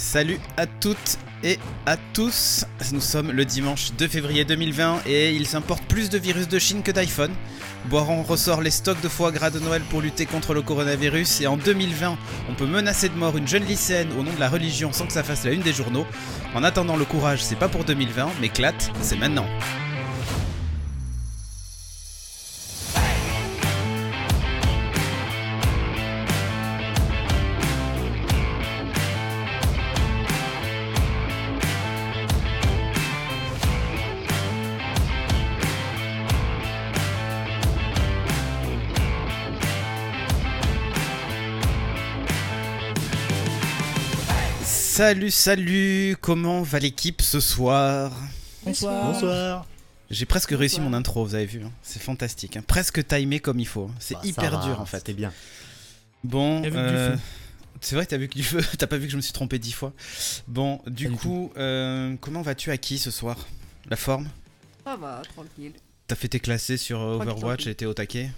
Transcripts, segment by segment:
Salut à toutes et à tous. Nous sommes le dimanche 2 février 2020 et il s'importe plus de virus de Chine que d'iPhone. Boiron ressort les stocks de foie gras de Noël pour lutter contre le coronavirus et en 2020, on peut menacer de mort une jeune lycéenne au nom de la religion sans que ça fasse la une des journaux. En attendant le courage, c'est pas pour 2020, mais clate, c'est maintenant. Salut, salut, comment va l'équipe ce soir Bonsoir. Bonsoir. J'ai presque réussi mon intro, vous avez vu, hein. c'est fantastique, hein. presque timé comme il faut, hein. c'est Bah, hyper va, dur en fait. C'était bien. Bon, T'as vu que du euh, feu. c'est vrai, t'as vu que du feu, t'as pas vu que je me suis trompé dix fois. Bon, du coup, euh, comment vas-tu à qui ce soir? La forme? Ça va, tranquille. T'as fait tes classés sur euh, Tranquille, Overwatch tranquille. et t'es au taquet?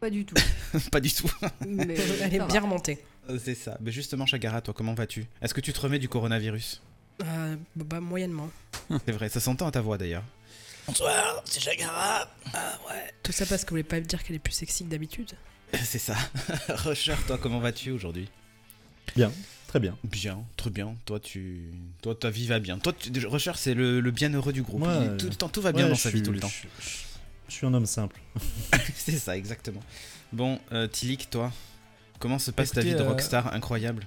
Pas du tout. Pas du tout. Mais Elle est bien remontée. Euh, c'est ça. Mais justement, Chagara, toi, comment vas-tu? Est-ce que tu te remets du coronavirus? Euh, bah, moyennement. C'est vrai, ça s'entend à ta voix d'ailleurs. Bonsoir, c'est Chagara. Tout ça parce que vous voulez pas me dire qu'elle est plus sexy que d'habitude. C'est ça. Rusher, toi, comment vas-tu aujourd'hui? Bien, très bien. Bien, très bien. Toi, tu, toi, ta vie va bien. Toi, tu... Rusher, c'est le, le bienheureux du groupe. Tout le temps, tout va bien Ouais, dans sa suis- vie tout le temps. Je, je- je suis un homme simple. c'est ça, exactement. Bon, euh, Tilik, toi, comment se passe ta vie de euh, rockstar incroyable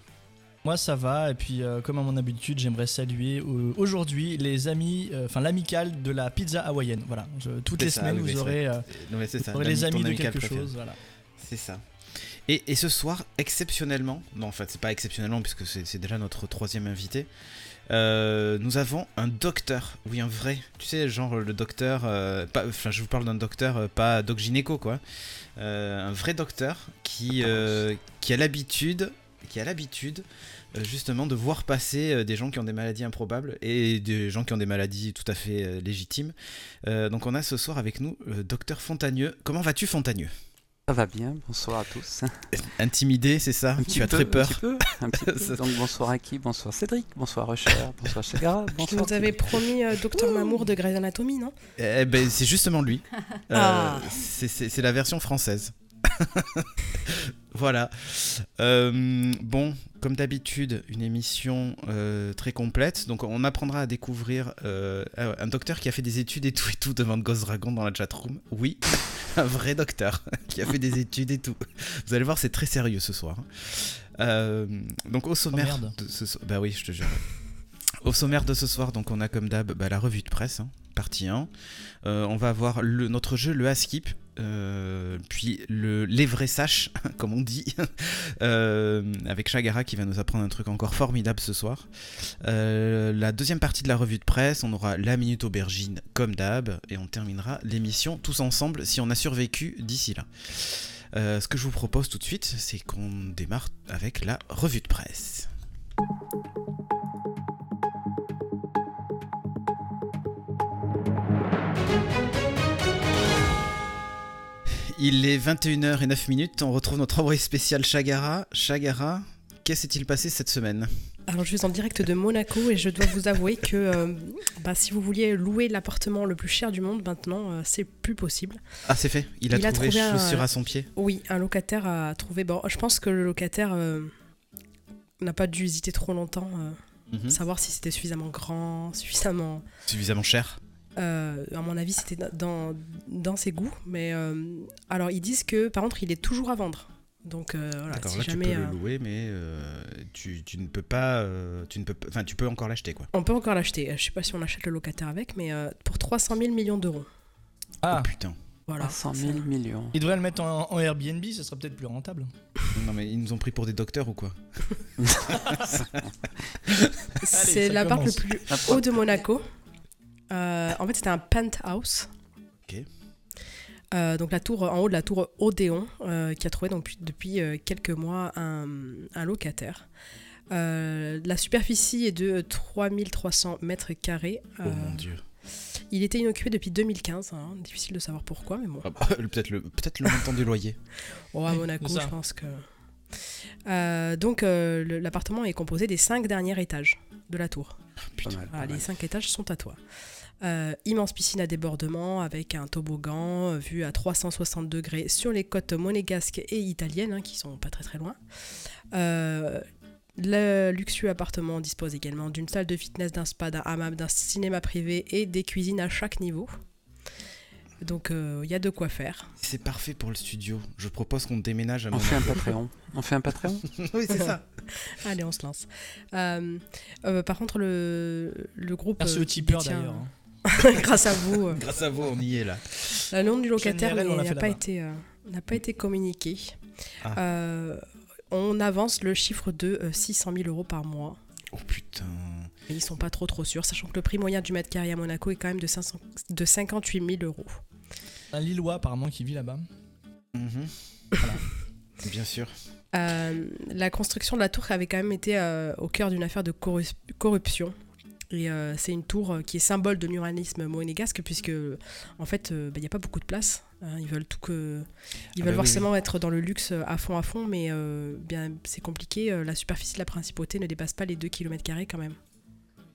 Moi ça va et puis euh, comme à mon habitude j'aimerais saluer euh, aujourd'hui les amis, euh, enfin l'amicale de la pizza hawaïenne. Voilà, Je- toutes les ça, semaines vous aurez, euh, Non, mais c'est vous aurez les amis de quelque chose. Voilà. C'est ça. Et, et ce soir, exceptionnellement, non en fait c'est pas exceptionnellement puisque c'est déjà notre troisième invité, euh, nous avons un docteur, oui un vrai, tu sais genre le docteur, euh, pas- enfin je vous parle d'un docteur, euh, pas doc gynéco quoi, un vrai docteur qui, euh, qui a l'habitude, qui a l'habitude justement de voir passer des gens qui ont des maladies improbables et des gens qui ont des maladies tout à fait légitimes. Donc on a ce soir avec nous le docteur Fontagneux. Comment vas-tu Fontagneux Ça va bien, bonsoir à tous. Intimidé, c'est ça Un petit Tu as peu, très peur. Un petit peu, un petit peu. Ça- Donc bonsoir à qui? Bonsoir Cédric, bonsoir Rusher, bonsoir Chagara, bonsoir. Vous avez promis euh, Docteur Mamour de Grey's Anatomy, non? Eh ben, c'est justement lui. Euh, Ah. c'est la version française. voilà. Euh, bon, comme d'habitude, une émission euh, très complète. Donc, on apprendra à découvrir euh, un docteur qui a fait des études et tout et tout devant Ghost Dragon dans la chatroom. Oui, un vrai docteur qui a fait des études et tout. Vous allez voir, c'est très sérieux ce soir. Euh, donc, au sommaire merde. de ce soir. Bah oui, je te jure. Au sommaire de ce soir, donc on a comme d'hab bah, la revue de presse, hein, partie 1. Euh, on va avoir le- notre jeu, le Askip, euh, puis le, les vrais saches, comme on dit, euh, avec Chagara qui va nous apprendre un truc encore formidable ce soir. Euh, la deuxième partie de la revue de presse, on aura la minute aubergine, comme d'hab, et on terminera l'émission tous ensemble si on a survécu d'ici là. Ce que je vous propose tout de suite, c'est qu'on démarre avec la revue de presse. Il est 21h09 minutes, on retrouve notre envoyé spécial Chagara. Chagara, qu'est-ce s'est-il passé cette semaine? Alors je suis en direct de Monaco et je dois vous avouer que euh, bah, si vous vouliez louer l'appartement le plus cher du monde maintenant, euh, c'est plus possible. Ah, c'est fait, il a Il a trouvé trouvé un- chaussure à son pied. Oui, un locataire a trouvé. Bon, je pense que le locataire euh, n'a pas dû hésiter trop longtemps, euh, Mhm. savoir si c'était suffisamment grand, suffisamment. Suffisamment cher. À mon avis, c'était dans, dans ses goûts. Mais euh, alors, ils disent que, par contre, il est toujours à vendre. Donc, euh, voilà, si là jamais. tu peux euh, le louer, mais euh, tu, tu ne peux pas. euh, tu ne peux, enfin, tu peux encore l'acheter quoi. on peut encore l'acheter. Euh, Je sais pas si on achète le locataire avec, mais euh, pour 300 000 millions d'euros. Ah, Oh putain. Voilà. 100 000 millions. ils devraient le mettre en, en Airbnb, ce serait peut-être plus rentable. Non mais ils nous ont pris pour des docteurs ou quoi? C'est l'appart le plus haut de Monaco. Euh, en fait, c'était un penthouse. Ok. Euh, donc la tour en haut de la tour Odéon euh, qui a trouvé donc, depuis, euh, quelques mois un, un locataire. Euh, la superficie est de 3300 mètres carrés. Oh Euh, mon dieu. il était inoccupé depuis 2015. hein. Difficile de savoir pourquoi, mais bon. Ah bah, Peut-être le, peut-être le montant du loyer. Oh, à Monaco, je pense que Euh, donc euh, le- l'appartement est composé des cinq derniers étages de la tour. Pas mal, pas Voilà, les cinq étages sont à toi. Euh, immense piscine à débordement avec un toboggan euh, vu à 360 degrés sur les côtes monégasques et italiennes hein, qui sont pas très très loin. Euh, le luxueux appartement dispose également d'une salle de fitness, d'un spa, d'un hammam, d'un cinéma privé et des cuisines à chaque niveau. Donc euh, il y a de quoi faire. C'est parfait pour le studio. Je propose qu'on déménage à On fait un Patreon. On fait un Patreon? Oui, c'est ça. Allez, on se lance. Euh, euh, par contre, le, le groupe. Merci euh, tipeurs détient- d'ailleurs. hein. Grâce à vous. euh, Grâce à vous, on y est là. Le nom du locataire l'a n'a pas, été, euh, n'a pas été communiqué. Ah. Euh, on avance le chiffre de euh, 600 000 euros par mois. Oh putain. Et ils sont pas trop trop sûrs, sachant que le prix moyen du mètre carré à Monaco est quand même de, 500 de 58 000 euros. Un Lillois apparemment qui vit là-bas. Mhm. Bien sûr. Euh, la construction de la tour avait quand même été euh, au cœur d'une affaire de corru- corruption. Et euh, c'est une tour euh, qui est symbole de l'urbanisme monégasque, puisque en fait, euh, bah, il n'y a pas beaucoup de place. hein. ils veulent tout que. Ils Ah veulent bah oui, forcément être dans le luxe euh, à fond à fond, mais euh, bien c'est compliqué. Euh, La superficie de la principauté ne dépasse pas les 2 km quand même.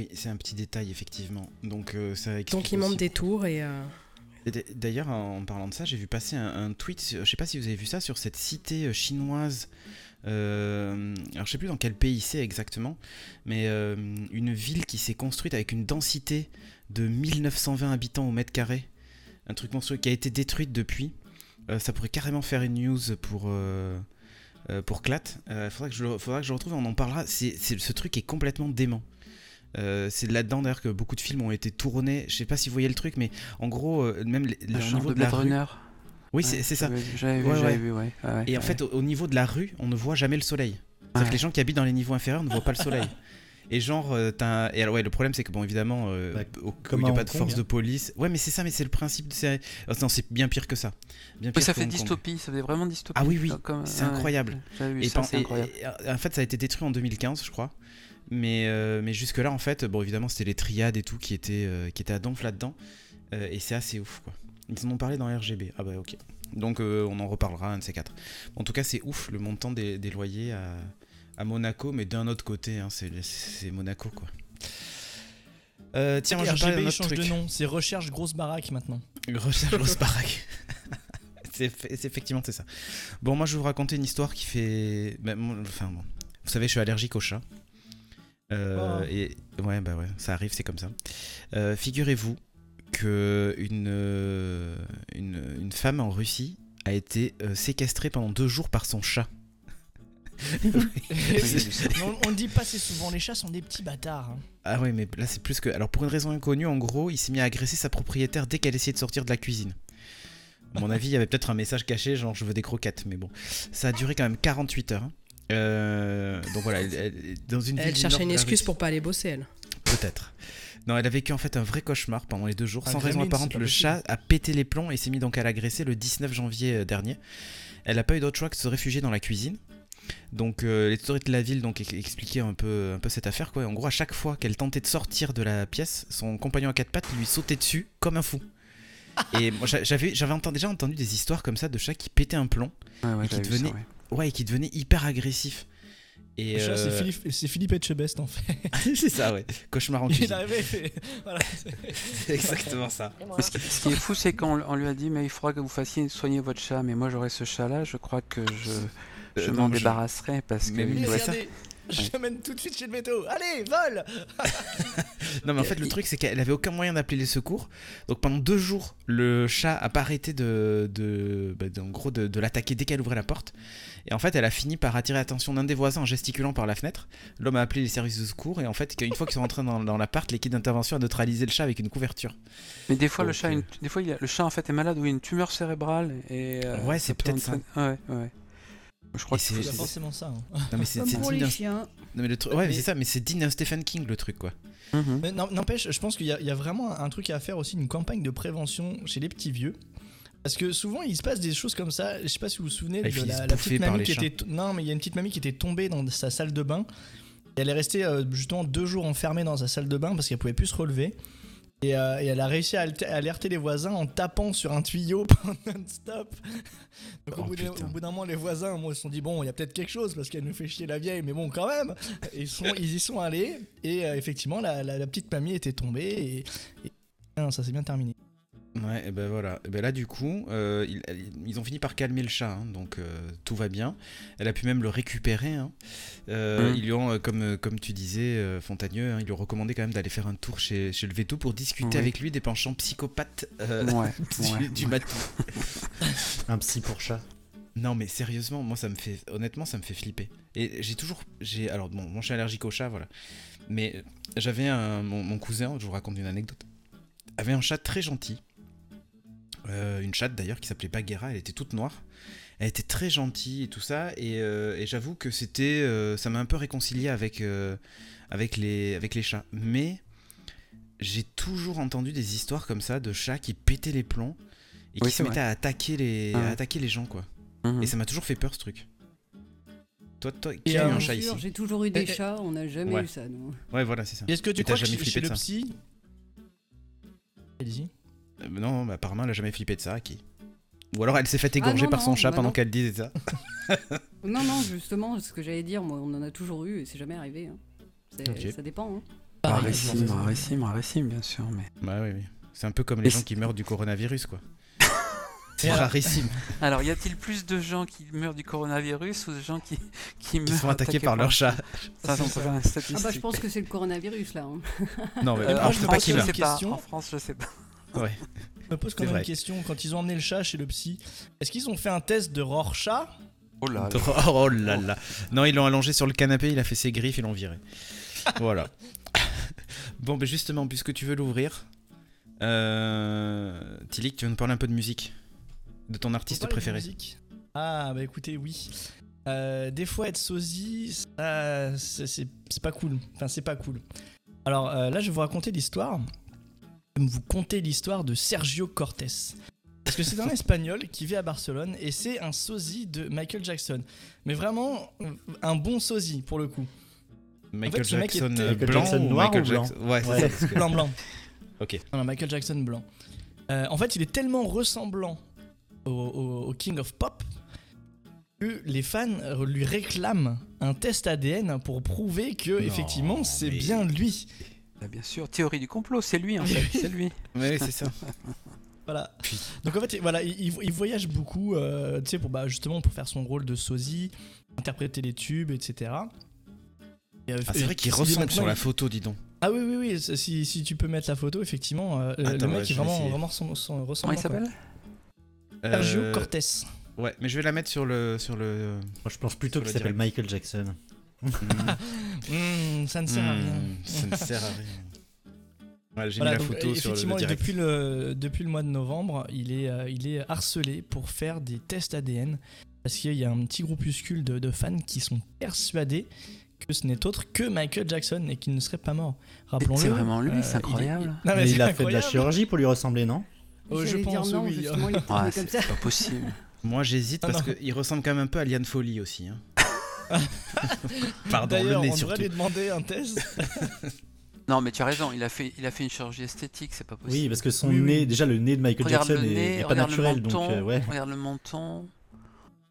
Oui, c'est un petit détail, effectivement. Donc, euh, ça Donc ils montent des tours et. euh, D'ailleurs, en parlant de ça, j'ai vu passer un, un tweet, je sais pas si vous avez vu ça, sur cette cité euh, chinoise. Euh, alors, je sais plus dans quel pays c'est exactement, mais euh, une ville qui s'est construite avec une densité de 1920 habitants au mètre carré. Un truc monstrueux qui a été détruite depuis. Euh, ça pourrait carrément faire une news pour. pour Clat, faudra, que je le, faudra que je le retrouve, on en parlera. C'est, c'est- ce truc est complètement dément. Euh, c'est là-dedans d'ailleurs que beaucoup de films ont été tournés. Je sais pas si vous voyez le truc, mais en gros, euh, même les- de de la Blade rue. Runner. Oui, Ouais, c'est, ça. j'avais- vu, Ouais, vu, ouais. ouais, Et en fait, au, au niveau de la rue, on ne voit jamais le soleil. C'est-à-dire que les gens qui habitent dans les niveaux inférieurs ne voient pas le soleil. Et genre, euh, t'as un- et alors ouais, le problème c'est que bon, évidemment, euh, Bah, au- comme il n'y a pas de Kong, force hein. de police. Ouais, mais c'est ça, mais c'est le principe. De... c'est- oh, non, c'est bien pire que ça. Bien pire ça fait dystopie, ça fait vraiment dystopie. Ah oui, oui, c'est ouais, incroyable. J'avais vu Et, ça, incroyable. et- en fait, ça a été détruit en 2015, je crois. Mais, euh, mais jusque-là, en fait, bon, évidemment, c'était les triades et tout qui étaient, euh, qui étaient à donf là-dedans. Euh, et c'est assez ouf, quoi. Ils en ont parlé dans RGB. Ah bah, ok. Donc, euh, on en reparlera, un de ces quatre. En tout cas, c'est ouf le montant des, des loyers à, à Monaco, mais d'un autre côté, hein, c'est Monaco, quoi. Euh, tiens, moi, je RGB autre change truc. de nom, c'est Recherche Grosse Baraque maintenant. Recherche grosse baraque. c'est eff- c'est effectivement c'est ça. Bon, moi je vais vous raconter une histoire qui fait. ben, enfin bon, vous savez, je suis allergique au chat. Euh, Oh. Et ouais, bah ouais, ça arrive, c'est comme ça. Euh, Figurez-vous que une, euh, une une femme en Russie a été euh, séquestrée pendant deux jours par son chat. Oui, on, le dit pas assez souvent, les chats sont des petits bâtards. hein. Ah ouais, mais là c'est plus que. Alors pour une raison inconnue, en gros, il s'est mis à agresser sa propriétaire dès qu'elle essayait de sortir de la cuisine. À mon avis, il y avait peut-être un message caché, genre je veux des croquettes, mais bon. Ça a duré quand même 48 heures. hein. Euh, donc voilà, elle- elle- dans une Elle cherchait une excuse pour pas aller bosser, elle. Peut-être. Non, elle a vécu en fait un vrai cauchemar pendant les deux jours. Un Sans raison apparente, le possible. chat a pété les plombs et s'est mis donc à l'agresser le 19 janvier euh, dernier. Elle n'a pas eu d'autre choix que de se réfugier dans la cuisine. Donc euh, les autorités de la ville donc ex- expliquaient un peu, un peu cette affaire quoi. En gros, à chaque fois qu'elle tentait de sortir de la pièce, son compagnon à quatre pattes lui sautait dessus comme un fou. Et moi j'a- j'avais j'avais entendu- déjà entendu des histoires comme ça de chats qui pétaient un plomb, ouais, qui ouais. ouais, et qui devenaient hyper agressifs. Et c'est euh, Philippe, c'est Philippe Etchebest en fait. c'est ça ouais, cauchemar en Il est cuisine. arrivé, il fait. Voilà. C'est exactement ça. Ce, qui, ce qui est fou, c'est qu'on on lui a dit, mais il faudra que vous fassiez soigner votre chat. Mais moi, j'aurais ce chat-là, je crois que je, je Euh, m'en débarrasserai parce que. Mais ça- je l'amène tout de suite chez le métaux. Allez, vole Non mais en fait le truc c'est qu'elle avait aucun moyen d'appeler les secours. Donc pendant deux jours le chat a pas arrêté de, de, bah, de- en gros de, de l'attaquer dès qu'elle ouvrait la porte. Et en fait elle a fini par attirer l'attention d'un des voisins en gesticulant par la fenêtre. L'homme a appelé les services de secours et en fait une fois qu'ils sont rentrés dans, dans l'appart l'équipe d'intervention a neutralisé le chat avec une couverture. Mais des fois, le chat, euh, une- des fois, il a- le chat en fait est malade ou il a une tumeur cérébrale et. euh, Ouais, c'est peut peut-être ça. Ouais, ouais. Je crois Et que c'est- forcément ça. hein. Non mais c'est ouais, mais c'est ça mais c'est digne d'un Stephen King le truc quoi. Mais non- N'empêche, je pense qu'il y, a- il y a vraiment un truc à faire aussi, une campagne de prévention chez les petits vieux. Parce que souvent il se passe des choses comme ça. Je sais pas si vous vous souvenez Elle de la, petite mamie qui était. Non, mais il y a une petite mamie qui était tombée dans sa salle de bain. Et elle est restée euh, justement deux jours enfermée dans sa salle de bain parce qu'elle pouvait plus se relever. Et, euh, et elle a réussi à alerter les voisins en tapant sur un tuyau non-stop. Donc au Oh, bout d'un- putain. au bout d'un moment, les voisins moi, ils se sont dit bon, il y a peut-être quelque chose parce qu'elle nous fait chier la vieille, mais bon, quand même. Et ils, sont, ils y sont allés et euh, effectivement, la, la- la petite mamie était tombée et, et- ah, ça s'est bien terminé. Ouais, et ben voilà. Et ben là, du coup, euh, ils, ils ont fini par calmer le chat, hein, donc euh, tout va bien. Elle a pu même le récupérer. hein. Euh, Mhm. Ils lui ont, comme, comme tu disais, Fontagneux, hein, ils lui ont recommandé quand même d'aller faire un tour chez, chez le veto pour discuter avec lui des penchants psychopathes Ouais, du, ouais. du. Un psy pour chat. Non, mais sérieusement, moi, ça me fait, honnêtement, ça me fait flipper. Et j'ai toujours, j'ai, alors bon, moi, je suis allergique au chat, voilà. Mais j'avais un, mon, mon cousin, je vous raconte une anecdote, avait un chat très gentil. Euh, une chatte d'ailleurs qui s'appelait Bagheera, elle était toute noire. Elle était très gentille et tout ça, et, euh, et j'avoue que c'était, euh, ça m'a un peu réconcilié avec, euh, avec, les, avec les chats. Mais j'ai toujours entendu des histoires comme ça de chats qui pétaient les plombs et qui Oui, se mettaient à attaquer les, Ouais. à attaquer les gens quoi. Mhm. Et ça m'a toujours fait peur ce truc. Toi, toi, qui Et, a eu un chat sûr, ici J'ai toujours eu des chats, on n'a jamais Ouais. eu ça, nous. Ouais, voilà, c'est ça. Est-ce que tu crois que jamais chez, flippé chez de le ça psy Allez-y. Euh, non, bah, apparemment, elle a jamais flippé de ça, qui Ou alors elle s'est fait Ah, égorger non, par son non, chat bah pendant qu'elle disait ça. Non, non, justement, ce que j'allais dire, moi, on en a toujours eu et c'est jamais arrivé. hein. Ça dépend. hein. Rarissime, je- rarissime, rarissime, bien sûr. Mais... Bah oui, oui. C'est un peu comme les Et gens qui meurent du coronavirus, quoi. C'est rarissime. Alors, y a-t-il plus de gens qui meurent du coronavirus ou de gens qui, qui meurent Ils sont attaqués par leur chat. Ça. Ah bah, je pense que c'est le coronavirus, là. hein. Non, mais Euh, je sais pas qui meurt. pas. En France, je sais pas. Ouais. Je me pose quand même vrai. une question. Quand ils ont emmené le chat chez le psy, est-ce qu'ils ont fait un test de Rorschach? Oh là là. Oh là là. Non, ils l'ont allongé sur le canapé, il a fait ses griffes, ils l'ont viré. voilà. Bon, ben justement, puisque tu veux l'ouvrir, euh... Tilik, tu veux nous parler un peu de musique De ton artiste préféré musique? Ah, bah écoutez, oui. Euh, des fois, être sosie, c'est pas cool. Enfin, c'est pas cool. Alors euh, là, je vais vous raconter l'histoire. Je vais vous conter l'histoire de Sergio Cortés. Parce que c'est un espagnol qui vit à Barcelone et c'est un sosie de Michael Jackson. Mais vraiment, un bon sosie pour le coup. Michael ce mec Jackson était- euh, Michael blanc Jackson ou noir Michael ou blanc Jackson Ouais, Ouais. ça, parce que- Blanc, blanc. Ok. Non, non, Michael Jackson blanc. Euh, en fait, il est tellement ressemblant au, au- au King of Pop que les fans lui réclament un test ADN pour prouver que, Non, effectivement, c'est mais- bien lui. Bah, bien sûr, théorie du complot, c'est lui en fait, c'est lui. Ouais, c'est ça. Voilà. Donc en fait, voilà, il, voyage beaucoup, euh, tu sais, pour bah, justement pour faire son rôle de sosie, interpréter les tubes, etc. Et, euh, Ah, c'est vrai qu'il ressemble sur la photo, dis donc. Ah oui, oui, oui. Si, si tu peux mettre la photo, effectivement, euh, le mec ouais, est vraiment, vraiment ressemb- ressemb- Comment ressemblant. il s'appelle. Sergio Euh, Cortés. Ouais, mais je vais la mettre sur le. Sur le... Moi, je pense plutôt qu'il le s'appelle. Michael Jackson. Hmm. Hmm, ça ne sert à rien. Hmm, Ça ne sert à rien. Ouais, j'ai Voilà, mis la donc, photo euh, sur le effectivement, depuis le, depuis le mois de novembre, il est, euh, il est harcelé pour faire des tests ADN parce qu'il y a un petit groupuscule de, de fans qui sont persuadés que ce n'est autre que Michael Jackson et qu'il ne serait pas mort. Rappelons-le. C'est vraiment lui, euh, c'est incroyable. il est- Non, Mais il a fait de la chirurgie pour lui ressembler, non? Oh, je dire pense, non, oui. justement, il est Ouais, tombé c'est comme ça. pas possible. Moi j'hésite Ah, parce qu'il ressemble quand même un peu à Liane Folly aussi. hein. Pardon, le D'ailleurs, nez on devrait surtout. lui demander un test. Non, mais tu as raison, il a fait, il a fait une chirurgie esthétique, c'est pas possible. Oui, parce que son Oui, oui. nez, déjà le nez de Michael regarde Jackson le est- nez, est, pas regarde naturel, le menton, donc euh, ouais. regarde le menton,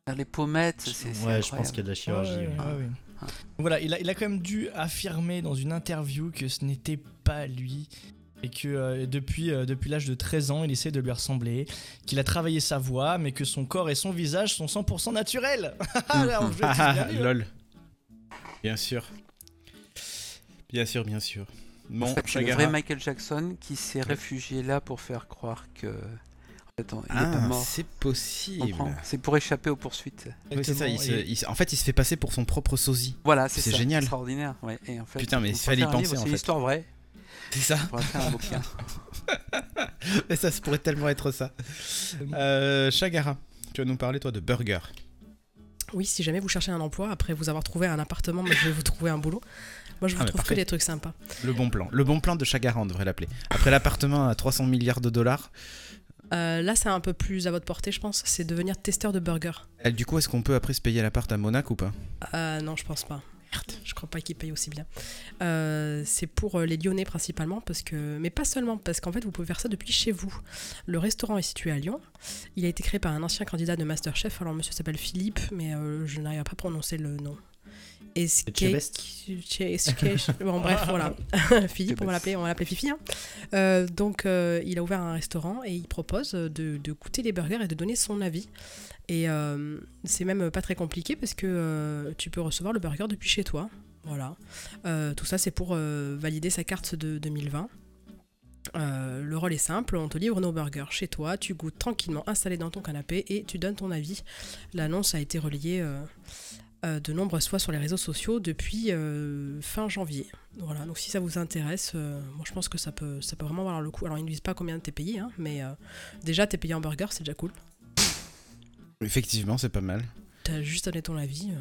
regarde les pommettes, c'est c'est Ouais, je incroyable. pense qu'il y a de la chirurgie. Ouais, ouais. ouais, ouais. Donc Voilà, il a, il a quand même dû affirmer dans une interview que ce n'était pas lui et que euh, depuis, euh, depuis l'âge de 13 ans, il essaie de lui ressembler, qu'il a travaillé sa voix, mais que son corps et son visage sont 100% naturels. Dis bien vu, hein. Lol. Bien sûr. Bien sûr, bien sûr. Bon, en fait, c'est le vrai Michael Jackson qui s'est réfugié là pour faire croire que. On- il est pas Ah, mort. c'est possible. comprends? C'est pour échapper aux poursuites. Oui, c'est ça. il se- Et- il se- en fait, il se fait passer pour son propre sosie. Voilà, c'est génial. extraordinaire. Ouais. Et en fait, Putain, mais il fallait y penser, C'est fait. une histoire vraie. C'est ça. Faire un bouquin. Mais ça, ça pourrait tellement être ça. Euh, Chagara, tu vas nous parler, toi, de burger. Oui, si jamais vous cherchez un emploi, après vous avoir trouvé un appartement, mais je vais vous trouver un boulot. Moi, je vous Ah, trouve parfait. que des trucs sympas. Le bon plan. Le bon plan de Chagara, on devrait l'appeler. Après l'appartement à 300 milliards de dollars, Euh, là, c'est un peu plus à votre portée, je pense. C'est devenir testeur de burger. elle, du coup, est-ce qu'on peut après se payer l'appart à Monaco ou pas? Euh, non, je pense pas. Merde, je crois pas qu'il paye aussi bien. Euh, c'est pour euh, les Lyonnais principalement, parce que, mais pas seulement, parce qu'en fait, vous pouvez faire ça depuis chez vous. Le restaurant est situé à Lyon. Il a été créé par un ancien candidat de Masterchef. Alors, monsieur s'appelle Philippe, mais euh, je n'arrive pas à prononcer le nom. Esque- Bon, bref, voilà. Philippe, on va l'appeler, on va l'appeler Fifi. hein. Euh, donc, euh, il a ouvert un restaurant et il propose de, de goûter les burgers et de donner son avis. Et euh, c'est même pas très compliqué parce que tu peux recevoir le burger depuis chez toi. Voilà. Tout ça, c'est pour valider sa carte de 2020. Euh, le rôle est simple, on te livre nos burgers chez toi, tu goûtes tranquillement installé dans ton canapé et tu donnes ton avis. L'annonce a été relayée euh, euh, de nombreuses fois sur les réseaux sociaux depuis euh, fin janvier. Voilà, donc si ça vous intéresse, euh, moi je pense que ça peut, ça peut vraiment valoir le coup. Alors ils ne disent pas combien t'es payé, hein, mais euh, déjà t'es payé en burger, c'est déjà cool. Effectivement, c'est pas mal. T'as juste donné ton avis. euh.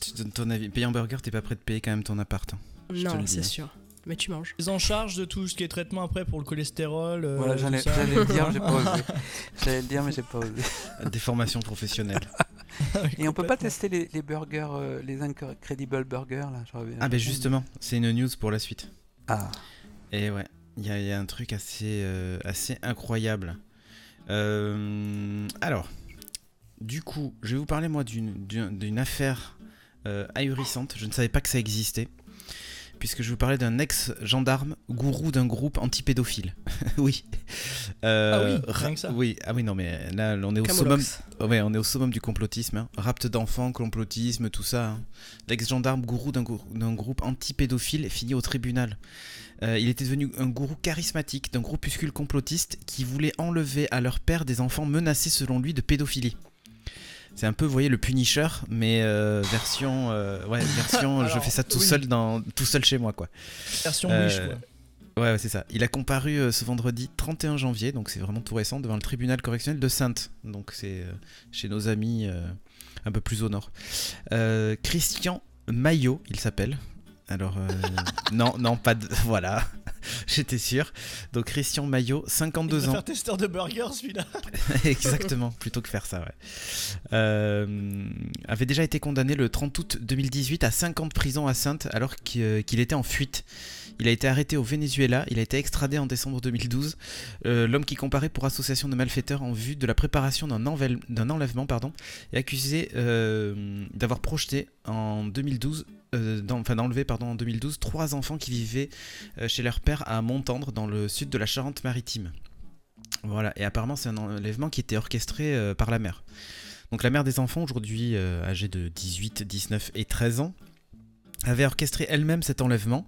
Tu donnes ton avis. Payer en burger, t'es pas prêt de payer quand même ton appart. hein. Non, c'est hein. sûr. Mais tu manges. Ils en charge de tout ce qui est traitement après pour le cholestérol. euh, Voilà, j'allais le dire, mais j'ai pas osé. J'allais le dire, mais j'ai pas osé. Des formations professionnelles. Et on peut pas tester les, les burgers, euh, les Incredible Burgers là Ah, ben justement, c'est une news pour la suite. Ah, Et ouais, il y, a- il y a un truc assez, euh, assez incroyable. Euh, alors, du coup, je vais vous parler moi d'une- affaire ahurissante. Je ne savais pas que ça existait. Puisque je vais vous parler d'un ex-gendarme gourou d'un groupe anti-pédophile. oui. Euh, Ah oui, rien que ça. Oui, ah oui, non, mais là, on est au summum, Camoulox. Ouais, on est au summum du complotisme. Hein. Rapte d'enfants, complotisme, tout ça. hein. L'ex-gendarme gourou d'un groupe anti-pédophile finit au tribunal. Euh, il était devenu un gourou charismatique d'un groupuscule complotiste qui voulait enlever à leur père des enfants menacés selon lui de pédophilie. C'est un peu, vous voyez, le Punisher, mais euh, version, euh, ouais, version, je fais ça tout oui. seul dans, tout seul chez moi, quoi. Version Euh, Wish, quoi. Ouais, ouais, c'est ça. Il a comparu euh, ce vendredi 31 janvier, donc c'est vraiment tout récent, devant le tribunal correctionnel de Sainte. Donc c'est chez nos amis un peu plus au nord. Christian Maillot, il s'appelle. Alors, euh, non, non, pas de. Voilà, j'étais sûr. Donc Christian Maillot, Il 52 va ans. faire testeur de burger celui-là. Exactement, plutôt que faire ça, ouais. Euh, avait déjà été condamné le 30 août 2018 à 5 ans de prison à Sainte alors euh, qu'il était en fuite. Il a été arrêté au Venezuela, il a été extradé en décembre 2012. Euh, L'homme qui comparait pour association de malfaiteurs en vue de la préparation d'un enlèvement est accusé euh, d'avoir projeté en 2012, euh, enfin d'enlever en 2012 trois enfants qui vivaient chez leur père à Montendre dans le sud de la Charente-Maritime. Voilà, et apparemment c'est un enlèvement qui était orchestré par la mère. Donc la mère des enfants, aujourd'hui âgée de 18, 19 et 13 ans, avait orchestré elle-même cet enlèvement.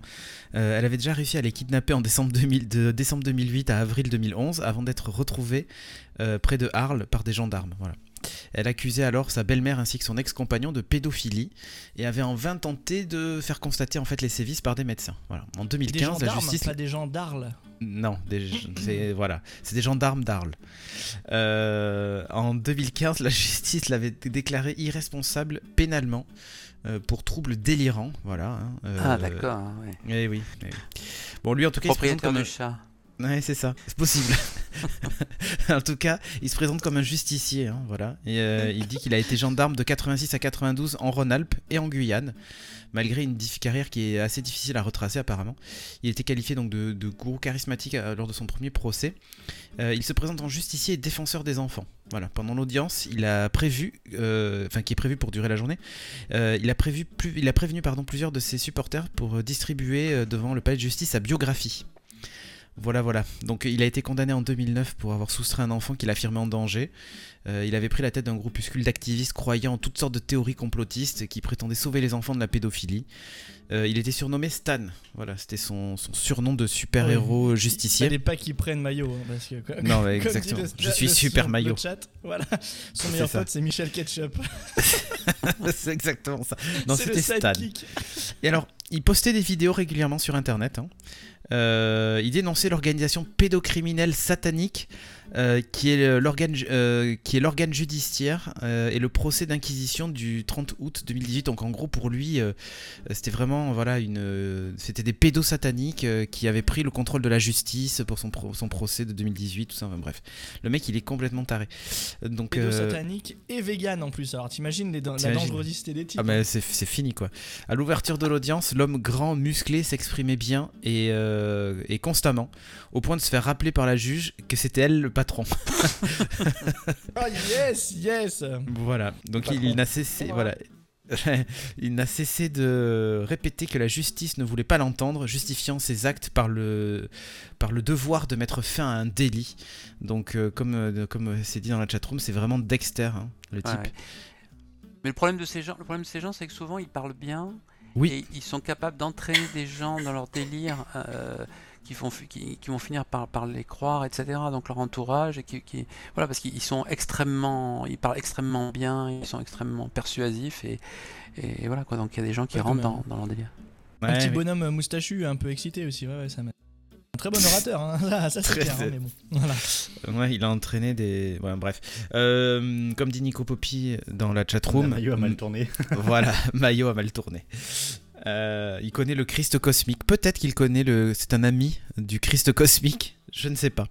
Euh, elle avait déjà réussi à les kidnapper en décembre, 2000 de décembre 2008 à avril 2011 avant d'être retrouvée euh, près de Arles par des gendarmes. Voilà. Elle accusait alors sa belle-mère ainsi que son ex-compagnon de pédophilie et avait en vain tenté de faire constater en fait les sévices par des médecins. Voilà. En Des 2015, la justice pas des gens d'Arles. non, c'est voilà, c'est des gendarmes d'Arles. Euh, en 2015, la justice l'avait déclaré irresponsable pénalement pour troubles délirants, voilà. hein, euh, ah d'accord, hein, ouais. Eh oui, eh oui. Bon, lui en tout cas, il se présente comme un... chat. Ouais, c'est ça, c'est possible. en tout cas, il se présente comme un justicier, hein, voilà. Et euh, il dit qu'il a été gendarme de 86 à 92 en Rhône-Alpes et en Guyane, malgré une carrière qui est assez difficile à retracer apparemment. Il était qualifié donc de, gourou charismatique euh, lors de son premier procès. Euh, il se présente en justicier et défenseur des enfants. Voilà, pendant l'audience, il a prévu, euh, enfin qui est prévu pour durer la journée, euh, il a prévu, il a prévenu pardon plusieurs de ses supporters pour distribuer devant le palais de justice sa biographie. Voilà, voilà. Donc il a été condamné en 2009 pour avoir soustrait un enfant qu'il affirmait en danger. Euh, il avait pris la tête d'un groupuscule d'activistes croyant en toutes sortes de théories complotistes qui prétendaient sauver les enfants de la pédophilie. Euh, il était surnommé Stan. Voilà, c'était son, son surnom de super-héros Il justicier. fallait pas qu'il prenne maillot. hein, parce que, quoi- Non, ouais, exactement. le- Je suis super maillot. chat, voilà. Son meilleur pote, c'est Michel Ketchup. C'est exactement ça. Non, C'est le c'était Stan. Et alors, il postait des vidéos régulièrement sur internet. hein. Euh, il dénonçait l'organisation pédocriminelle satanique euh, qui est l'organe euh, l'organe judiciaire euh, et le procès d'inquisition du 30 août 2018 donc en gros pour lui c'était vraiment voilà une c'était des pédos sataniques qui avaient pris le contrôle de la justice pour son, pro- son procès de 2018 tout ça enfin, bref le mec il est complètement taré donc Pédo euh, satanique et vegan en plus. Alors t'imagines la dangerosité des types. Ah bah c'est c'est fini quoi. À l'ouverture de l'audience, l'homme grand, musclé s'exprimait bien et, euh, et constamment, au point de se faire rappeler par la juge que c'était elle le patron. Ah yes, yes. voilà. Donc il, il n'a cessé, voilà. il n'a cessé de répéter que la justice ne voulait pas l'entendre, justifiant ses actes par le, par le devoir de mettre fin à un délit. Donc, euh, comme, euh, comme c'est dit dans la chatroom, c'est vraiment Dexter, hein, le type. ouais. Mais le problème de ces gens, le problème de ces gens, c'est que souvent ils parlent bien Oui. et ils sont capables d'entraîner des gens dans leur délire euh, qui, font, fi- qui, qui vont finir par, par les croire, etc. Donc leur entourage et qui, qui- voilà parce qu'ils sont extrêmement, ils parlent extrêmement bien, ils sont extrêmement persuasifs et, et voilà quoi. Donc il y a des gens qui Ouais, rentrent dans, dans leur délire. un petit mais- bonhomme moustachu un peu excité aussi. Ouais, ouais, ça m'a- très bon orateur, hein. ça, ça, c'est clair. hein, mais bon, voilà. Ouais, il a entraîné des. Ouais, bref. Euh, comme dit Nico Poppy dans la chatroom. Maillot a mal tourné. voilà, Maillot a mal tourné. Euh, il connaît le Christ cosmique. Peut-être qu'il connaît le. C'est un ami du Christ cosmique. Je ne sais pas.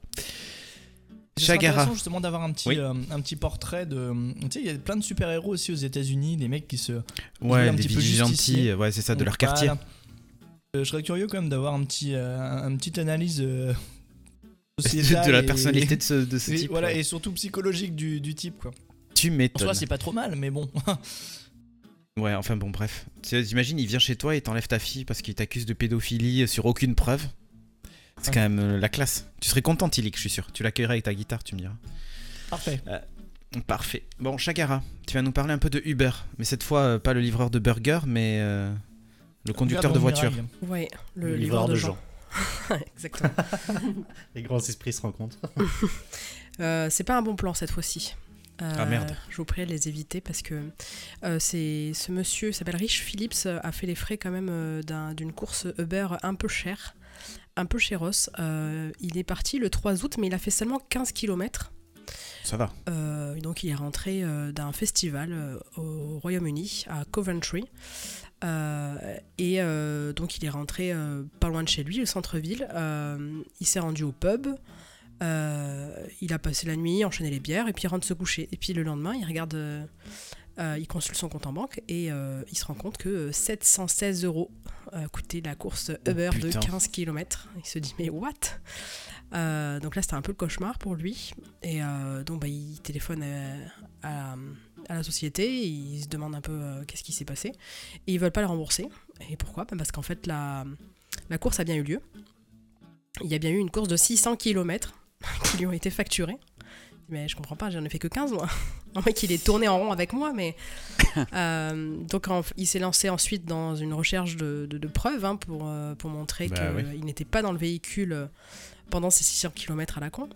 Chagara. intéressant justement d'avoir un petit, Oui. euh, un petit portrait de. Tu sais, il y a plein de super-héros aussi aux États-Unis, des mecs qui se. Ouais, un des petit peu justicier. Ouais, c'est ça, de leur quartier. Je serais curieux quand même d'avoir un petit, euh, un, analyse euh, de la et- personnalité de ce, de ce et, type. voilà, ouais. et surtout psychologique du, du type quoi. Tu En m'étonnes. soi, c'est pas trop mal, mais bon. Ouais, enfin bon, bref. T'imagines, il vient chez toi et t'enlève ta fille parce qu'il t'accuse de pédophilie sur aucune preuve. C'est Ouais. quand même euh, la classe. Tu serais content, Tilik, je suis sûr. Tu l'accueillerais avec ta guitare, tu me diras. Parfait. Parfait. Bon, Chagara, tu vas nous parler un peu de Uber. Mais cette fois, euh, pas le livreur de burger, mais euh, le conducteur de voiture. Ouais, le, livreur de gens. Exactement. Les grands esprits se rencontrent. Euh, c'est pas un bon plan cette fois-ci. Euh, Ah, merde. Je vous prie de les éviter parce que euh, c'est ce monsieur s'appelle Rich Phillips euh, a fait les frais quand même euh, d'un- d'une course Uber un peu chère, un peu chéros. Euh, il est parti le 3 août mais il a fait seulement 15 km. Ça va. Euh, donc il est rentré euh, d'un festival euh, au Royaume-Uni, à Coventry. Euh, et euh, donc il est rentré euh, pas loin de chez lui, le centre-ville. Il s'est rendu au pub. Il a passé la nuit, enchaîné les bières, et puis il rentre se coucher. Et puis le lendemain, il regarde, il consulte son compte en banque et il se rend compte que euh, 716 euros coûté la course Uber de putain. 15 km. Il se dit mais what? Euh, Donc là, c'était un peu le cauchemar pour lui. Et euh, donc bah, il téléphone à, à la société, il se demande un peu euh, qu'est-ce qui s'est passé. Et ils veulent pas le rembourser. Et pourquoi? Ben Parce qu'en fait, la, la course a bien eu lieu. Il y a bien eu une course de 600 km qui lui ont été facturés. Mais je comprends pas, j'en ai fait que 15 moi. En fait, qu'il est tourné en rond avec moi, mais. Euh, donc, en- il s'est lancé ensuite dans une recherche de, de- de preuves hein, pour, euh, pour montrer Bah qu'il oui. n'était pas dans le véhicule pendant ces 600 km à la con.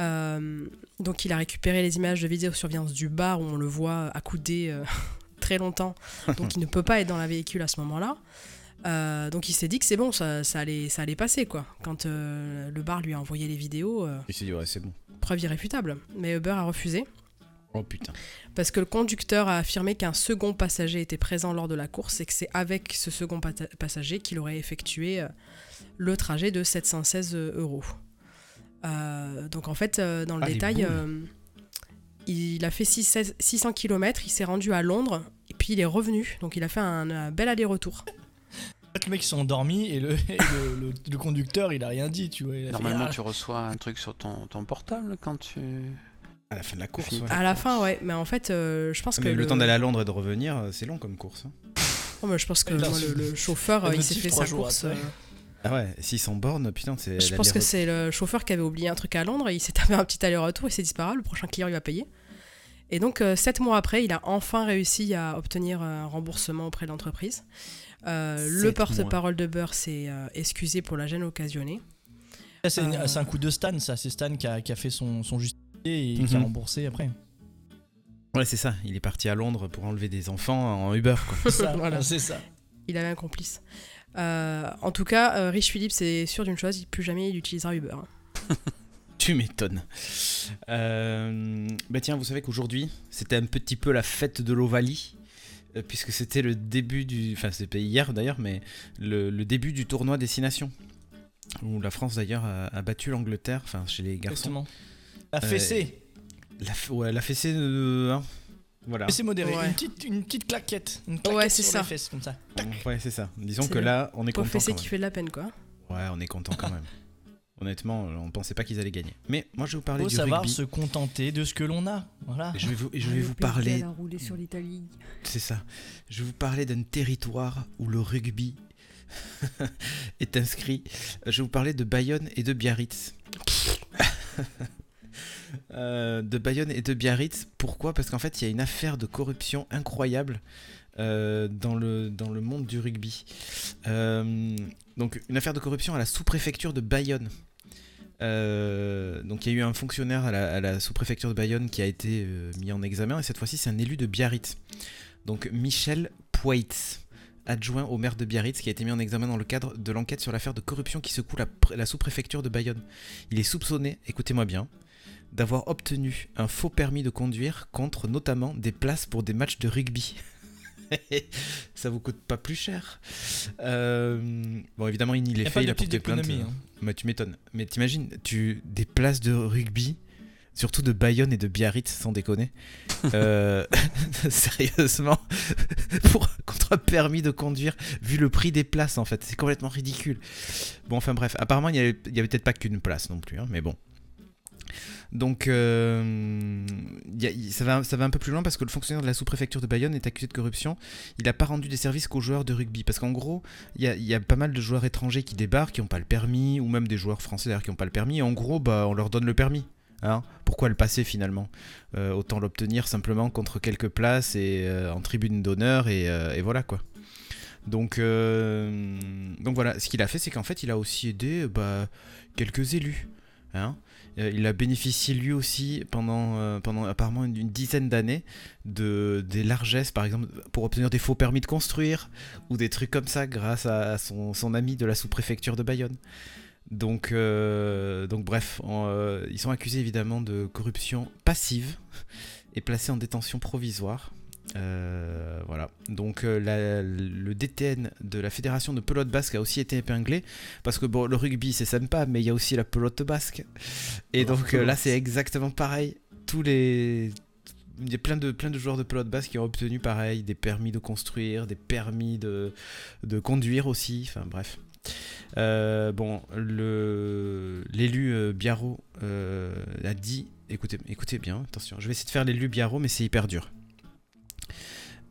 Euh, donc, il a récupéré les images de vidéosurveillance du bar où on le voit accoudé euh, très longtemps. Donc, il ne peut pas être dans la véhicule à ce moment-là. Euh, donc il s'est dit que c'est bon, ça, ça allait, ça allait passer quoi. Quand le bar lui a envoyé les vidéos, Il s'est dit, ouais, c'est bon. preuve irréfutable. Mais Uber a refusé Oh putain. parce que le conducteur a affirmé qu'un second passager était présent lors de la course et que c'est avec ce second passager qu'il aurait effectué le trajet de 716 euros. Euh, donc en fait, euh, dans le Ah, détail, euh, il a fait 600 600 km, il s'est rendu à Londres et puis il est revenu. Donc il a fait un, un bel aller-retour. Les mecs ils sont endormis et le, et le, le- le conducteur il a rien dit, tu vois. fait, Normalement, ah, tu reçois un truc sur ton, ton portable quand tu. À la fin de la course. Ouais. À la fin, ouais, mais en fait, euh, je pense Mais que le, temps d'aller à Londres et de revenir, euh, c'est long comme course. hein. Oh, mais je pense que moi, le, le chauffeur, euh, il s'est fait sa jours course. après. euh, Ah ouais, 600 bornes, putain, c'est. Je pense que c'est le chauffeur qui avait oublié un truc à Londres, il s'est tapé un petit aller-retour, il s'est dit c'est pas grave, le prochain client il va payer. Et donc euh, sept mois après, il a enfin réussi à obtenir un remboursement auprès de l'entreprise. Euh, le porte-parole de Beurre s'est euh, excusé pour la gêne occasionnée. Ça, C'est Euh. un coup de Stan, ça. C'est Stan qui a, qui a fait son, son justicier et qui a Mhm. remboursé après. Ouais, c'est ça. Il est parti à Londres pour enlever des enfants en Uber, quoi. Ça, Voilà. C'est ça. il avait un complice. Euh, en tout cas, euh, Rich Phillips est sûr d'une chose, plus jamais il utilisera Uber. hein. Tu m'étonnes. Euh, bah tiens, vous savez qu'aujourd'hui, c'était un petit peu la fête de l'Ovalie, euh, puisque c'était le début du... Enfin, c'était hier d'ailleurs, mais le, le début du tournoi Destination, où la France d'ailleurs a, a battu l'Angleterre, enfin chez les garçons. Exactement. La fessée. La, ouais, la fessée de... hein. Voilà. Fessée modérée. Ouais. Une, petite, une petite claquette. Une claquette Ouais, c'est sur ça. les fesses, comme ça. Ouais, c'est ça. Disons C'est que là, on est content. fessé qui fait de la peine, quoi. Ouais, on est content quand même. Honnêtement, on pensait pas qu'ils allaient gagner. Mais moi, je vais vous parler Faut du savoir rugby. se contenter de ce que l'on a. Voilà. Je vais vous, je vais vous parler sur l'Italie. C'est ça. Je vais vous parler d'un territoire où le rugby est inscrit. Je vais vous parler de Bayonne et de Biarritz. Euh, de Bayonne et de Biarritz. Pourquoi? Parce qu'en fait, il y a une affaire de corruption incroyable euh, dans, le, dans le monde du rugby. Euh, donc, une affaire de corruption à la sous-préfecture de Bayonne. Donc il y a eu un fonctionnaire à la, sous-préfecture de Bayonne qui a été mis en examen et cette fois-ci c'est un élu de Biarritz. Donc Michel Poitz, adjoint au maire de Biarritz, qui a été mis en examen dans le cadre de l'enquête sur l'affaire de corruption qui secoue la sous-préfecture de Bayonne. Il est soupçonné, écoutez-moi bien, d'avoir obtenu un faux permis de conduire contre notamment des places pour des matchs de rugby. Ça vous coûte pas plus cher. Euh, bon, évidemment, il n'y a fait, il a porté plainte. hein. bah, tu m'étonnes. Mais t'imagines, tu des places de rugby, surtout de Bayonne et de Biarritz, sans déconner. Euh, sérieusement, pour contre un permis de conduire, vu le prix des places en fait, c'est complètement ridicule. Bon, enfin bref, apparemment il y avait, il y avait peut-être pas qu'une place non plus, hein, mais bon. Donc, euh, ça, va, un peu plus loin parce que le fonctionnaire de la sous-préfecture de Bayonne est accusé de corruption. Il n'a pas rendu des services qu'aux joueurs de rugby. Parce qu'en gros, il y a, pas mal de joueurs étrangers qui débarquent, qui n'ont pas le permis, ou même des joueurs français d'ailleurs qui n'ont pas le permis. En gros, bah, on leur donne le permis. Hein Pourquoi le passer finalement? Euh, Autant l'obtenir simplement contre quelques places et euh, en tribune d'honneur et, voilà quoi. Donc, voilà, ce qu'il a fait, c'est qu'en fait, il a aussi aidé bah, quelques élus. Hein il a bénéficié lui aussi pendant, euh, apparemment une, dizaine d'années de des largesses, par exemple, pour obtenir des faux permis de construire ou des trucs comme ça grâce à, son, ami de la sous-préfecture de Bayonne. Donc, euh, donc bref, euh, ils sont accusés évidemment de corruption passive et placés en détention provisoire. Euh, voilà. Donc euh, la- le DTN de la fédération de pelote basque a aussi été épinglé parce que bon, le rugby c'est sympa, mais il y a aussi la pelote basque. Et Oh, donc euh, là c'est exactement pareil. Tous les il y a plein de, plein de joueurs de pelote basque qui ont obtenu pareil des permis de construire, des permis de, de conduire aussi. Enfin bref. Bon, le l'élu Biarro a dit, écoutez, écoutez bien, attention, je vais essayer de faire l'élu Biarro, mais c'est hyper dur.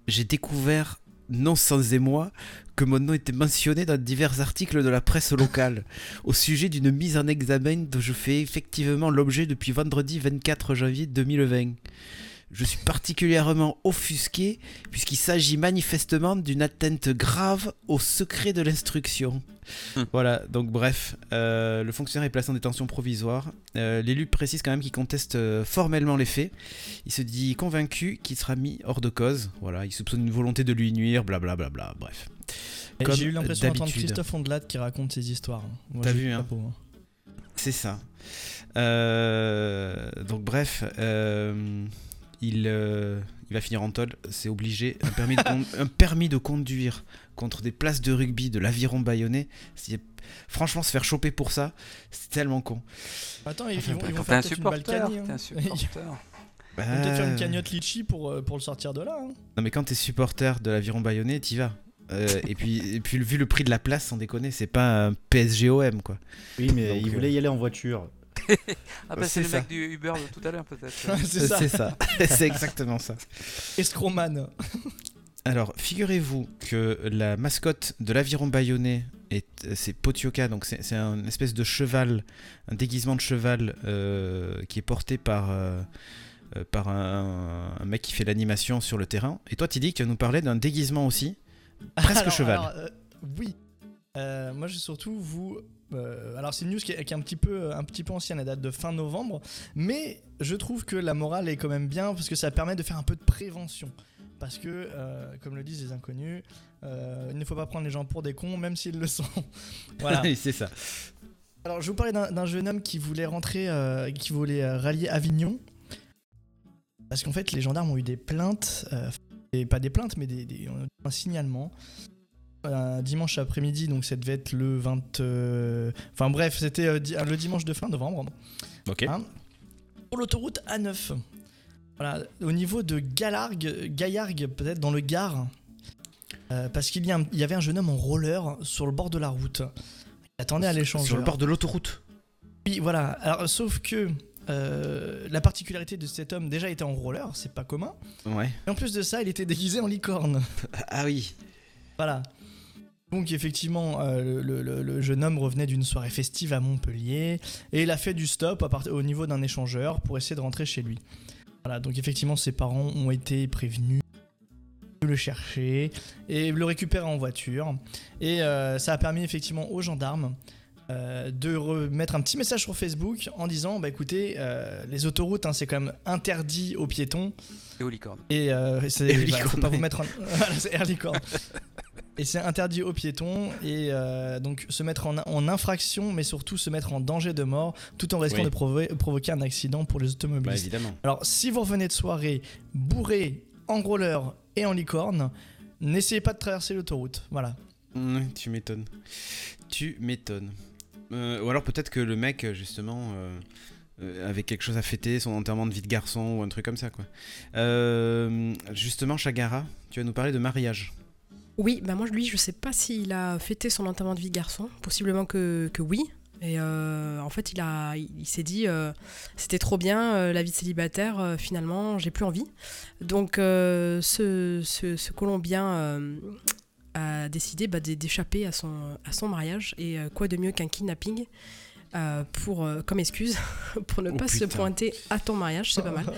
J'ai découvert, non sans émoi, que mon nom était mentionné dans divers articles de la presse locale au sujet d'une mise en examen dont je fais effectivement l'objet depuis vendredi 24 janvier 2020. Je suis particulièrement offusqué puisqu'il s'agit manifestement d'une atteinte grave au secret de l'instruction. Voilà, donc bref, euh, le fonctionnaire est placé en détention provisoire. Euh, L'élu précise quand même qu'il conteste euh, formellement les faits. Il se dit convaincu qu'il sera mis hors de cause. Voilà, il soupçonne une volonté de lui nuire, blablabla, bref. Et Comme J'ai eu l'impression d'entendre. Christophe Ondelat qui raconte ses histoires. T'as vu, hein. hein. C'est ça. Euh, donc bref, euh, il, euh, il va finir en tôle, c'est obligé. Un permis, de con- un permis de conduire contre des places de rugby de l'aviron bayonnais. Franchement, se faire choper pour ça, c'est tellement con. Attends, ils, Enfin, ils vont, ils vont un faire une hein. un supporter. Ils vont peut-être faire une cagnotte litchi pour, euh, pour le sortir de là. hein. Non mais quand t'es supporter de l'aviron bayonnais, t'y vas. Euh, et puis, et puis vu le prix de la place, sans déconner, c'est pas un PSGOM quoi. Oui, mais Donc, il euh, voulait y aller en voiture. Ah bah C'est le ça. mec du Uber de tout à l'heure peut-être. c'est ça. C'est ça. c'est exactement ça. Escroman. Alors, figurez-vous que la mascotte de l'aviron bayonnais, est, c'est Potioka, donc c'est, c'est un espèce de cheval, un déguisement de cheval euh, qui est porté par, euh, euh, par un, un mec qui fait l'animation sur le terrain. Et toi, tu dis que tu vas nous parler d'un déguisement aussi, presque Alors, cheval. alors, euh, oui. Euh, moi, je vais surtout vous. euh, alors, c'est une news qui est, qui est un, petit peu, un petit peu ancienne, elle date de fin novembre. Mais je trouve que la morale est quand même bien parce que ça permet de faire un peu de prévention. Parce que, euh, comme le disent les inconnus, euh, il ne faut pas prendre les gens pour des cons, même s'ils le sont. voilà. C'est ça. Alors, je vous parlais d'un jeune homme qui voulait rentrer, qui voulait rallier Avignon. Parce qu'en fait, les gendarmes ont eu des plaintes, et pas des plaintes, mais des, des- un signalement. Un dimanche après-midi, donc ça devait être le 20. euh, Enfin bref, c'était euh, di- le dimanche de fin novembre. Ok. Hein pour l'autoroute A9. Voilà, au niveau de Galargues, Gaillargues, peut-être dans le Gard. Euh, parce qu'il y, a un- il y avait un jeune homme en roller sur le bord de la route. Il attendait à l'échangeur. Sur le bord de l'autoroute. Oui, voilà. Alors, sauf que euh, la particularité de cet homme, déjà, était en roller, c'est pas commun. Ouais. Et en plus de ça, il était déguisé en licorne. Ah oui. Voilà. Donc effectivement, euh, le, le- le jeune homme revenait d'une soirée festive à Montpellier et il a fait du stop à part- au niveau d'un échangeur pour essayer de rentrer chez lui. Voilà, donc effectivement, ses parents ont été prévenus de le chercher et le récupérer en voiture. Et euh, ça a permis effectivement aux gendarmes euh, de remettre un petit message sur Facebook en disant bah écoutez, euh, les autoroutes, hein, c'est quand même interdit aux piétons. Et aux licornes. Et c'est, Et voilà, faut pas licorne, vous mettre en... voilà, c'est. Et c'est interdit aux piétons et euh, donc se mettre en, en infraction, mais surtout se mettre en danger de mort, tout en risquant Oui. de provo- provoquer un accident pour les Bah automobilistes. évidemment. Alors, si vous revenez de soirée bourré, en roller et en licorne, n'essayez pas de traverser l'autoroute. Voilà. Ouais, tu m'étonnes. Tu m'étonnes. Euh, ou alors peut-être que le mec, justement, euh, euh, avait quelque chose à fêter, son enterrement de vie de garçon ou un truc comme ça, quoi. Euh, justement, Chagara, tu vas nous parler de mariage. Oui, bah moi lui, je sais pas s'il a fêté son enterrement de vie de garçon, possiblement que, que oui. Et euh, en fait, il, a, il, il s'est dit, euh, c'était trop bien, euh, la vie de célibataire, finalement, j'ai plus envie. Donc, ce, ce, ce Colombien a décidé bah, d'é- d'échapper à son, à son mariage. Et quoi de mieux qu'un kidnapping pour, comme excuse pour ne Oh, pas se pointer à ton mariage, c'est pas mal.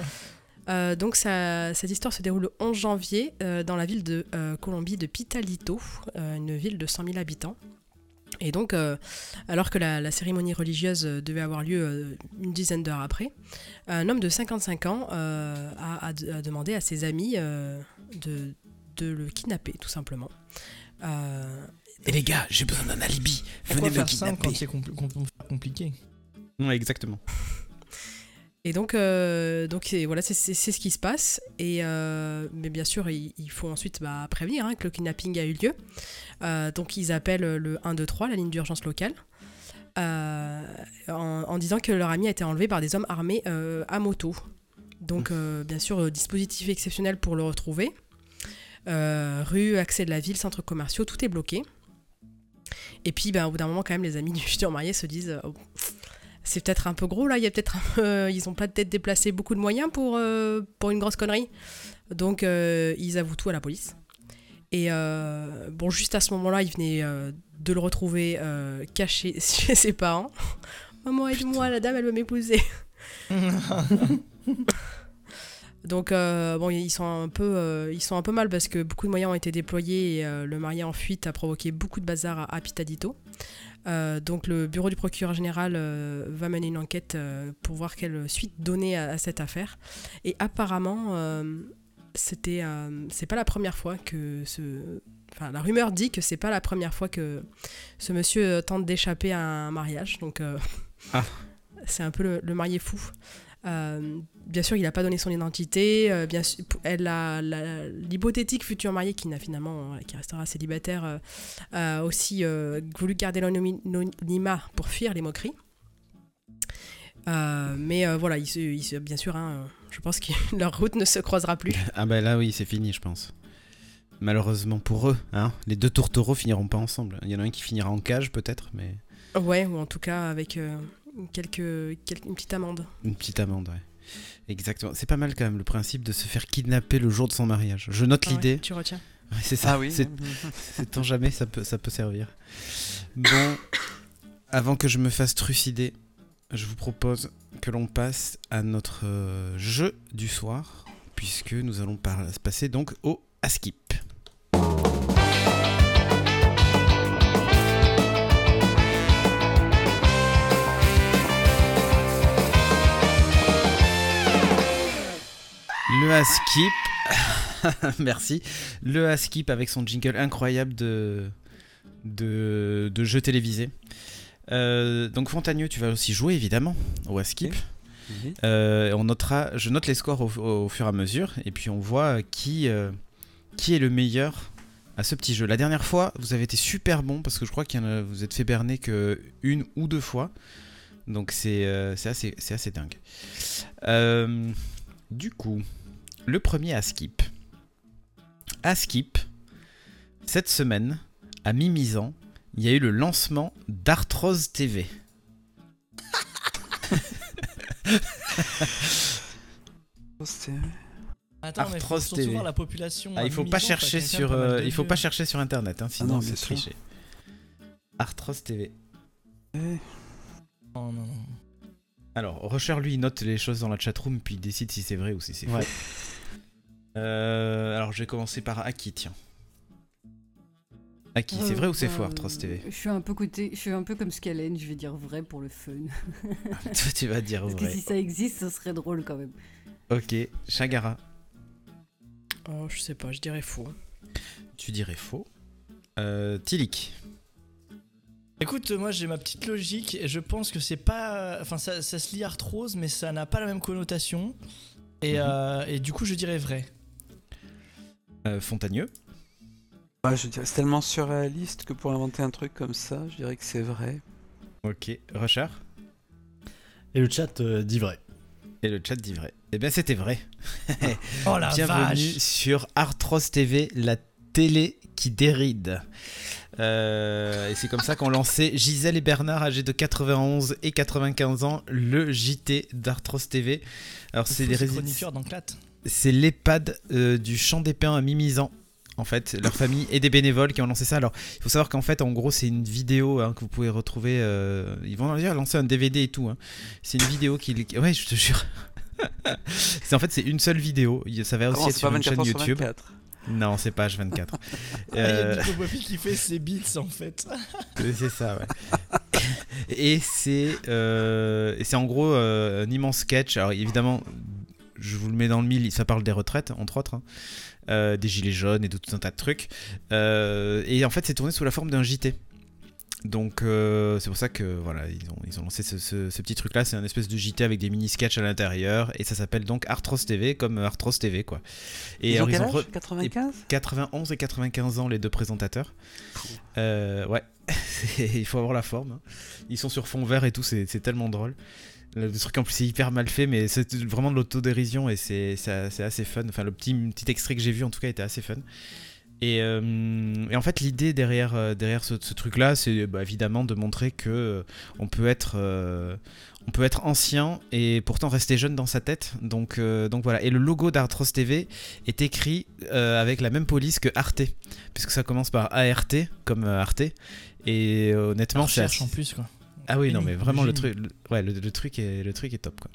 Euh, donc ça- cette histoire se déroule le 11 janvier euh, dans la ville de euh, Colombie de Pitalito, euh, une ville de 100 000 habitants. Et donc, euh, alors que la, la cérémonie religieuse devait avoir lieu euh, une dizaine d'heures après, un homme de 55 ans euh, a, a de- a demandé à ses amis euh, de, de le kidnapper, tout simplement. Euh, Et les gars, j'ai besoin d'un alibi. Venez me faire simple quand kidnapper. c'est compl- com- compliqué? Ouais, exactement. Et donc, euh, donc voilà, c'est ce qui se passe. Et, euh, mais bien sûr, il, faut ensuite bah, prévenir hein, que le kidnapping a eu lieu. Euh, donc, ils appellent le 123, la ligne d'urgence locale, en, disant que leur ami a été enlevé par des hommes armés à moto. Donc, bien sûr, dispositif exceptionnel pour le retrouver. Rue, accès de la ville, centres commerciaux, tout est bloqué. Et puis, ben, au bout d'un moment, quand même, les amis du futur marié se disent oh, c'est peut-être un peu gros là, il y a peut-être peu- ils ont peut-être déplacé beaucoup de moyens pour, euh, pour une grosse connerie. Donc euh, ils avouent tout à la police. Et euh, bon, juste à ce moment-là, ils venaient euh, de le retrouver euh, caché chez ses parents. Maman, aide-moi, la dame, elle veut m'épouser. Donc euh, bon, ils sont un peu, euh, ils sont un peu mal parce que beaucoup de moyens ont été déployés et euh, le marié en fuite a provoqué beaucoup de bazar à, à Pitadito. Euh, donc le bureau du procureur général euh, va mener une enquête euh, pour voir quelle suite donner à, à cette affaire. Et apparemment, c'était, c'est pas la première fois que ce, enfin la rumeur dit que c'est pas la première fois que ce monsieur tente d'échapper à un mariage. Donc Ah. c'est un peu le, le marié fou. Euh, bien sûr, il n'a pas donné son identité. euh, bien sûr, elle a l'hypothétique futur marié qui n'a finalement, euh, qui restera célibataire, a aussi euh, voulu garder l'anonymat pour fuir les moqueries. Mais voilà, ils se- ils se- bien sûr, hein, je pense que leur route ne se croisera plus. Ah bah là oui, c'est fini, je pense. Malheureusement pour eux, hein. Les deux tourtereaux finiront pas ensemble. Il y en a un qui finira en cage peut-être, mais Ouais, ou en tout cas avec quelques, quelques- une petite amende. une petite amende, ouais. Exactement. C'est pas mal quand même le principe de se faire kidnapper le jour de son mariage. Je note Ah ouais, l'idée. tu retiens. Ouais, c'est ça. Ah oui. C'est c'est tant jamais ça peut, ça peut servir. Bon, avant que je me fasse trucider, je vous propose que l'on passe à notre euh, jeu du soir, puisque nous allons par- passer donc au Askip. Le Askip, Merci. Le Askip avec son jingle incroyable de, de, de jeu télévisé. Euh, donc Fontagneux, tu vas aussi jouer évidemment au Askip. Oui. Euh, on notera, je note les scores au, au fur et à mesure, et puis on voit qui, euh, qui est le meilleur à ce petit jeu. La dernière fois, vous avez été super bon parce que je crois a, vous êtes fait berner que une ou deux fois. Donc c'est euh, assez, dingue. Euh, du coup, le premier à skip. À skip, cette semaine, à mi-misant, il y a eu le lancement d'Arthrose TV. Attends, mais faut Arthrose surtout TV. voir la population. Ah, à il faut pas chercher sur, pas euh, il faut pas chercher sur internet, hein, sinon non, vous c'est sûr. trichez. Arthrose TV. Ouais. Non, non, non. Alors, Rocher lui il note les choses dans la chatroom puis il décide si c'est vrai ou si c'est faux. Euh, alors je vais commencer par Aki, tiens. Aki, c'est Euh, vrai ou c'est bah, faux Arthrose TV Je suis un peu côté, je suis un peu comme Scalen, je vais dire vrai pour le fun. Toi tu vas dire Parce que vrai. si ça existe, ce serait drôle quand même. Ok, Chagara, Oh, je sais pas, je dirais faux. tu dirais faux. Euh, Tilik, Écoute, moi j'ai ma petite logique et je pense que c'est pas. Enfin, ça, ça se lit arthrose, mais ça n'a pas la même connotation. Et, Mhm. euh, et du coup, je dirais vrai. Euh, Fontagneux, Ouais, je dirais- c'est tellement surréaliste que pour inventer un truc comme ça, je dirais que c'est vrai. ok, Rocher, Et le chat euh, dit vrai. et le chat dit vrai. Eh bien c'était vrai. Oh la Bienvenue vache sur Arthrose TV, la télé qui déride. Euh, et c'est comme ça qu'ont lancé Gisèle et Bernard, âgés de 91 et 95 ans, le JT d'Arthrose TV. Alors c'est Faux, les c'est rési- chroniqueur d'Enclate. C'est l'EHPAD euh, du Champ des Pins à Mimizan. En fait, leur famille et des bénévoles qui ont lancé ça. Alors, il faut savoir qu'en fait, en gros, c'est une vidéo hein, que vous pouvez retrouver. euh, ils vont dire lancer un DVD et tout. hein. C'est une vidéo qui. Ouais, je te jure. c'est en fait, c'est une seule vidéo. Il- Ça va aussi Comment être c'est sur une 24 chaîne YouTube. 24 Non, c'est pas H24. Ah, il y a Euh, Nico qui fait ses beats en fait. c'est ça, ouais. Et c'est euh, et c'est en gros euh, un immense sketch. Alors évidemment, je vous le mets dans le mille, ça parle des retraites, entre autres, hein. Euh, des gilets jaunes et de tout un tas de trucs. Euh, et en fait, c'est tourné sous la forme d'un JT. Donc euh, c'est pour ça que voilà ils ont, ils ont lancé ce, ce- ce petit truc là, c'est un espèce de JT avec des mini sketchs à l'intérieur et ça s'appelle donc Arthrose TV comme Arthrose TV quoi. Et Ils ont alors, quel ont âge re- 95 91 et 95 ans les deux présentateurs. Ouais, il faut avoir la forme. hein. Ils sont sur fond vert et tout, c'est tellement drôle. Le truc en plus c'est hyper mal fait, mais c'est vraiment de l'autodérision et c'est assez fun. Enfin, le petit, petit extrait que j'ai vu en tout cas était assez fun. Et, euh, et en fait, l'idée derrière, euh, derrière ce, ce truc-là, c'est bah, évidemment de montrer que euh, on peut être, on peut être ancien et pourtant rester jeune dans sa tête. Donc, donc voilà. Et le logo d'Artros TV est écrit avec la même police que Arte, puisque ça commence par ART comme Arte. Et honnêtement, c'est cherche en plus quoi. Ah oui, non, mais vraiment, le truc, le- ouais, le, le truc est, le truc est top, quoi.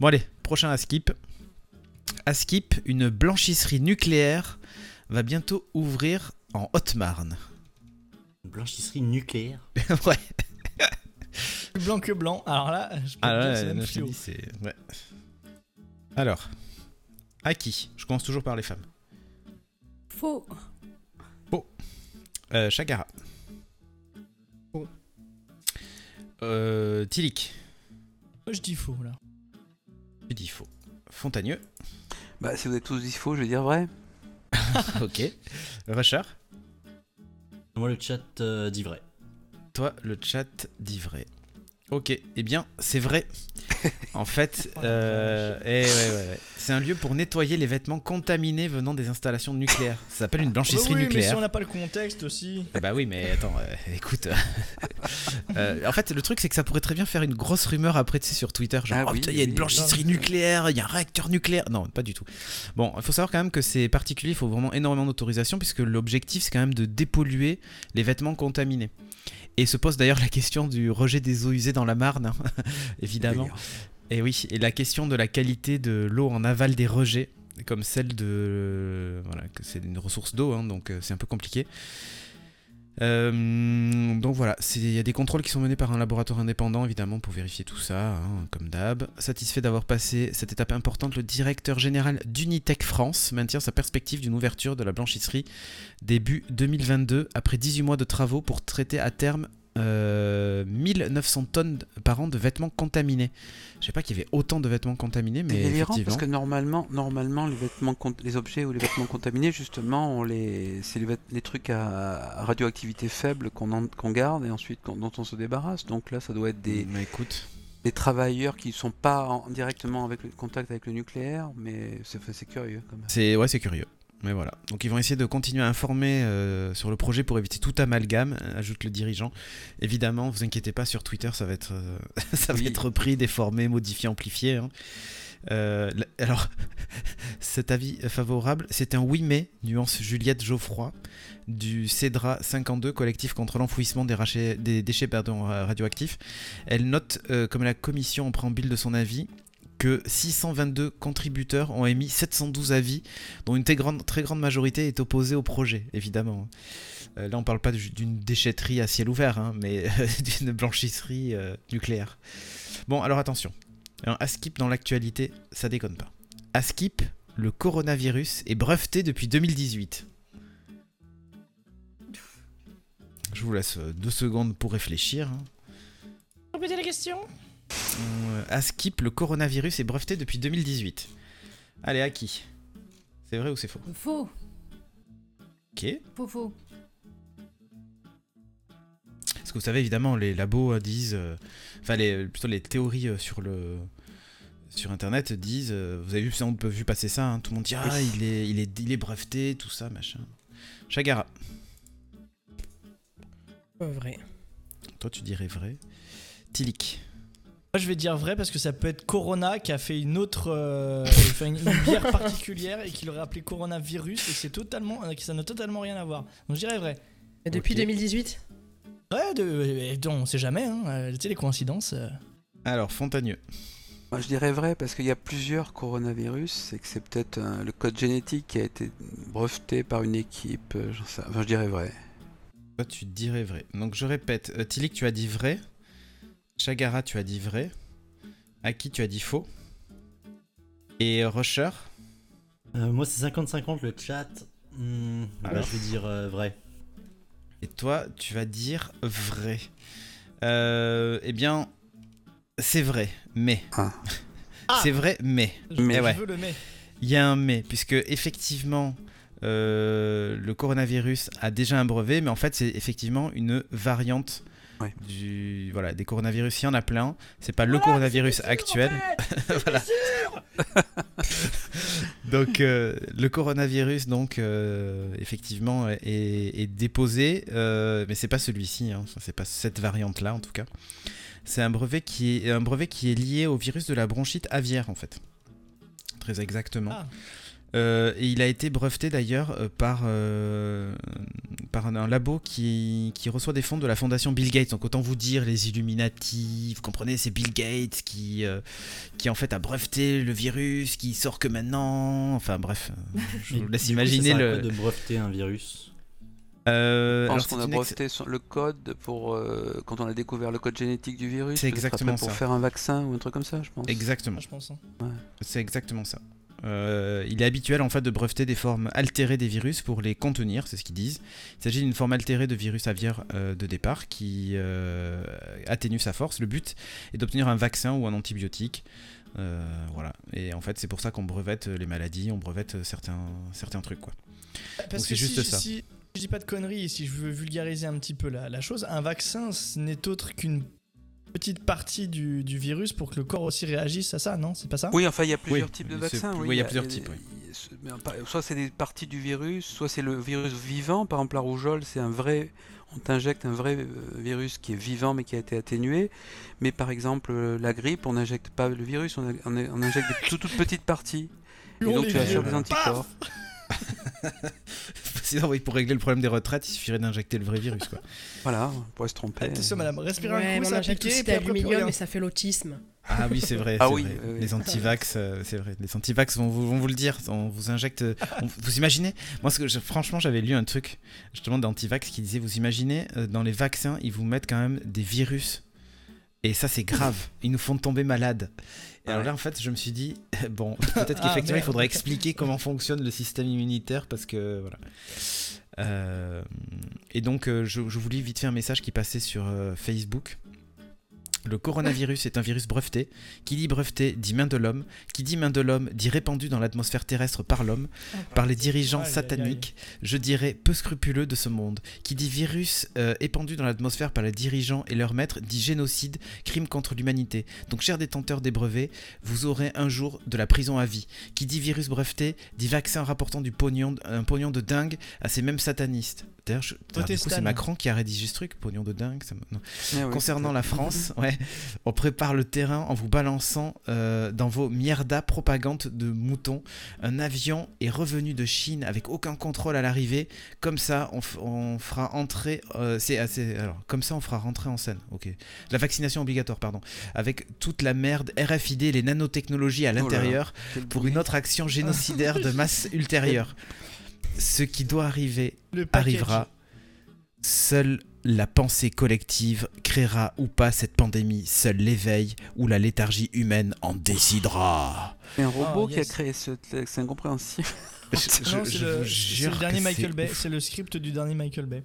Bon, allez, prochain à skip. À skip, une blanchisserie nucléaire va bientôt ouvrir en Haute-Marne. Une blanchisserie nucléaire. ouais, Plus blanc que blanc. Alors là, je peux ah, te dire, c'est même. Ouais. Alors, à qui? Je commence toujours par les femmes. Faux. Euh, Chagara. Euh, Tilik, Moi je dis faux là. tu dis faux. Fontagneux, Bah, si vous êtes tous dispo, je vais dire vrai. ok. Rusher, Moi, le chat euh, dit vrai. Toi, le chat dit vrai. Ok, eh bien, c'est vrai. En fait, euh, eh ouais, ouais, ouais. c'est un lieu pour nettoyer les vêtements contaminés venant des installations nucléaires. Ça s'appelle une blanchisserie Bah oui, mais si nucléaire. on n'a pas le contexte aussi. Ah Bah oui, mais attends, euh, écoute. Euh, en fait, le truc, c'est que ça pourrait très bien faire une grosse rumeur après, tu sais, sur Twitter. Genre, Ah oh oui, putain, il y a une blanchisserie oui. nucléaire, il y a un réacteur nucléaire. Non, pas du tout. Bon, il faut savoir quand même que c'est particulier, il faut vraiment énormément d'autorisation, puisque l'objectif, c'est quand même de dépolluer les vêtements contaminés. Et se pose d'ailleurs la question du rejet des eaux usées dans la Marne, hein, évidemment. Et oui, et la question de la qualité de l'eau en aval des rejets, comme celle de. Voilà, que c'est une ressource d'eau, hein, donc euh, c'est un peu compliqué. Euh, donc voilà, il y a des contrôles qui sont menés par un laboratoire indépendant, évidemment, pour vérifier tout ça, hein, comme d'hab. Satisfait d'avoir passé cette étape importante, le directeur général d'Unitech France maintient sa perspective d'une ouverture de la blanchisserie début 2022, après 18 mois de travaux pour traiter à terme euh, 1900 tonnes par an de vêtements contaminés. Je sais pas qu'il y avait autant de vêtements contaminés, mais délirant effectivement. parce que normalement, normalement les vêtements, les objets ou les vêtements contaminés, justement, on les, c'est les, trucs à radioactivité faible qu'on garde et ensuite dont on se débarrasse. Donc là, ça doit être des, Mais écoute, des travailleurs qui sont pas en- directement avec le contact avec le nucléaire, mais c'est curieux quand même. C'est ouais, c'est curieux. Mais voilà. Donc ils vont essayer de continuer à informer euh, sur le projet pour éviter tout amalgame, euh, ajoute le dirigeant. Évidemment, vous inquiétez pas sur Twitter, ça va être euh, ça va Oui. être repris, déformé, modifié, amplifié. hein. Euh, alors, cet avis favorable, c'est un oui mais, nuance Juliette Geoffroy, du CEDRA 52, collectif contre l'enfouissement des, déchets pardon, radioactifs. Elle note, euh, comme la commission en préambule de son avis, que 622 contributeurs ont émis 712 avis, dont une très grande, majorité est opposée au projet, évidemment. Euh, là, on parle pas du- d'une déchetterie à ciel ouvert, hein, mais d'une blanchisserie euh, nucléaire. Bon, alors attention. Askip dans l'actualité, ça déconne pas. Askip, le coronavirus, est breveté depuis 2018. Je vous laisse euh, deux secondes pour réfléchir. hein. Répétez la question? Euh, Askip, le coronavirus, est breveté depuis 2018. Allez, à qui? C'est vrai ou c'est faux? Faux, Ok. faux, faux. Parce que vous savez, évidemment, les labos euh, disent. euh, Enfin, les, plutôt les théories euh, sur le. Sur internet disent. euh, vous avez vu, on peut vu passer ça, hein, tout le monde dit Ah, il est, il, est, il est breveté, tout ça, machin. Chagara, Euh, vrai. toi tu dirais vrai. Tilik. Moi, je vais dire vrai parce que ça peut être Corona qui a fait une autre, euh, enfin, une, une bière particulière et qui l'aurait appelé coronavirus et que c'est totalement, euh, ça n'a totalement rien à voir. Donc je dirais vrai. Et depuis Ok. 2018 Ouais, de, euh, on sait jamais, hein, euh, tu sais les coïncidences. euh. Alors, Fontagneux. Moi, je dirais vrai parce qu'il y a plusieurs coronavirus, c'est que c'est peut-être euh, le code génétique qui a été breveté par une équipe. euh, sais- Enfin, je dirais vrai. Toi, tu dirais vrai. Donc, je répète. euh, Tilik, tu as dit vrai. Chagara, tu as dit vrai. Aki, tu as dit faux. Et Rusher, Euh, moi, c'est 50-50 le chat. Bah, Alors. je vais dire euh, vrai. Et toi, tu vas dire vrai. Euh, eh bien, c'est vrai, mais. Ah. C'est vrai, mais. Je, Mais je ouais. veux le mais. Il y a un mais, puisque effectivement, euh, le coronavirus a déjà un brevet, mais en fait, c'est effectivement une variante. Ouais. Du, voilà, des coronavirus, il y en a plein. C'est pas le coronavirus actuel. voilà. donc euh, le coronavirus, donc euh, effectivement, est, est déposé, euh, mais c'est pas celui-ci. Hein, c'est pas cette variante-là en tout cas. C'est un brevet qui est un brevet qui est lié au virus de la bronchite aviaire en fait. Très exactement. Ah. Euh, et il a été breveté d'ailleurs euh, par, euh, par un, un labo qui, qui reçoit des fonds de la fondation Bill Gates. Donc autant vous dire les Illuminati, vous comprenez, c'est Bill Gates qui, euh, qui en fait a breveté le virus, qui sort que maintenant. Enfin bref, je vous laisse du coup, imaginer ça sert à le. quoi de breveter un virus? Euh, Je pense qu'on a ex- breveté le code pour euh, quand on a découvert le code génétique du virus. C'est exactement après pour ça. faire un vaccin ou un truc comme ça, je pense. Exactement. Ah, je pense. hein. C'est exactement ça. Euh, il est habituel en fait de breveter des formes altérées des virus pour les contenir, c'est ce qu'ils disent. Il s'agit d'une forme altérée de virus aviaire euh, de départ qui euh, atténue sa force. Le but est d'obtenir un vaccin ou un antibiotique. Voilà. Et en fait, c'est pour ça qu'on brevette les maladies, on brevette certains, certains trucs. Quoi. Parce c'est juste si, ça. Si, je dis pas de conneries et si je veux vulgariser un petit peu la, la chose, un vaccin, ce n'est autre qu'une petite partie du, du virus pour que le corps aussi réagisse à ça, non? C'est pas ça? Oui, enfin, il y a plusieurs Oui, types de vaccins. plus- oui, il y a plusieurs types, y a Soit c'est des parties du virus, soit c'est le virus vivant. Par exemple, la rougeole, c'est un vrai. On t'injecte un vrai euh, virus qui est vivant mais qui a été atténué. Mais par exemple, euh, la grippe, on n'injecte pas le virus, on, a- on a- on injecte des toutes, toutes petites parties. Et On donc tu vieux. des anticorps. Sinon, oui, pour régler le problème des retraites, il suffirait d'injecter le vrai virus, quoi. Voilà, on pourrait se tromper. Attention, madame, respirez Ouais, un mais coup, ça a piqué, puis après, plus d'aluminium rien. et ça fait l'autisme. Ah oui, c'est vrai. Ah c'est oui, vrai. oui, oui. Les antivax, euh, c'est vrai. Les antivax vont vous, vont vous le dire. On vous injecte. on- vous imaginez? Moi, ce que je- franchement, j'avais lu un truc justement d'antivax qui disait vous imaginez euh, dans les vaccins, ils vous mettent quand même des virus. Et ça, c'est grave. Ils nous font tomber malades. Et alors là, en fait, je me suis dit bon, peut-être Ah, qu'effectivement, il merde. faudrait expliquer comment fonctionne le système immunitaire parce que voilà. Euh, et donc, euh, je, je vous lis vite fait un message qui passait sur euh, Facebook. Le coronavirus est un virus breveté. Qui dit breveté dit main de l'homme. Qui dit main de l'homme dit répandu dans l'atmosphère terrestre par l'homme, par les dirigeants sataniques, je dirais peu scrupuleux de ce monde. Qui dit virus euh, épandu dans l'atmosphère par les dirigeants et leurs maîtres dit génocide, crime contre l'humanité. Donc, chers détenteurs des brevets, vous aurez un jour de la prison à vie. Qui dit virus breveté dit vaccin rapportant du pognon, un pognon de dingue à ces mêmes satanistes. D'ailleurs, je- c'est. Macron qui a rédigé ce truc, pognon de dingue. ça me- non. Ah oui, Concernant la France, ouais, on prépare le terrain en vous balançant euh, dans vos mierdas propagande de moutons. Un avion est revenu de Chine avec aucun contrôle à l'arrivée. Comme ça, on, fera entrer. euh, c'est assez. Alors, comme ça, on fera rentrer en scène. Ok. La vaccination obligatoire, pardon. Avec toute la merde RFID, les nanotechnologies à là. l'intérieur pour une autre action génocidaire de masse ultérieure. Ce qui doit arriver Le arrivera. Seule la pensée collective créera ou pas cette pandémie. Seul l'éveil ou la léthargie humaine en décidera. C'est un robot Ah, qui a créé ce texte, c'est incompréhensible. C'est le, vous c'est jure le dernier que Michael c'est Bay. ouf. C'est le script du dernier Michael Bay.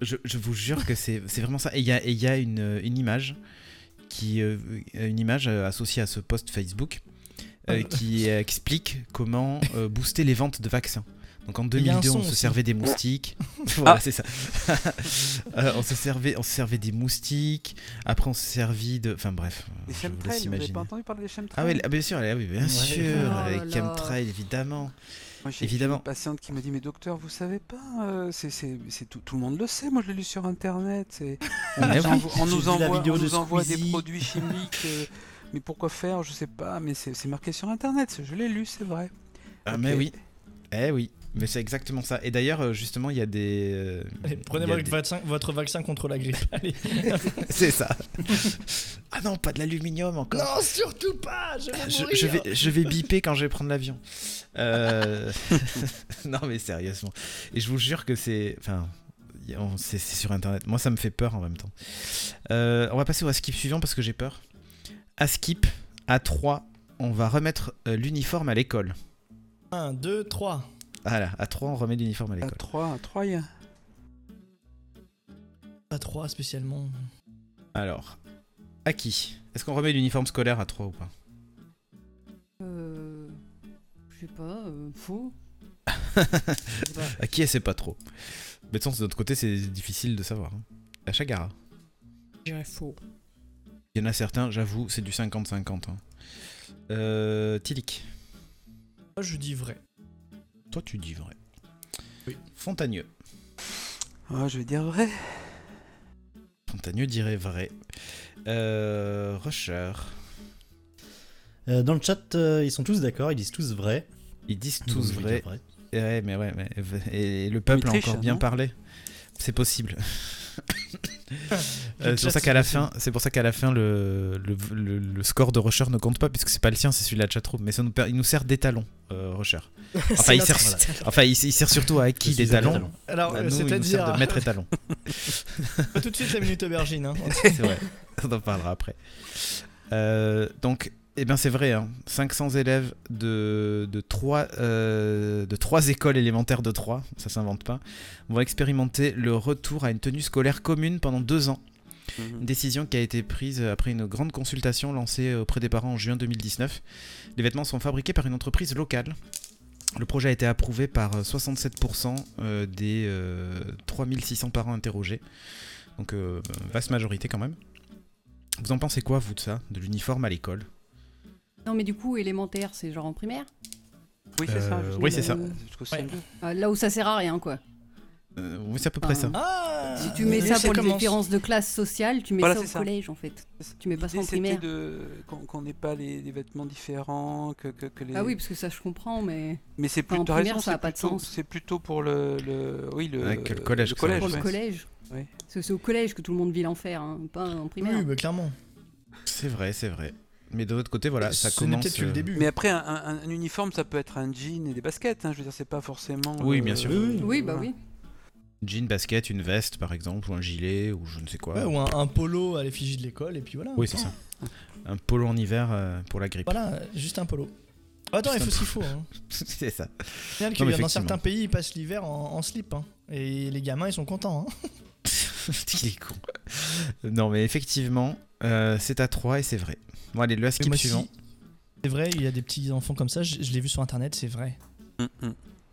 Je, je vous jure que c'est vraiment ça. Et il y a, et il y a une, une image qui euh, une image euh, associée à ce post Facebook euh, qui explique comment euh, booster les ventes de vaccins. Donc en Il y a un 2002, on se aussi. servait des moustiques. voilà, Ah. c'est ça. Euh, on se servait, on se servait des moustiques. Après, on se servit de. Enfin bref. Les je vous laisse chemtrails, vous n'avez pas entendu parler des chemtrails Ah oui, ah, bien sûr, ah oui, bien Ouais. sûr, Oh les chemtrails, évidemment. Moi, j'ai Évidemment. une patiente qui me dit Mais docteur, vous savez pas, euh, c'est, c'est, c'est tout, tout le monde le sait, moi je l'ai lu sur internet. c'est- On, Ah nous oui. envoie, on J'ai nous vu la envoie, vidéo on de nous envoie des produits chimiques. euh, mais pourquoi faire Je sais pas, mais c'est, c'est marqué sur internet, je l'ai lu, c'est vrai. Ah, mais oui. Eh oui, mais c'est exactement ça. Et d'ailleurs, euh, justement, il y a des. euh, Allez, prenez votre, des- vaccin, votre vaccin contre la grippe. C'est ça. ah non, pas de l'aluminium encore. non, surtout pas Je vais Je, vais, je vais biper quand je vais prendre l'avion. Euh, non, mais sérieusement. Et je vous jure que c'est. Enfin, c'est sur internet. Moi, ça me fait peur en même temps. Euh, on va passer au skip suivant parce que j'ai peur. À skip, à 3, on va remettre l'uniforme à l'école. 1, 2, 3. Voilà, à 3, on remet l'uniforme à À l'école. 3, à 3, il y a. Pas 3 spécialement. Alors, à qui? Est-ce qu'on remet l'uniforme scolaire à 3 ou pas? Euh, je sais pas, euh, faux. À qui elle sait pas trop? Mais de toute façon, de notre côté, c'est difficile de savoir. hein. À Chagara. Je dirais faux. Il y en a certains, j'avoue, c'est du 50-50. hein. Euh, Tilik. Moi, je dis vrai. Toi, tu dis vrai. Oui. Fontagneux. Ah, je vais dire vrai. Fontagneux dirait vrai. Euh, Rusher. Euh, dans le chat, euh, ils sont tous d'accord, ils disent tous vrai. Ils disent tous vrai. vrai. Ouais, mais ouais, mais et le peuple a encore bien parlé. C'est possible. Euh, c'est pour ça qu'à la fin, c'est pour ça qu'à la fin le, le, le- le score de Rusher ne compte pas puisque c'est pas le sien, c'est celui de la chatroom. Mais ça nous, il nous sert d'étalon, euh, Rusher. Enfin, il sert, style. enfin, il, il sert surtout à acquis Je suis des un talons. talon. Alors, Bah, euh, nous, il nous c'est-à-dire. sert de maître étalon. Pas tout de suite la minute aubergine. Hein. c'est vrai. On en parlera après. Euh, donc, eh ben c'est vrai, hein, 500 élèves de, de, trois, euh, de trois écoles élémentaires de Troyes, ça s'invente pas, vont expérimenter le retour à une tenue scolaire commune pendant deux ans. Une décision qui a été prise après une grande consultation lancée auprès des parents en juin 2019. Les vêtements sont fabriqués par une entreprise locale. Le projet a été approuvé par euh, 67% euh, des euh, 3600 parents interrogés. Donc, euh, vaste majorité quand même. Vous en pensez quoi, vous, de ça De l'uniforme à l'école? Non, mais du coup, élémentaire, c'est genre en primaire Oui, c'est ça. Euh, jusqu'au- oui, c'est ça. Jusqu'au Ouais. CM2. Ah, Là où ça sert à rien, quoi. Euh, oui, c'est à peu près ça. Ah Si tu mets ça pour les différences de classe sociale, tu mets Voilà, ça au c'est ça. collège en fait. Tu mets pas ça en L'idée, c'était primaire. de qu'on qu'on n'ait pas les, les vêtements différents, que, que, que les. Ah oui, parce que ça je comprends, mais Mais c'est en t'as primaire, raison, ça a c'est pas de plutôt- sens. C'est plutôt pour le, le oui le. Ouais, que le collège, que ça pour le ouais. collège. Ouais. Parce que c'est au collège que tout le monde vit l'enfer, hein, pas en primaire. Oui, bah clairement. C'est vrai, c'est vrai. Mais de l'autre côté, voilà, ça commence. peut-être que le euh, début. Mais après, un, un- un uniforme, ça peut être un jean et des baskets. hein, je veux dire, c'est pas forcément. Oui, euh, bien sûr. Oui, oui. Oui, bah oui. Jean, basket, une veste par exemple, ou un gilet, ou je ne sais quoi. Ouais, ou un, un polo à l'effigie de l'école, et puis voilà. Oui, c'est ça. Un polo en hiver euh, pour la grippe. Voilà, juste un polo. Attends, il faut ce qu'il faut. Hein. c'est ça. Que Non, mais dans certains pays, ils passent l'hiver en, en slip. hein. Et les gamins, ils sont contents. Hein. Il est con. Non, mais effectivement, euh, c'est à 3 et c'est vrai. Bon, allez, le skip suivant. si- C'est vrai, il y a des petits enfants comme ça, je, je l'ai vu sur internet, c'est vrai. Mm, mm.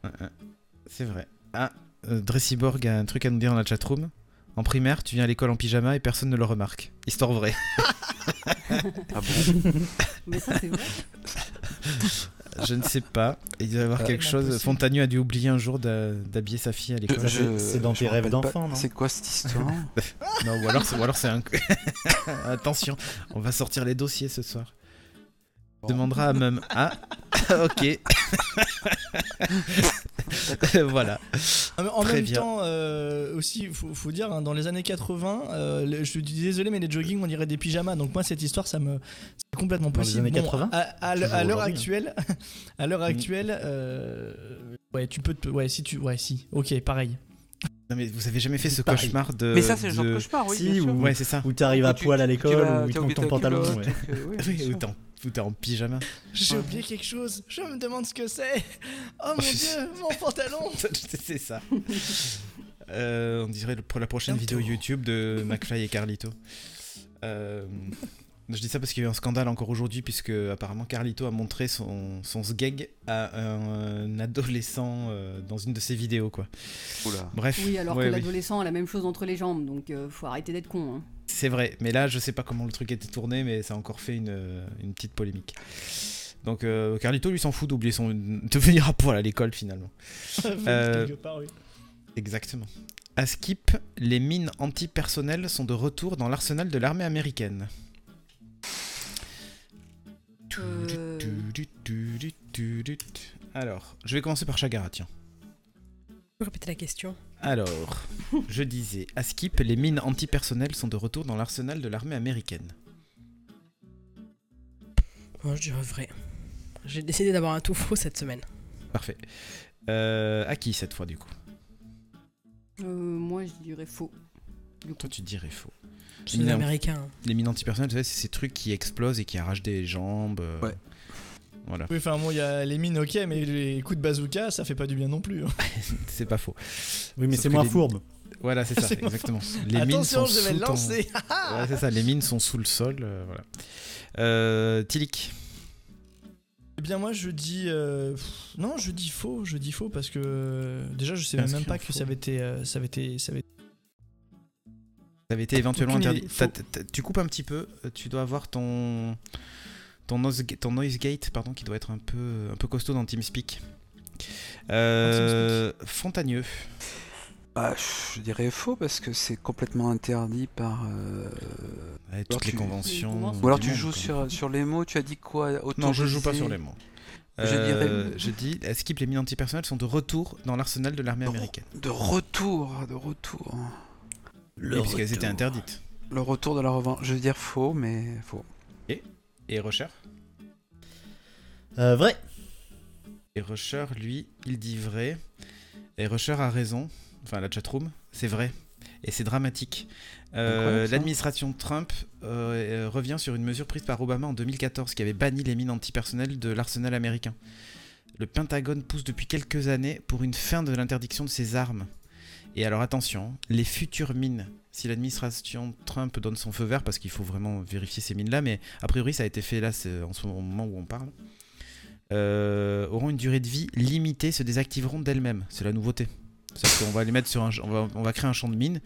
Ouais, ouais. C'est vrai. Ah, euh, Dressiborg a un truc à nous dire dans la chatroom. En primaire, tu viens à l'école en pyjama et personne ne le remarque. Histoire vraie. Ah bon? Mais ça c'est vrai. Je ne sais pas. Il doit y avoir Euh, quelque chose. Fontanieu a dû oublier un jour d'habiller sa fille à l'école. C'est- dans tes rêves d'enfant, non C'est quoi cette histoire Non, ou alors c'est, ou alors c'est un. Attention, on va sortir les dossiers ce soir. Bon. Demandera à Mum. Ah, ok. voilà. Ah, en Très même bien. temps, euh, aussi, faut, faut dire, hein, dans les années 80, euh, le- je suis désolé, mais les jogging, on dirait des pyjamas. Donc moi, cette histoire, ça me, c'est complètement Dans les possible. années 80? à, à l'heure- Toujours à l'heure aujourd'hui, actuelle, à l'heure Mm. actuelle, euh, ouais, tu peux, te, ouais, si tu, ouais, si, ok, pareil. Non, mais vous avez jamais fait ce Pareil. cauchemar de. Mais ça, c'est le genre de cauchemar, oui. Si, bien sûr. ou- Ouais, c'est ça. Où t'arrives à poil à l'école, ou ils tu ton ta pantalon. ouais. euh, oui, ou t'es t'es en pyjama. J'ai Ouais. oublié quelque chose. Je me demande ce que c'est. Oh mon Oh, dieu, mon pantalon. c'est ça. Euh, on dirait pour la prochaine Bientôt. vidéo YouTube de McFly et Carlito. Euh, je dis ça parce qu'il y a eu un scandale encore aujourd'hui, puisque apparemment Carlito a montré son, son sgeg à un, adolescent euh, dans une de ses vidéos. quoi. Oula. Bref, Oui, alors ouais, que oui. l'adolescent a la même chose entre les jambes, donc euh, faut arrêter d'être con. Hein. c'est vrai. Mais là, je sais pas comment le truc était tourné, mais ça a encore fait une, une petite polémique. Donc euh, Carlito lui s'en fout d'oublier son de venir à poil à l'école finalement. Euh, Quelque part, oui. Exactement. À Skip, les mines antipersonnelles sont de retour dans l'arsenal de l'armée américaine. Euh, Alors, je vais commencer par Chagara, tiens. Tu peux répéter la question Alors, je disais, à Skip, les mines antipersonnelles sont de retour dans l'arsenal de l'armée américaine. Moi, je dirais vrai. J'ai décidé d'avoir un tout faux cette semaine. Parfait. Euh, à qui cette fois du coup? Euh, moi je dirais faux. Du coup. Toi tu dirais faux. C'est Les mines, américain. les mines antipersonnelles, tu sais, c'est ces trucs qui explosent et qui arrachent des jambes. euh, Ouais. Voilà, Oui, enfin, bon, il y a les mines, ok, mais les coups de bazooka, ça fait pas du bien non plus. hein. c'est pas faux. Oui, mais c'est moins les- fourbe. Voilà, c'est ça, exactement. Les mines Attention, sont je vais sous le ton- lancer. Ouais, c'est ça, les mines sont sous le sol. euh, voilà. Euh, Tilik. Eh bien moi je dis euh, non je dis faux je dis faux parce que déjà je sais même pas que ça avait été euh, ça avait été ça avait été- Ça avait été éventuellement Aucune interdit. idée, T'as- faux. t'as- tu coupes un petit peu, euh, tu dois avoir ton ton noise, ga- ton noise gate pardon qui doit être un peu un peu costaud dans TeamSpeak. Euh, Fontagneux. Bah, je dirais faux parce que c'est complètement interdit par. euh, Ouais, toutes tu- les conventions. Ou alors tu monde, joues sur, sur les mots, tu as dit quoi Non, je joue pas sur les mots. Je Euh, dirais- je dis, à Skip, les mines antipersonnelles sont de retour dans l'arsenal de l'armée américaine. De retour, de retour. Oui, puisqu'elles étaient interdites. Le retour de la revanche. Je veux dire faux, mais faux. Et Rusher Euh, vrai. Et Rusher, lui, il dit vrai. Et Rusher a raison. Enfin, la chatroom, c'est vrai. Et c'est dramatique. Euh. L'administration Trump euh, revient sur une mesure prise par Obama en 2014 qui avait banni les mines antipersonnelles de l'arsenal américain. Le Pentagone pousse depuis quelques années pour une fin de l'interdiction de ces armes. Et alors attention, les futures mines, si l'administration Trump donne son feu vert, parce qu'il faut vraiment vérifier ces mines-là, mais a priori ça a été fait là en ce moment où on parle, euh, auront une durée de vie limitée, se désactiveront d'elles-mêmes. C'est la nouveauté. C'est-à-dire qu'on va les mettre sur un, on va, on va créer un champ de mines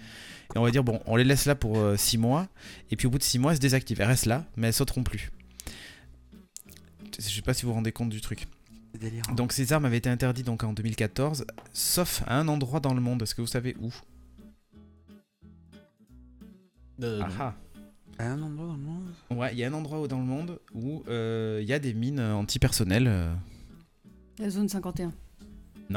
et on va dire bon, on les laisse là pour 6 mois et puis au bout de 6 mois elles se désactivent. Elles restent là, mais elles sauteront plus. Je sais pas si vous vous rendez compte du truc. Délirant. Donc ces armes avaient été interdites donc en 2014, sauf à un endroit dans le monde. Est-ce que vous savez où? Euh, Ah ah. À un endroit dans le monde? Ouais, il y a un endroit dans le monde où euh, il y a des mines euh, antipersonnelles. euh. La zone 51.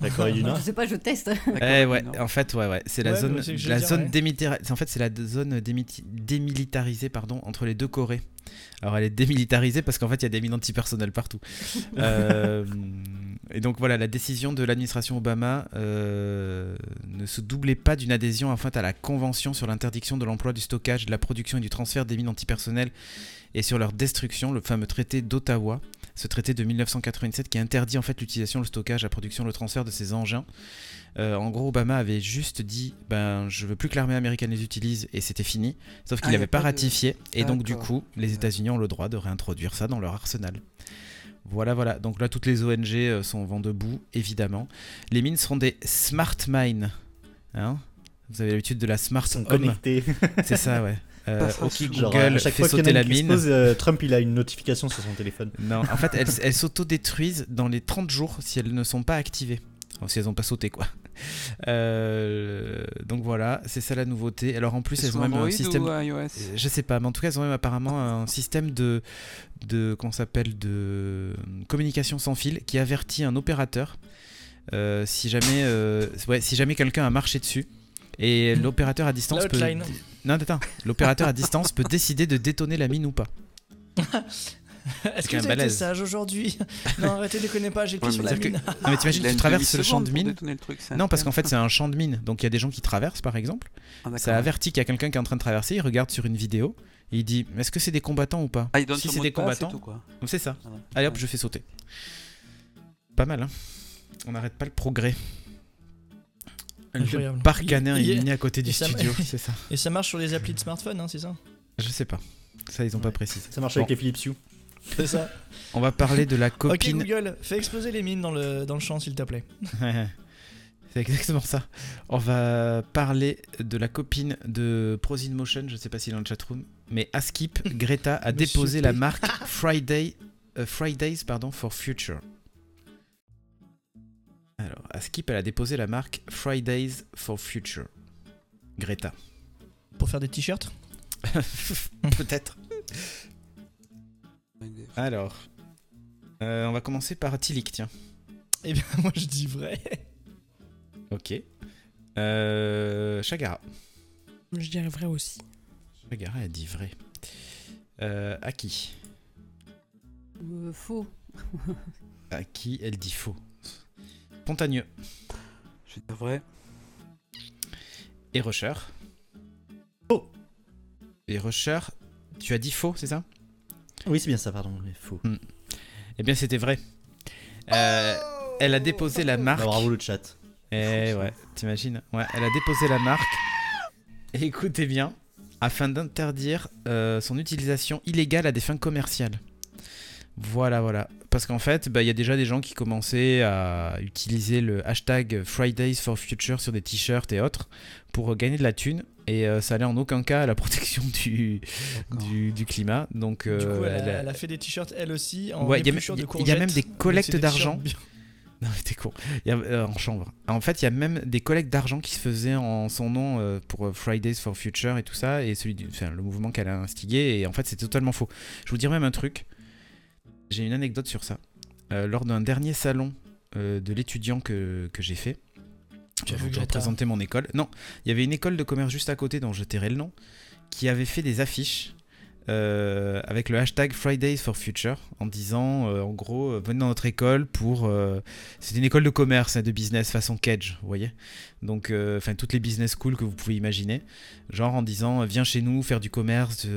La Corée du Nord. Je sais pas, je teste. Eh ouais, en fait, ouais, ouais, c'est la Ouais, zone, bah, la zone ouais. démilitarisée. En fait, c'est la zone démilitarisée, pardon, entre les deux Corées. Alors, elle est démilitarisée parce qu'en fait, il y a des mines antipersonnelles partout. Euh, et donc voilà, la décision de l'administration Obama euh, ne se doublait pas d'une adhésion en fait à la convention sur l'interdiction de l'emploi, du stockage, de la production et du transfert des mines antipersonnelles et sur leur destruction, le fameux traité d'Ottawa. Ce traité de 1987 qui interdit en fait l'utilisation, le stockage, la production, le transfert de ces engins. Euh, en gros, Obama avait juste dit ben je veux plus que l'armée américaine les utilise et c'était fini. Sauf qu'il Ah, n'avait pas, pas de- ratifié et donc du coup, les États-Unis ont le droit de réintroduire ça dans leur arsenal. Voilà, voilà. Donc là, toutes les ONG euh, sont vent debout, évidemment. Les mines seront des smart mines. Hein Vous avez l'habitude de la smart home. connectés. C'est ça, ouais. Euh, ok, Genre, Google à chaque fait fois sauter la mine. euh, Trump il a une notification sur son téléphone. Non, en fait, elles, elles s'autodétruisent dans les 30 jours si elles ne sont pas activées. Enfin, si elles n'ont pas sauté, quoi. Euh, donc voilà, c'est ça la nouveauté. Alors en plus, elles ont même Android un système. ou iOS Je sais pas, mais en tout cas, elles ont même apparemment un système de, de qu'on s'appelle de communication sans fil qui avertit un opérateur euh, si jamais, euh, ouais, si jamais quelqu'un a marché dessus. Et l'opérateur à distance peut. Non, attends. L'opérateur à distance peut décider de détonner la mine ou pas. Est-ce que tu as été sage aujourd'hui Non, arrêtez, déconnez pas, j'ai Ouais, sur la mine. Non, mais t'imagines, tu traverses le champ de mine. truc, Non, parce qu'en fait, c'est un champ de mine. Donc il y a des gens qui traversent, par exemple. Ah. Ça avertit qu'il y a quelqu'un qui est en train de traverser. Il regarde sur une vidéo. Et il dit Est-ce que c'est des combattants ou pas Ah, il donne Si c'est des de combattants. c'est ça. Ah ouais. Allez hop, je fais sauter. Pas mal, hein On n'arrête pas le progrès. Incroyable. Le parc canin est miné à côté du studio, c'est ça. Et ça marche sur les applis de smartphone, hein, c'est ça? Je sais pas. Ça, ils ont pas précisé. Ça marche Bon. avec les Philips Hue. C'est ça. On va parler de la Ok copine. Google, fais exploser les mines dans le, dans le champ s'il te plaît. c'est exactement ça. On va parler de la copine de Prosin Motion, je sais pas s'il est dans le chatroom, mais Askip, Greta a déposé la marque Friday, euh, Fridays pardon, for Future. Alors, Askip, elle a déposé la marque Fridays for Future. Greta. Pour faire des t-shirts Peut-être. Alors, euh, on va commencer par Tilik, tiens. Eh bien, moi je dis vrai. Ok. Euh, Chagara. Je dirais vrai aussi. Chagara a dit vrai. Euh, Aki. Euh, faux. Aki, elle dit faux. Pontagneux. Je vais dire vrai. Et Rusher. Faux. Et Rusher, tu as dit faux, c'est ça? Oui, c'est bien ça, pardon, mais faux. Eh bien, c'était vrai. Euh, elle a déposé la marque. Bah, bravo le chat. Eh ouais, t'imagines? Ouais, elle a déposé la marque. Et écoutez bien, afin d'interdire euh, son utilisation illégale à des fins commerciales. Voilà, voilà. Parce qu'en fait, bah, il y a déjà des gens qui commençaient à utiliser le hashtag Fridays for Future sur des t-shirts et autres pour gagner de la thune. Et euh, ça allait en aucun cas à la protection du, D'accord. du, du climat. Donc, du coup, euh, elle, a, elle a- elle a fait des t-shirts elle aussi en Ouais, il y a même- de il y a même des collectes c'est d'argent. Non, mais t'es con. Il y a, euh, en chambre. En fait, il y a même des collectes d'argent qui se faisaient en son nom euh, pour euh, Fridays for Future et tout ça, et celui du, enfin, le mouvement qu'elle a instigé, et en fait, c'était totalement faux. Je vous dirais même un truc. J'ai une anecdote sur ça. Euh, lors d'un dernier salon euh, de l'étudiant que, que j'ai fait, Greta représentais mon école. Non, il y avait une école de commerce juste à côté, dont je tairai le nom, qui avait fait des affiches euh, avec le hashtag Fridays for Future en disant euh, en gros euh, venez dans notre école pour c'est une école de commerce hein, de business façon Kedge vous voyez donc enfin toutes les business schools que vous pouvez imaginer genre en disant viens chez nous faire du commerce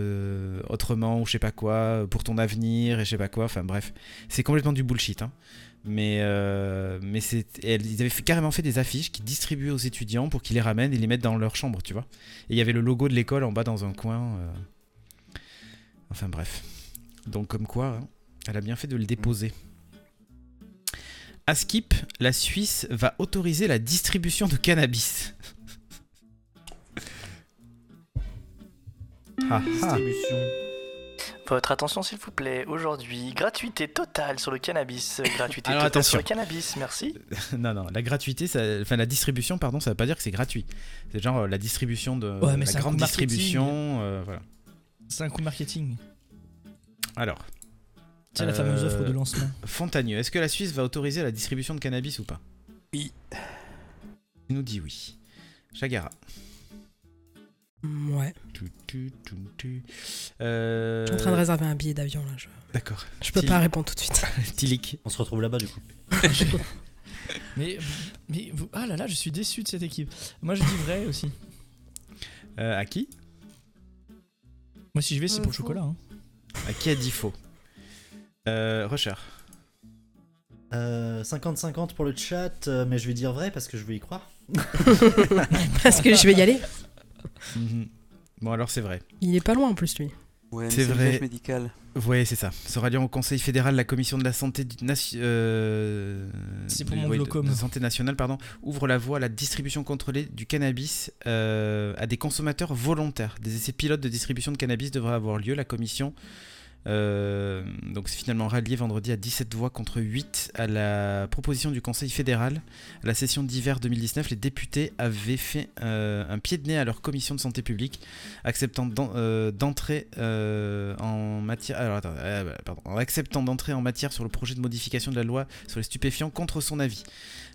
autrement ou je sais pas quoi pour ton avenir et je sais pas quoi enfin bref c'est complètement du bullshit hein. mais mais c'est ils avaient carrément fait des affiches qui distribuaient aux étudiants pour qu'ils les ramènent et les mettent dans leur chambre tu vois et il y avait le logo de l'école en bas dans un coin. Enfin bref. Donc comme quoi, hein, elle a bien fait de le déposer. À Skip, la Suisse va autoriser la distribution de cannabis. ah, ah. Distribution. Votre attention s'il vous plaît. Aujourd'hui, gratuité totale sur le cannabis. Gratuité Alors, totale sur le cannabis, merci. non, non, la gratuité, ça- enfin la distribution, pardon, ça veut pas dire que c'est gratuit. C'est genre euh, la distribution de Ouais, mais la grande distribution, euh, voilà. C'est un coup marketing. Alors, C'est la fameuse Euh, offre de lancement. Fontagneux, est-ce que la Suisse va autoriser la distribution de cannabis ou pas? Oui. Il nous dit oui. Chagara. Ouais. Tu, tu, tu, tu. Euh, Je suis en train de réserver un billet d'avion là. Je, D'accord. je peux pas répondre tout de suite. Tilik. On se retrouve là-bas du coup. Mais, mais vous- ah là là, je suis déçu de cette équipe. Moi, je dis vrai aussi. Euh, à qui? Moi, si je vais, c'est Euh, pour le chocolat. hein. À qui a dit faux? Euh, Rusher. Euh, 50-50 pour le chat, euh, mais je vais dire vrai parce que je veux y croire. Parce que je vais y aller. Mhm. Bon, alors c'est vrai. Il est pas loin en plus lui. Ouais, C'est vrai. médical. Oui, c'est ça. Sera lié au Conseil fédéral, la Commission de la santé, du- nation- euh, C'est pour de- mon ouais, de- glaucome. de santé nationale, pardon, ouvre la voie à la distribution contrôlée du cannabis euh, à des consommateurs volontaires. Des essais pilotes de distribution de cannabis devraient avoir lieu. La Commission euh, donc c'est finalement rallié vendredi à 17 voix contre 8 à la proposition du Conseil fédéral. À la session d'hiver 2019, les députés avaient fait euh, un pied de nez à leur commission de santé publique, acceptant euh, d'entrer en matière. En acceptant d'entrer en matière sur le projet de modification de la loi sur les stupéfiants contre son avis.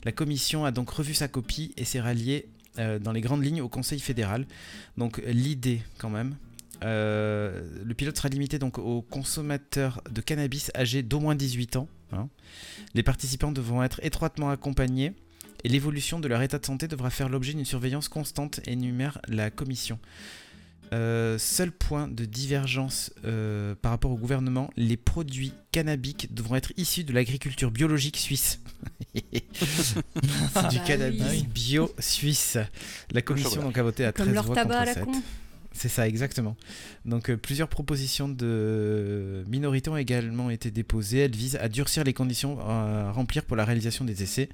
La commission a donc revu sa copie et s'est ralliée dans les grandes lignes au Conseil fédéral. Donc l'idée quand même. Euh, le pilote sera limité donc aux consommateurs de cannabis âgés d'au moins 18 ans. hein. Les participants devront être étroitement accompagnés et l'évolution de leur état de santé devra faire l'objet d'une surveillance constante, énumère la commission. Euh, seul point de divergence euh, par rapport au gouvernement, les produits cannabiques devront être issus de l'agriculture biologique suisse. C'est du Bah cannabis bio suisse. La commission donc a voté à 13 Comme leur voix tabac à contre la 7. con. C'est ça, exactement. Donc euh, plusieurs propositions de minorités ont également été déposées. Elles visent à durcir les conditions à remplir pour la réalisation des essais.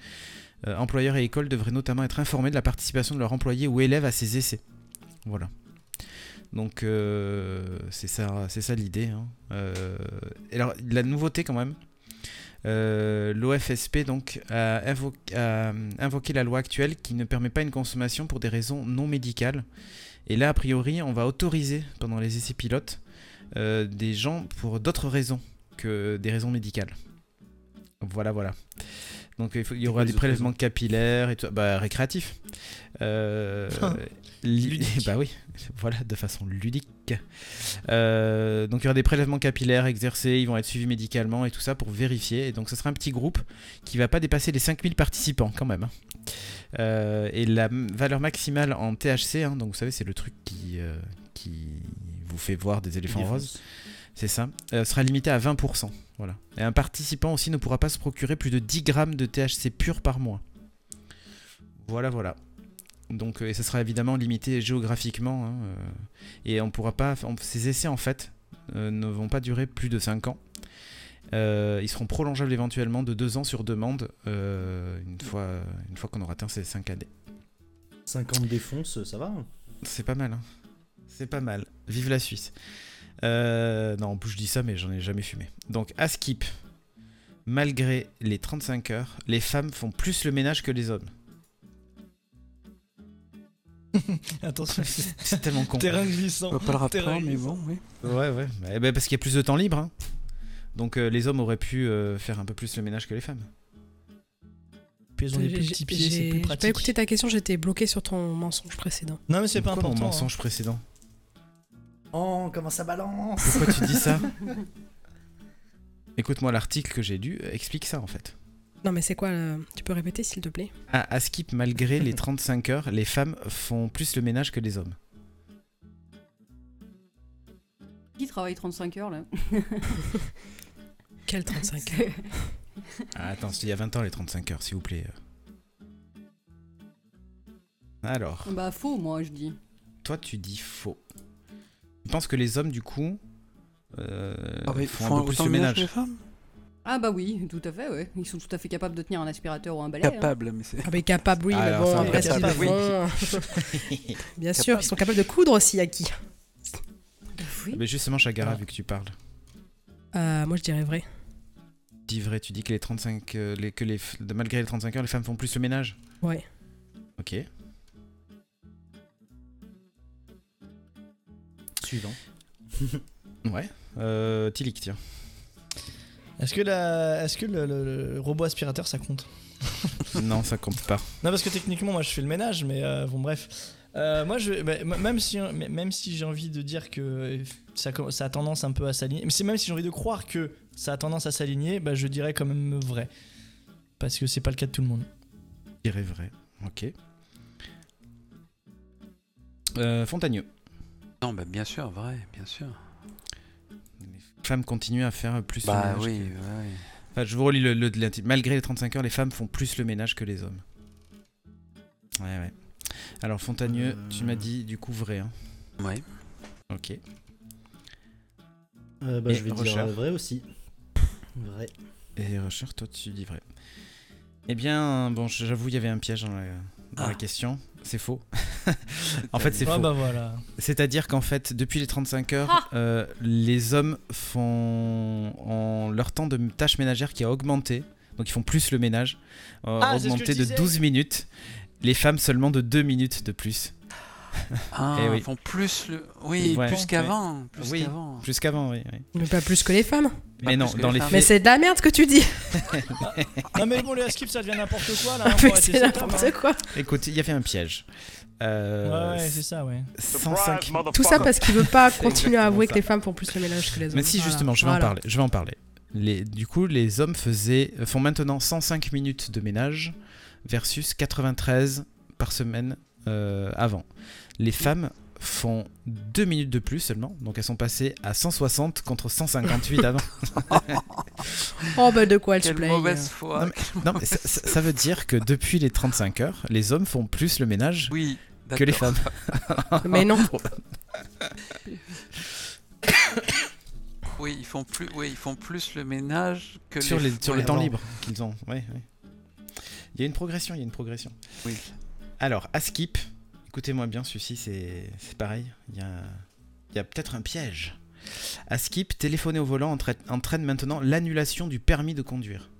Euh, employeurs et écoles devraient notamment être informés de la participation de leurs employés ou élèves à ces essais. Voilà. Donc euh, c'est ça, ça l'idée. hein. Euh, alors la nouveauté quand même. euh, L'OFSP donc a invoqué la loi actuelle qui ne permet pas une consommation pour des raisons non médicales. Et là, a priori, on va autoriser pendant les essais pilotes euh, des gens pour d'autres raisons que des raisons médicales. Voilà, voilà. Donc il, faut- il y aura des prélèvements capillaires et tout. Bah, récréatifs. Euh, li- Ludique. bah oui, voilà, de façon ludique. Euh, donc il y aura des prélèvements capillaires exercés, ils vont être suivis médicalement et tout ça pour vérifier. Et donc ce sera un petit groupe qui va pas dépasser les 5000 participants quand même. hein. Euh, et la valeur maximale en THC, hein, donc vous savez, c'est le truc qui, euh, qui vous fait voir des éléphants roses, c'est ça, euh, sera limitée à 20%. Voilà. Et un participant aussi ne pourra pas se procurer plus de 10 grammes de THC pur par mois. Voilà, voilà. Donc, et ça sera évidemment limité géographiquement. hein, euh, et on pourra pas. on- ces essais, en fait, euh, ne vont pas durer plus de 5 ans. Euh, ils seront prolongeables éventuellement de 2 ans sur demande euh, une fois, une fois qu'on aura atteint ces 5 années. 50 défonce, ça va C'est pas mal, hein. C'est pas mal. Vive la Suisse. Euh, non, en plus je dis ça, mais j'en ai jamais fumé. Donc, à Skip, malgré les 35 heures, les femmes font plus le ménage que les hommes. Attention, c'est C'est tellement con. terrain glissant. On va pas le Terrain rappeler, mais bon, oui. Ouais, ouais. Eh ben, parce qu'il y a plus de temps libre. hein. Donc, euh, les hommes auraient pu euh, faire un peu plus le ménage que les femmes. Puis ils ont des J'ai- petits pieds, c'est j'ai- plus J'ai pas pratique. écouté ta question, j'étais bloqué sur ton mensonge précédent. Non, mais c'est pas important. mon hein. mensonge précédent Oh, comment ça balance Pourquoi tu dis ça Écoute-moi, l'article que j'ai lu euh, explique ça en fait. Non mais c'est quoi le- Tu peux répéter s'il te plaît? À, à Skip, malgré les 35 heures, les femmes font plus le ménage que les hommes. Qui travaille 35 heures là? Quel 35 heures Ah, attends, c'était il y a 20 ans les 35 heures, s'il vous plaît. Alors, Bah faux, moi je dis. toi tu dis faux. Tu penses que les hommes, du coup, euh, Ah, mais font font un peu plus de ménage les femmes? Ah bah oui, tout à fait, ouais. Ils sont tout à fait capables de tenir un aspirateur ou un balai. hein. Capable, mais c'est. Ah mais capable oui, mais bon, après ce qu'ils font... Bien sûr, ils sont capables de coudre aussi. Oui. Mais justement, Chagara, Ah. vu que tu parles. Euh, moi, je dirais vrai. Dis vrai, tu dis que les 35, euh, les, que les, malgré les 35 heures, les femmes font plus le ménage Ouais. Ok. Suivant. Ouais. Euh, Tilik, tiens. Est-ce que, la... Est-ce que le, le- le robot aspirateur ça compte? Non, ça compte pas. Non, parce que techniquement, moi je fais le ménage, mais euh, bon, bref. Euh, moi, je, bah, même si, même si j'ai envie de dire que ça, ça a tendance un peu à s'aligner, mais c'est même si j'ai envie de croire que ça a tendance à s'aligner, bah, je dirais quand même vrai. Parce que c'est pas le cas de tout le monde. Je dirais vrai. Ok. Euh, Fontagneux. Non, bah, bien sûr, vrai, bien sûr. Les femmes continuent à faire plus le Bah ménage. oui, que- ouais, ouais. Enfin, je vous relis le, le- le- Malgré les 35 heures, les femmes font plus le ménage que les hommes. Ouais, ouais. Alors, Fontagneux, Euh. tu m'as dit du coup vrai. Hein. Ouais. Ok. Euh, bah, Et je vais Rocher dire euh, vrai aussi. Vrai. Et Rocher, toi, tu dis vrai. Eh bien, bon, j'avoue, il y avait un piège dans la, dans la Ah. question. C'est faux. en fait, c'est Ah faux. bah voilà. C'est-à-dire qu'en fait, depuis les 35 heures, Ah. euh, les hommes font ont leur temps de tâche ménagère qui a augmenté. Donc ils font plus le ménage, euh, Ah, augmenté de disais. 12 minutes. Les femmes seulement de 2 minutes de plus. Ah, Eh oui. ils font plus le. Oui, Ouais. plus qu'avant. Plus Oui. qu'avant. Plus qu'avant, oui. oui. Mais pas plus que les femmes. Mais non, dans les les femmes. faits. Mais c'est de la merde ce que tu dis. Non, mais bon, le skip ça devient n'importe quoi là. c'est n'importe quoi. Écoute, il y avait un piège. Euh, Ouais, ouais, c'est ça, ouais. 105 Tout ça parce qu'il veut pas continuer à avouer que les femmes font plus le ménage que les hommes. Mais si, Voilà. justement, je vais Voilà. en parler. Je vais en parler. Les, du coup, les hommes faisaient, font maintenant 105 minutes de ménage versus 93 par semaine euh, avant. Les femmes font 2 minutes de plus seulement, donc elles sont passées à 160 contre 158 avant. Oh bah de quoi elle se Quelle plaint. mauvaise foi. Non, Non, mais ça, veut dire que depuis les 35 heures, les hommes font plus le ménage Oui, que les femmes. Mais non. Oui, ils font plus, oui, ils font plus le ménage que sur les, les, sur ouais, les temps libres qu'ils ont. Ouais, ouais. Il y a une progression, il y a une progression. Oui. Alors, à skip, écoutez-moi bien, celui-ci c'est c'est pareil. Il y a, il y a peut-être un piège. À skip, téléphoner au volant entraîne, entraîne maintenant l'annulation du permis de conduire.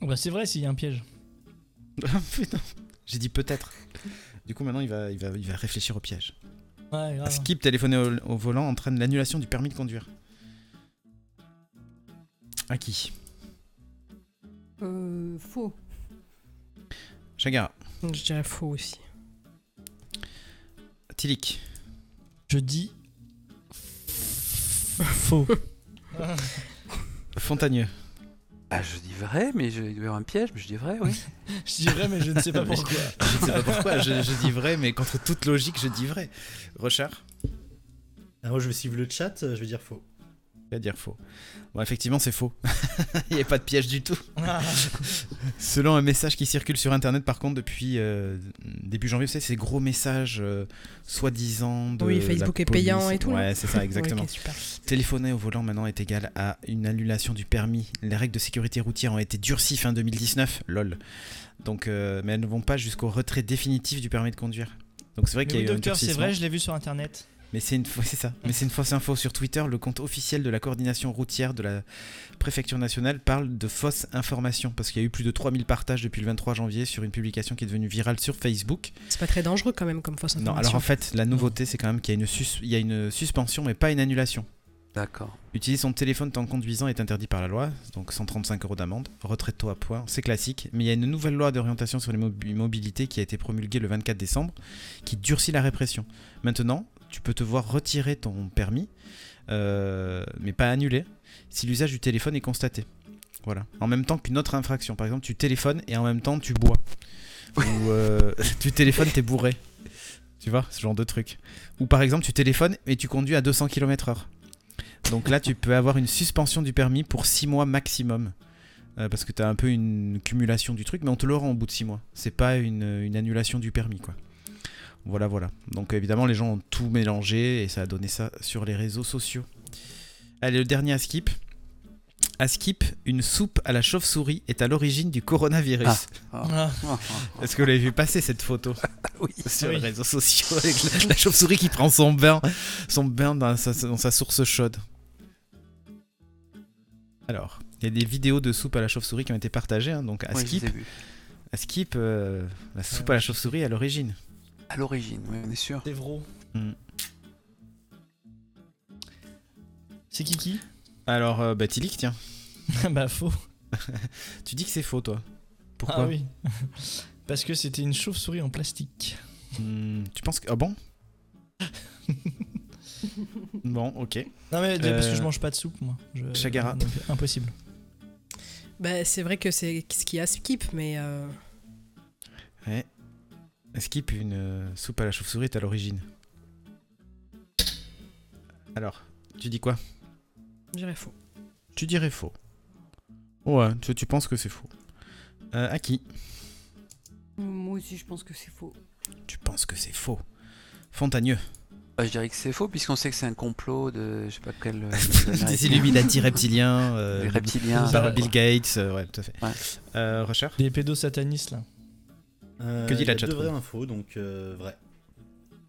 Bah, c'est vrai s'il y a un piège. Putain, j'ai dit peut-être. Du coup, maintenant il va, il va, il va réfléchir au piège. Ouais, À grave. skip, téléphoner au, au volant entraîne l'annulation du permis de conduire. À qui? Euh, faux. Chagara. Je dirais faux aussi. Tilik. Je dis. Faux. Fontagneux. Ah, je dis vrai, mais je, il doit y avoir un piège, mais je dis vrai, oui. je dis vrai, mais je ne sais pas pourquoi. Je ne sais pas pourquoi, je, je dis vrai, mais contre toute logique, je dis vrai. Rochard? Ah, moi, je vais suivre le chat, je vais dire faux. Il va dire faux. Bon, effectivement, c'est faux. Il n'y a pas de piège du tout. Selon un message qui circule sur Internet, par contre, depuis euh, début janvier, vous savez, ces gros messages euh, soi-disant de. Oui, la Facebook est payant et tout, Ouais, c'est ça, exactement. Super. Téléphoner au volant maintenant est égal à une annulation du permis. Les règles de sécurité routière ont été durcies fin 2019, lol. Donc, euh, mais elles ne vont pas jusqu'au retrait définitif du permis de conduire. Donc c'est vrai qu'il y a eu un docteur, c'est vrai, je l'ai vu sur internet. Mais c'est une, ça. Mais c'est une fausse info sur Twitter. Le compte officiel de la coordination routière de la préfecture nationale parle de fausses informations parce qu'il y a eu plus de 3000 partages depuis le 23 janvier sur une publication qui est devenue virale sur Facebook. C'est pas très dangereux quand même comme fausse Non, information. alors en fait, la nouveauté c'est quand même qu'il y a une, sus- il y a une suspension mais pas une annulation. D'accord. Utiliser son téléphone en conduisant est interdit par la loi, donc 135 euros d'amende. Retrait de taux à point, c'est classique. Mais il y a une nouvelle loi d'orientation sur les mobi- mobilités qui a été promulguée le 24 décembre, qui durcit la répression. Maintenant, tu peux te voir retirer ton permis, euh, mais pas annuler, si l'usage du téléphone est constaté. Voilà. En même temps qu'une autre infraction. Par exemple, tu téléphones et en même temps tu bois. Ou euh, tu téléphones, t'es bourré. Tu vois, ce genre de truc. Ou par exemple, tu téléphones et tu conduis à 200 km/h. Donc là, tu peux avoir une suspension du permis pour 6 mois maximum. Euh, parce que tu as un peu une cumulation du truc, mais on te le rend au bout de 6 mois. C'est pas une, une annulation du permis, quoi. Voilà, voilà. Donc évidemment, les gens ont tout mélangé et ça a donné ça sur les réseaux sociaux. Allez, le dernier à skip. À skip, une soupe à la chauve-souris est à l'origine du coronavirus. Ah. Est-ce que vous l'avez vu passer cette photo oui. sur Oui. les réseaux sociaux avec la, la chauve-souris qui prend son bain, son bain dans sa, dans sa source chaude? Alors, il y a des vidéos de soupe à la chauve-souris qui ont été partagées, hein, donc à Oui, Skip, à Skip euh, la soupe à la chauve-souris à l'origine. À l'origine, oui, on est sûr. C'est vrai. Mm. C'est qui qui? Alors, euh, bah Tilik, tiens, Bah faux. tu dis que c'est faux, toi. Pourquoi? Ah oui. Parce que c'était une chauve-souris en plastique. Hmm, Tu penses que... Ah bon? Bon, ok. Non mais parce Euh, que je mange pas de soupe moi. Je- Chagara. donc, Impossible. Bah, c'est vrai que c'est ce qu'il y a skip, mais euh, Ouais. Skip, une euh, soupe à la chauve-souris est à l'origine. Alors, tu dis quoi? Je dirais faux. Tu dirais faux. Ouais, tu, tu penses que c'est faux. Euh, à qui? Moi aussi, je pense que c'est faux. Tu penses que c'est faux. Fontagneux. Bah, je dirais que c'est faux, puisqu'on sait que c'est un complot de je sais pas quel. euh, Des. Illuminati reptiliens. euh, Les reptiliens. par euh, Bill Gates, euh, ouais, tout à fait. Ouais. Euh, Rusher Les pédosatanistes là. Euh, Que dit la chatroom vraies infos, donc euh, vrai.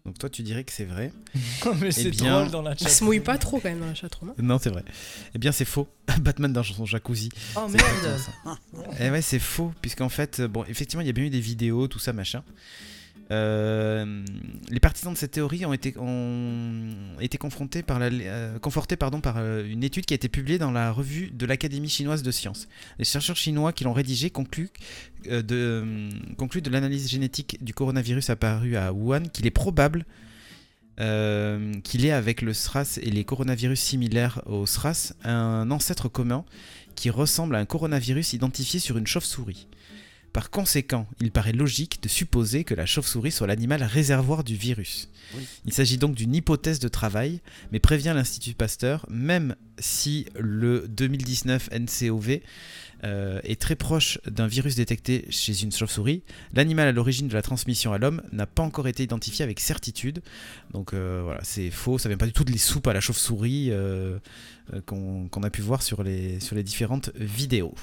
Donc toi, tu dirais que c'est vrai. mais c'est Eh bien- drôle dans la Il chat. se mouille pas trop quand même dans la chatroom. hein. Non, c'est vrai. Eh bien, c'est faux. Batman dans son jacuzzi. Oh C'est ça. Eh ouais, c'est faux, puisqu'en fait, euh, bon, effectivement, il y a bien eu des vidéos, tout ça, machin. Euh, les partisans de cette théorie ont été, ont été confrontés par euh, confortés par euh, une étude qui a été publiée dans la revue de l'Académie chinoise de sciences. Les chercheurs chinois qui l'ont rédigée concluent, de, l'analyse génétique du coronavirus apparu à Wuhan qu'il est probable qu'il ait avec le SRAS et les coronavirus similaires au SRAS un ancêtre commun qui ressemble à un coronavirus identifié sur une chauve-souris. Par conséquent, il paraît logique de supposer que la chauve-souris soit l'animal réservoir du virus. Oui. Il s'agit donc d'une hypothèse de travail, mais prévient l'Institut Pasteur, même si le 2019 NCOV euh, est très proche d'un virus détecté chez une chauve-souris, l'animal à l'origine de la transmission à l'homme n'a pas encore été identifié avec certitude. Donc euh, voilà, c'est faux, ça vient pas du tout de les soupes à la chauve-souris euh, qu'on a pu voir sur les, sur les différentes vidéos.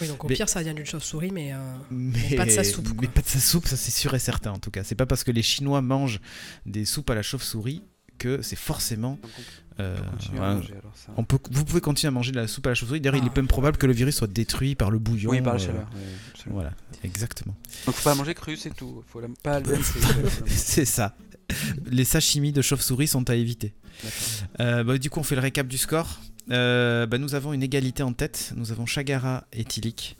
Oui, donc au Mais- pire, ça vient d'une chauve-souris, mais Mais pas de sa soupe, quoi. Mais pas de sa soupe, ça c'est sûr et certain en tout cas. C'est pas parce que les Chinois mangent des soupes à la chauve-souris que c'est forcément. Euh, on peut continuer à un- manger, alors, ça. on peut, vous pouvez continuer à manger de la soupe à la chauve-souris. D'ailleurs, il est Ah. même probable que le virus soit détruit par le bouillon. Oui, par la euh, chaleur. oui, absolument. Voilà, exactement. Donc faut pas la manger crue, c'est tout. Faut la... pas le c'est- ça. Les sashimi de chauve-souris sont à éviter. Euh, bah, du coup, on fait le récap du score. Euh, bah, nous avons une égalité en tête. Nous avons Chagara et Tilik.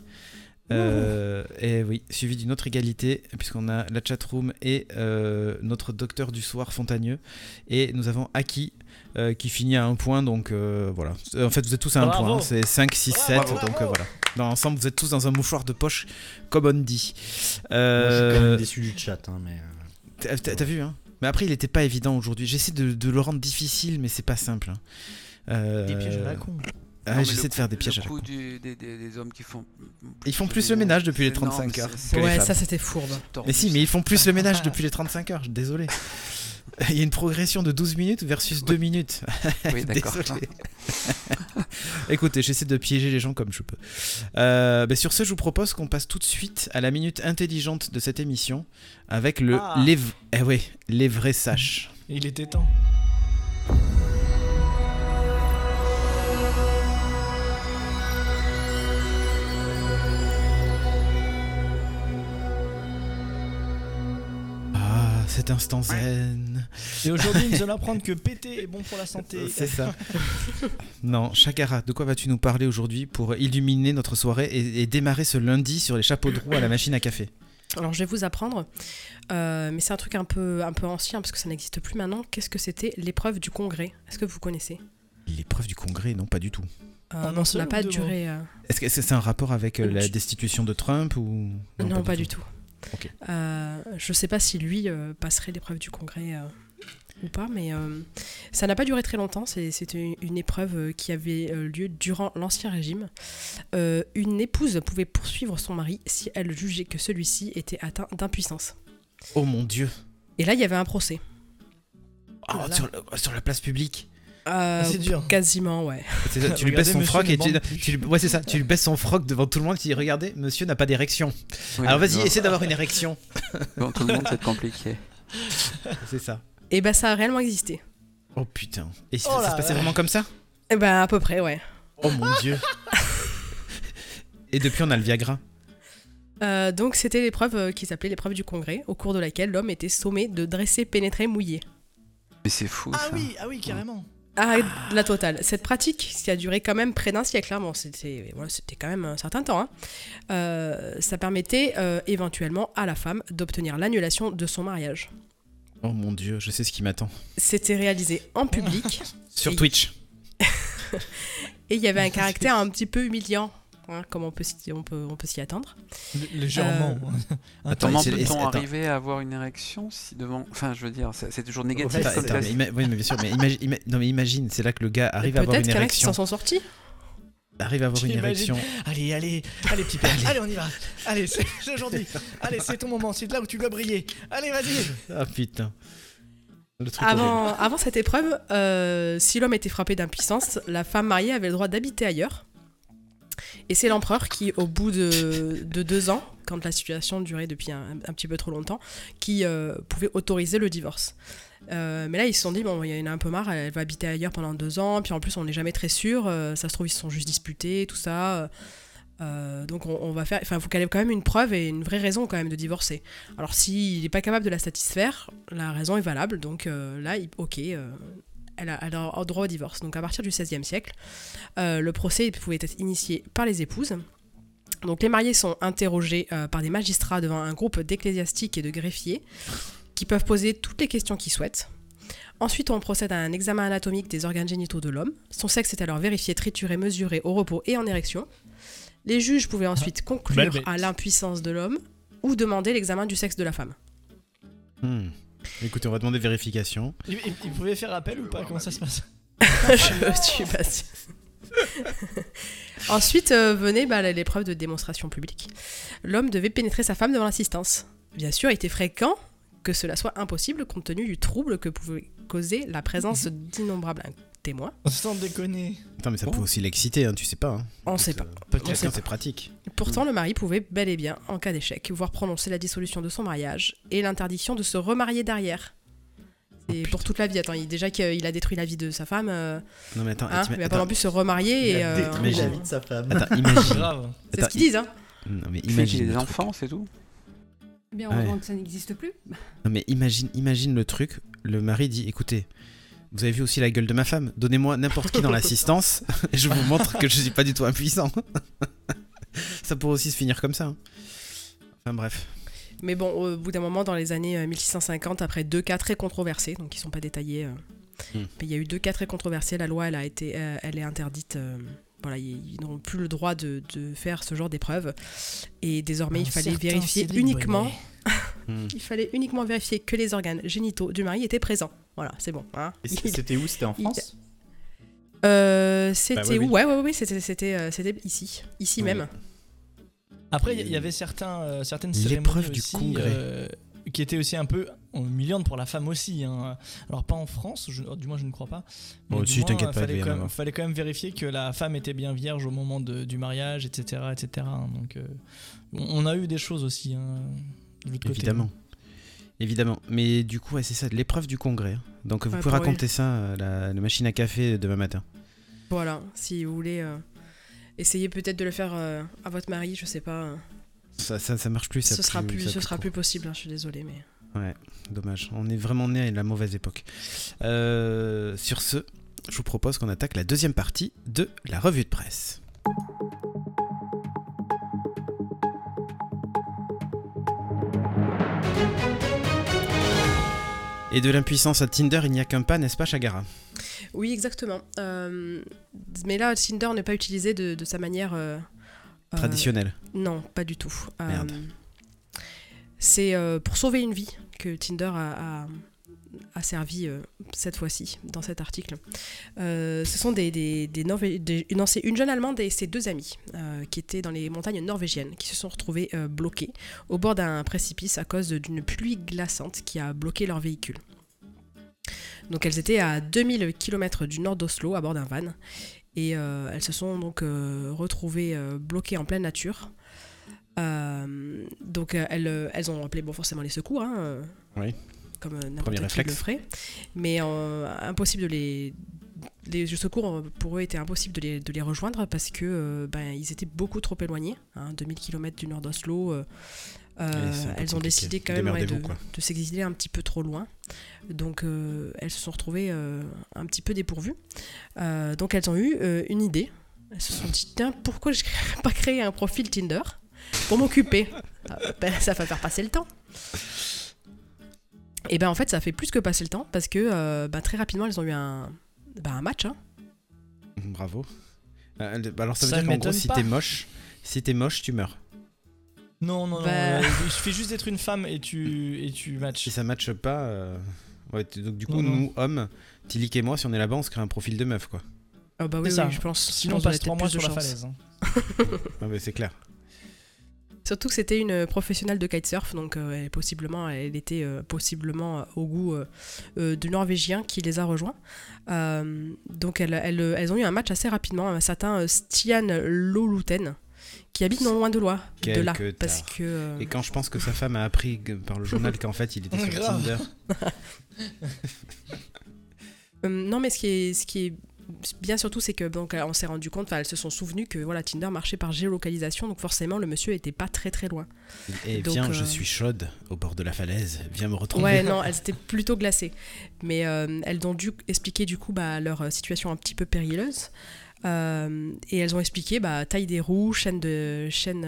Euh, et oui, suivi d'une autre égalité, puisqu'on a la chatroom et euh, notre docteur du soir Fontagneux. Et nous avons Aki euh, qui finit à un point. Donc euh, voilà. En fait, vous êtes tous à un Bravo. point. hein. C'est 5, 6, 7. Bravo. Donc euh, voilà. Dans l'ensemble, vous êtes tous dans un mouchoir de poche, comme on dit. Moi, je suis quand même déçu du chat, hein, mais. T'as vu, hein Mais après, il était pas évident aujourd'hui. J'essaie de, de le rendre difficile, mais c'est pas simple. hein. Euh, Des pièges à la con. ah, J'essaie de faire des pièges à Le la coup con. du- des, des- des hommes qui font. Ils font plus le ménage depuis les C'est- 35 non, heures. ouais, ça c'était fourbe. Mais si, mais ils font plus le ménage depuis les 35 heures, désolé. Il y a une progression de 12 minutes versus 2 minutes. Oui, d'accord. Désolé. Écoutez, j'essaie de piéger les gens comme je peux. Euh, bah, sur ce, je vous propose qu'on passe tout de suite à la minute intelligente de cette émission avec le Ah. les, eh ouais, les vrais saches. Il était temps. Cet instant zen. Et aujourd'hui, nous allons apprendre que péter est bon pour la santé. C'est ça. non, Chagara, de quoi vas-tu nous parler aujourd'hui pour illuminer notre soirée et, et démarrer ce lundi sur les chapeaux de roue à la machine à café? Alors je vais vous apprendre, euh, mais c'est un truc un peu, un peu ancien parce que ça n'existe plus maintenant. Qu'est-ce que c'était l'épreuve du congrès? Est-ce que vous connaissez? L'épreuve du congrès, non, pas du tout. Euh, un Non, ça n'a pas duré. euh, Est-ce que c'est un rapport avec euh, la tu- destitution de Trump ou? Non, pas, du tout. Euh, je sais pas si lui euh, passerait l'épreuve du congrès euh, ou pas, mais euh, ça n'a pas duré très longtemps. C'était une, épreuve qui avait lieu durant l'Ancien Régime. Euh, une épouse pouvait poursuivre son mari si elle jugeait que celui-ci était atteint d'impuissance. Oh mon dieu. Et là, il y avait un procès. Oh, sur, le- sur la place publique. Euh, c'est dur. Quasiment, ouais. C'est ça, tu lui baisses son froc et tu, ouais c'est ça, tu lui baisses son froc devant tout le monde et tu dis regardez, monsieur n'a pas d'érection. Oui, Alors vas-y, essaie d'avoir une érection. Devant tout le monde, c'est compliqué. C'est ça. Et ben, ça a réellement existé. Oh putain. Et Oh ça se passait vraiment comme ça? Et ben, à peu près, ouais. Oh mon dieu. Et depuis, on a le Viagra. Euh, donc c'était l'épreuve euh, qui s'appelait l'épreuve du congrès, au cours de laquelle l'homme était sommé de dresser, pénétrer, mouiller. Mais c'est fou. Ah ça. oui, ah oui, carrément. Ah, la totale. Cette pratique, qui a duré quand même près d'un siècle, hein, bon, c'était voilà, quand même un certain temps, hein, euh, ça permettait euh, éventuellement à la femme d'obtenir l'annulation de son mariage. Oh mon dieu, je sais ce qui m'attend. C'était réalisé en public Sur Et- Twitch. et il y avait un caractère un petit peu humiliant, hein, comme on peut, s'y- on peut, on peut s'y attendre. Légèrement. Un Attends, c'est- peut-on attends. arriver à avoir une érection si devant. Enfin, je veux dire, c'est c'est toujours négatif Ouais, Attends, comme attends, test. mais ima- oui, mais bien sûr, mais imagine, ima- non, mais imagine, c'est là que le gars arrive à avoir Peut-être une qu'il y en a qui érection. s'en sont sortis. Arrive à avoir une érection. Allez, allez, allez, petit père. Allez, on y va. Allez, c'est aujourd'hui. Allez, c'est ton moment. C'est là où tu dois briller. Allez, vas-y. Ah putain. Le truc horrible. Avant, avant cette épreuve, euh, si l'homme était frappé d'impuissance, la femme mariée avait le droit d'habiter ailleurs. Et c'est l'empereur qui, au bout de, de deux ans, quand la situation durait depuis un, petit peu trop longtemps, qui euh, pouvait autoriser le divorce. Euh, mais là, ils se sont dit, bon, il y en a un peu marre, elle va habiter ailleurs pendant deux ans, puis en plus, on n'est jamais très sûr, euh, ça se trouve, ils se sont juste disputés, tout ça. Donc, on, va faire. Enfin, il faut qu'elle ait quand même une preuve et une vraie raison, quand même, de divorcer. Alors, s'il n'est pas capable de la satisfaire, la raison est valable, donc là, ok. Elle a, elle a droit au divorce. Donc à partir du XVIe siècle, euh, le procès pouvait être initié par les épouses. Donc les mariés sont interrogés euh, par des magistrats devant un groupe d'ecclésiastiques et de greffiers qui peuvent poser toutes les questions qu'ils souhaitent. Ensuite, on procède à un examen anatomique des organes génitaux de l'homme. Son sexe est alors vérifié, trituré, mesuré au repos et en érection. Les juges pouvaient ensuite conclure à l'impuissance de l'homme ou demander l'examen du sexe de la femme. Hmm. Écoutez, on va demander vérification. Il, il- il pouvait faire appel ou pas? Comment ça se passe? Je suis pas sûre. Ensuite euh, venait bah, l'épreuve de démonstration publique. L'homme devait pénétrer sa femme devant l'assistance. Bien sûr, il était fréquent que cela soit impossible compte tenu du trouble que pouvait causer la présence d'innombrables témoins. Sans déconner. Attends, mais ça peut aussi l'exciter, hein, tu sais pas. Hein. On sait pas. Peut-être. C'est pratique. Pourtant, le mari pouvait bel et bien, en cas d'échec, voir prononcer la dissolution de son mariage et l'interdiction de se remarier derrière. Et pour toute la vie. Attends, il- déjà qu'il a détruit la vie de sa femme, euh, Non, mais attends, hein, va attends, pas non plus se remarier. Il et, a euh, détruit la imagine. vie de sa femme. attends, imagine. Grave. C'est ce qu'ils disent, hein. Non, mais imagine. des enfants, c'est tout. Bien, Ouais. heureusement que ça n'existe plus. Non, mais imagine, imagine le truc. Le mari dit écoutez, vous avez vu aussi la gueule de ma femme Donnez-moi n'importe qui dans l'assistance et je vous montre que je suis pas du tout impuissant. ça pourrait aussi se finir comme ça. hein. Enfin bref. Mais bon, au bout d'un moment, dans les années euh, 1650, après deux cas très controversés, donc qui sont pas détaillés, euh, Hmm. mais il y a eu deux cas très controversés, la loi, elle, a été, euh, elle est interdite. euh, voilà, ils, n'ont plus le droit de, de faire ce genre d'épreuve. Et désormais, il fallait certain vérifier uniquement. Hmm. il fallait uniquement vérifier que les organes génitaux du mari étaient présents. Voilà, c'est bon. hein. C'était où? C'était en il- France? Euh, c'était Bah oui, où oui. Ouais, ouais, ouais, c'était, c'était, euh, ici, ici Oui. même. Après, il y- avait certains, euh, certaines L'épreuve cérémonies du aussi, congrès. euh, qui étaient aussi un peu humiliantes pour la femme aussi. hein. Alors pas en France, je- du moins je ne crois pas. Bon, du si, moins, t'inquiète pas, il fallait quand, même, avoir. fallait quand même vérifier que la femme était bien vierge au moment de- du mariage, etc., etc. hein. Donc, euh, on, a eu des choses aussi. hein, de l'autre côté. Évidemment. Évidemment. Mais du coup, ouais, c'est ça, l'épreuve du congrès. hein. Donc vous Ouais, pouvez raconter ça à la, la machine à café demain matin. Voilà, si vous voulez euh, essayer peut-être de le faire euh, à votre mari, je sais pas. euh, Ça, ça, ça marche plus. ça ce sera plus, ça ce sera trop. plus possible, hein, je suis désolée, mais. Ouais, dommage. On est vraiment né à la mauvaise époque. Euh, sur ce, je vous propose qu'on attaque la deuxième partie de la revue de presse. Et de l'impuissance à Tinder, il n'y a qu'un pas, n'est-ce pas, Chagara? Oui, exactement. Euh, mais là, Tinder n'est pas utilisé de, de sa manière. euh, euh, Traditionnel. Non, pas du tout. Merde. C'est euh, pour sauver une vie que Tinder a, servi euh, cette fois-ci, dans cet article. Euh, ce sont des, une jeune Allemande et ses deux amis qui étaient dans les montagnes norvégiennes, qui se sont retrouvés bloqués au bord d'un précipice à cause d'une pluie glaçante qui a bloqué leur véhicule. Donc elles étaient à 2000 km du nord d'Oslo à bord d'un van et elles se sont donc retrouvées bloquées en pleine nature. Euh, donc euh, elles, euh, elles ont appelé bon, forcément les secours, hein, Oui. comme n'importe qui réflexe. le ferait, mais impossible de les, les secours pour eux étaient impossible de les, de les rejoindre parce que euh, ben, ils étaient beaucoup trop éloignés, hein, 2000 km du nord d'Oslo. euh, elles ont décidé quand même ouais, de, de s'exiler un petit peu trop loin. Donc euh, elles se sont retrouvées un petit peu dépourvues. Donc elles ont eu une idée. Elles se sont dit, tiens, pourquoi je ne pas créer un profil Tinder? Pour m'occuper Euh, ben, Ça va faire passer le temps. Et ben en fait, ça fait plus que passer le temps parce que euh, ben, très rapidement, elles ont eu un, ben, un match. hein. Bravo. Euh, bah alors ça veut Ça dire qu'en gros, si t'es moche, si t'es moche, tu meurs. Non, non, non. Bah. euh, il suffit juste d'être une femme et tu, et tu matches. Si ça matche pas, euh, ouais, donc du coup, Non, non. nous hommes, Tilik et moi, si on est là-bas, on se crée un profil de meuf, quoi. Ah bah oui, C'est ça. oui, je pense. Sinon, on passe qu'on a 3 mois sur plus la de chance. falaise. hein. Ah bah, c'est clair. Surtout que c'était une professionnelle de kitesurf, donc euh, elle, possiblement, elle était euh, possiblement euh, au goût euh, euh, du Norvégien qui les a rejoints. Euh, donc elles, elles- elles ont eu un match assez rapidement, un certain Stian Loluten, qui habite non loin de, Loire, de là. Quelque Parce que, euh, Et quand je pense que sa femme a appris par le journal qu'en fait, il était sur Grave. Tinder. euh, non, mais ce qui est, ce qui est bien surtout, c'est que donc on s'est rendu compte, elles se sont souvenues que voilà, Tinder marchait par géolocalisation, donc forcément le monsieur était pas très très loin. Et Donc, viens, je euh, suis chaude au bord de la falaise. Viens me retrouver. Ouais, non, elles étaient plutôt glacées. Mais euh, elles ont dû expliquer du coup bah, leur euh, situation un petit peu périlleuse. Euh, et elles ont expliqué bah, taille des roues, chaîne, de, chaîne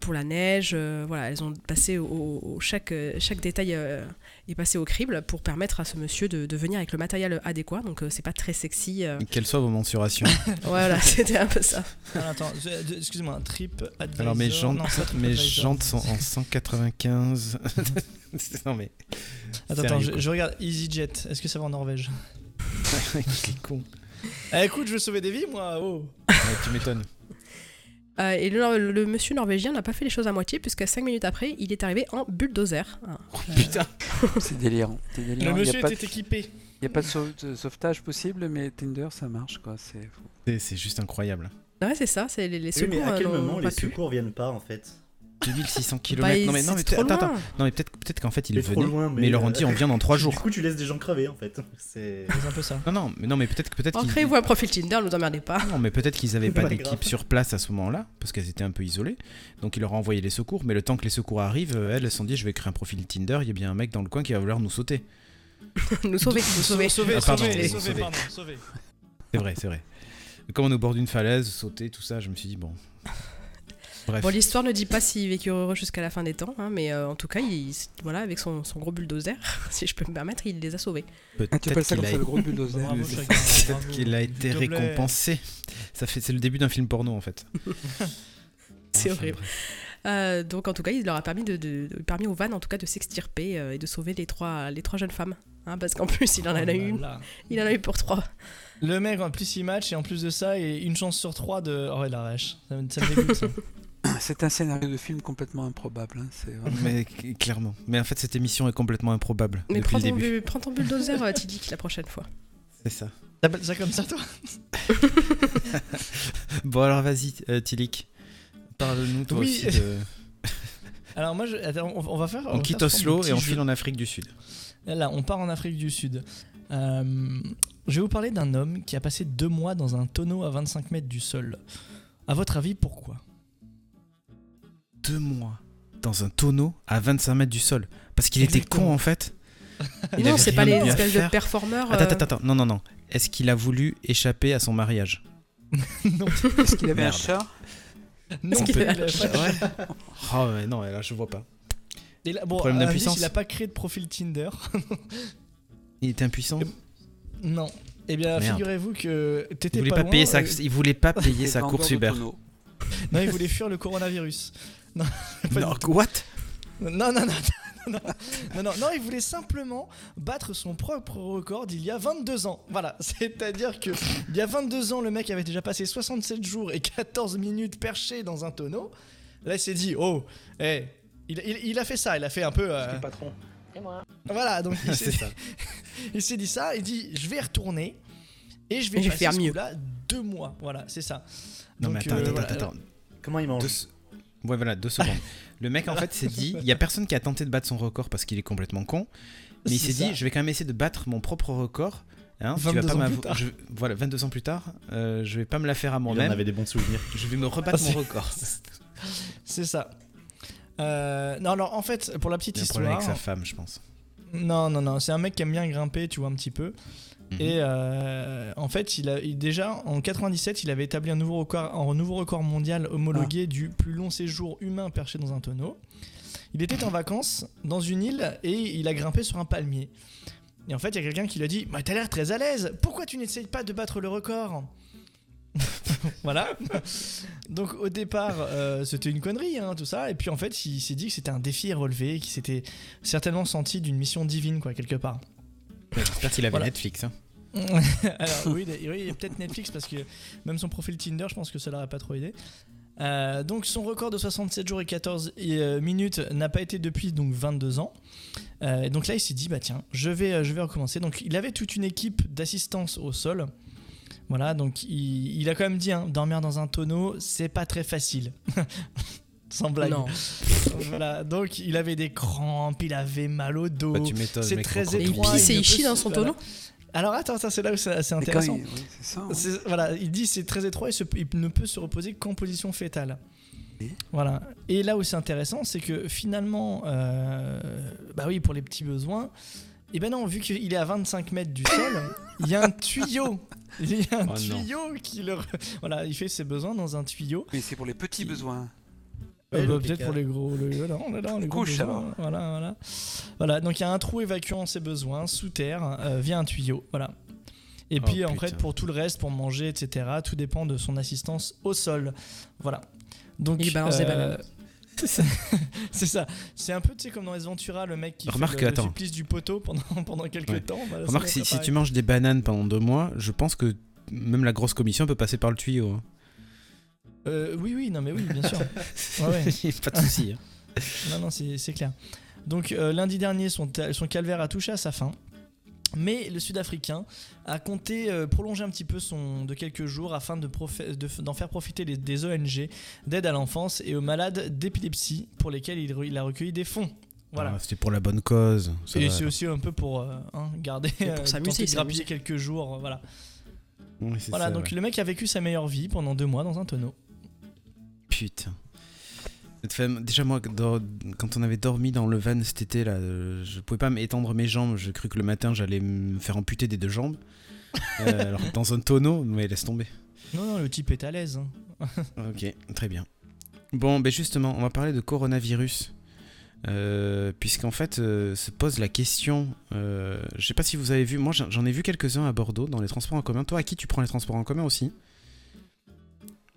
pour la neige. euh, voilà, elles ont passé au, au- chaque, euh, chaque détail euh, est passé au crible pour permettre à ce monsieur de, de venir avec le matériel adéquat. Donc euh, c'est pas très sexy. euh. Quelles soient vos mensurations. voilà, c'était un peu ça. Alors, attends, excuse-moi, Trip Advisor. Alors mes jantes, non, mes jantes sont en 195. non mais. Attends, attends, je, regarde EasyJet. Est-ce que ça va en Norvège Il est con. Eh, écoute, je veux sauver des vies, moi. Oh. Ouais, tu m'étonnes. Euh, et le, le monsieur norvégien n'a pas fait les choses à moitié, puisqu'à 5 minutes après, il est arrivé en bulldozer. Ah. Putain. C'est délirant. Le n'y monsieur était de- équipé. il y a pas de sau- de sauvetage possible, mais Tinder, ça marche, quoi. C'est fou. C'est- C'est juste incroyable. Ouais, c'est ça, c'est les, les Oui, secours. mais à quel euh, moment les pu. secours viennent pas en fait? 2600 Bah, km. non mais non mais c'est trop attends, attends. Non mais peut-être peut-être qu'en fait ils venaient. loin, mais, mais, ils leur ont dit on vient dans 3 jours. Du coup, tu laisses des gens crever en fait. C'est. Un peu ça. Non non mais non mais peut-être que peut-être Oh, qu'ils Créez-vous un profil Tinder, ne nous emmerdez pas. non mais peut-être qu'ils avaient pas Ouais, d'équipe sur place à ce moment-là parce qu'elles étaient un peu isolées. Donc il leur a envoyé les secours mais le temps que les secours arrivent, euh, elles elles se sont dit je vais créer un profil Tinder, il y a bien un mec dans le coin qui va vouloir nous sauter. nous sauver, nous sauver. Sauver, Ah, pardon, sauver, oui, sauver, sauver. pardon, sauver. C'est vrai, c'est vrai. Comme on est au bord d'une falaise, sauter, tout ça, je me suis dit bon. Bref. Bon, l'histoire ne dit pas s'il vécut heureux jusqu'à la fin des temps, hein, mais euh, en tout cas, il, voilà, avec son, son gros bulldozer, si je peux me permettre, il les a sauvés. Ah, tu appelles ça qu'il comme a ça le gros bulldozer Bravo, Peut-être bravo. qu'il a été récompensé. Ça fait, c'est le début d'un film porno en fait. C'est Enfin, horrible. Euh, donc en tout cas, il leur a permis, de, de- de- permis aux vannes en tout cas de s'extirper euh, et de sauver les trois, les trois jeunes femmes. Hein, parce qu'en plus, il en Oh a là eu, là. il en a eu pour trois. Le mec, en plus, il match et en plus de ça, et une chance sur trois de. Oh, la vache. Ça, ça me dégoûte, ça. C'est un scénario de film complètement improbable. hein, C'est vraiment- Mais clairement. Mais en fait, cette émission est complètement improbable Mais depuis prends le ton, début. bu- prends ton bulldozer, euh, Tidik, la prochaine fois. C'est ça. T'appelles ça comme ça, toi Bon alors vas-y, euh, Tilik. Parle-nous toi Oui. aussi de... Alors, moi, je... Attends, on, on va faire. On quitte Oslo et on jeu. file en Afrique du Sud. Là, on part en Afrique du Sud. Euh, je vais vous parler d'un homme qui a passé deux mois dans un tonneau à 25 mètres du sol. À votre avis, pourquoi? Deux mois dans un tonneau à 25 mètres du sol. Parce qu'il était con en fait. Il non, c'est pas les espèces de performeurs. Attends, euh, attends, attends. Non, non, non. Est-ce qu'il a voulu échapper à son mariage Non, Est-ce qu'il avait un chat non, qu'il il a- avait pas de- Ouais. Oh ouais, non, là je vois pas. Et là, bon, Problème d'impuissance. Il a pas créé de profil Tinder. Il était impuissant. non. Eh bien, figurez-vous que Il t'étais voulait pas, pas, loin, payer sa, il voulait pas payer sa course Uber. Non, il voulait fuir le coronavirus. Non, non non, non, non. Non, non, non, il voulait simplement battre son propre record d'il y a 22 ans. Voilà, c'est-à-dire que il y a 22 ans, le mec avait déjà passé 67 jours et 14 minutes perché dans un tonneau. Là, il s'est dit, oh, eh, hey. il, a fait ça, il a fait un peu. Euh... patron. Et moi. Voilà, donc il s'est dit, dit, ça, il dit, je vais retourner et je vais faire ce mieux. là deux mois. Voilà, c'est ça. Non, donc, mais euh, attends, attends, attends. Comment il mange? De... Ouais, voilà, deux secondes. Le mec, en fait, s'est dit il y a personne qui a tenté de battre son record parce qu'il est complètement con. Mais il C'est s'est dit je vais quand même essayer de battre mon propre record Hein, 22 ans plus tard. je- voilà, 22 ans plus tard, euh, je vais pas me la faire à Il en moi-même. avait des bons souvenirs. Je vais me rebattre mon record. C'est ça. Euh, non, alors en fait, pour la petite Il y a un problème histoire. avec sa femme, je pense. Non, non, non, c'est un mec qui aime bien grimper, tu vois, un petit peu. Mhm. Et euh, en fait, il a, il- déjà en 97, il avait établi un nouveau record, un nouveau record mondial homologué Ah. du plus long séjour humain perché dans un tonneau. Il était en vacances dans une île et il a grimpé sur un palmier. Et en fait, il y a quelqu'un qui lui a dit bah, T'as l'air très à l'aise, pourquoi tu n'essayes pas de battre le record? Voilà. Donc au départ, euh, c'était une connerie, hein, tout ça. Et puis en fait, il s'est dit que c'était un défi à relever, qu'il s'était certainement senti d'une mission divine, quoi, quelque part. J'espère qu'il avait Voilà. Netflix. hein. Alors oui, peut-être Netflix parce que même son profil Tinder, je pense que ça l'aurait pas trop aidé. Euh, donc son record de 67 jours et 14 euh, minutes n'a pas été depuis donc 22 ans. Euh, et donc là il s'est dit bah tiens je vais je vais recommencer. Donc il avait toute une équipe d'assistance au sol. Voilà donc il, il a quand même dit hein, dormir dans un tonneau c'est pas très facile. Sans blague. Non. Voilà donc il avait des crampes, il avait mal au dos. Bah, tu m'étonnes. c'est très pourquoi Et il étroit. pisse et il chie dans son voilà. tonneau Alors attends, ça c'est là où c'est intéressant. il- oui, c'est ça. hein. C'est- Voilà, il dit c'est très étroit et se- il ne peut se reposer qu'en position fétale. Et Voilà. Et là où c'est intéressant, c'est que finalement, euh, bah oui, pour les petits besoins, et ben non, vu qu'il est à 25 mètres du sol, il y a un tuyau. Il y a un Oh non. tuyau qui le. Voilà, il fait ses besoins dans un tuyau. Mais c'est pour les petits besoins. Euh, bah, Peut-être pour les gros. Le, non, les gros Couche, besoins. alors. Voilà, voilà. Voilà, donc il y a un trou évacuant ses besoins sous terre euh, via un tuyau. Voilà. Et Oh, puis en fait, pour tout le reste, pour manger, etc., tout dépend de son assistance au sol. Voilà. Donc, Il balance des bananes. c'est ça. C'est un peu, tu sais, comme dans les Ventura, le mec qui Remarque, fait le, le attends. supplice du poteau pendant, pendant quelques Ouais. temps. bah, Remarque, si, tu manges des bananes pendant deux mois, je pense que même la grosse commission peut passer par le tuyau. hein. Euh, oui, oui, non, mais oui, bien sûr. Ouais, ouais. pas de souci. hein. Non, non, c'est clair. Donc euh, lundi dernier, son, son calvaire a touché à sa fin. Mais le Sud-Africain a compté euh, prolonger un petit peu son de quelques jours afin de profe- de- d'en faire profiter les- des ONG d'aide à l'enfance et aux malades d'épilepsie pour lesquels il, il a recueilli des fonds. Voilà. Ah, C'était pour la bonne cause. ça et c'est aussi un peu pour euh, hein, garder, Et pour s'amuser, quelques jours. Voilà. Oui, Voilà. ça, donc ouais. le mec a vécu sa meilleure vie pendant deux mois dans un tonneau. Putain. Cette femme- Déjà, moi, quand on avait dormi dans le van cet été, là, euh, je pouvais pas m'étendre mes jambes. Je cru que le matin, j'allais me faire amputer des deux jambes. Euh, alors, dans un tonneau, mais laisse tomber. Non, non, le type est à l'aise. hein. Ok, très bien. Bon, ben justement, on va parler de coronavirus. Euh, Puisqu'en fait, euh, se pose la question. euh, je sais pas si vous avez vu, moi j'en j'en ai vu quelques-uns à Bordeaux dans les transports en commun. Toi, à qui tu prends les transports en commun aussi?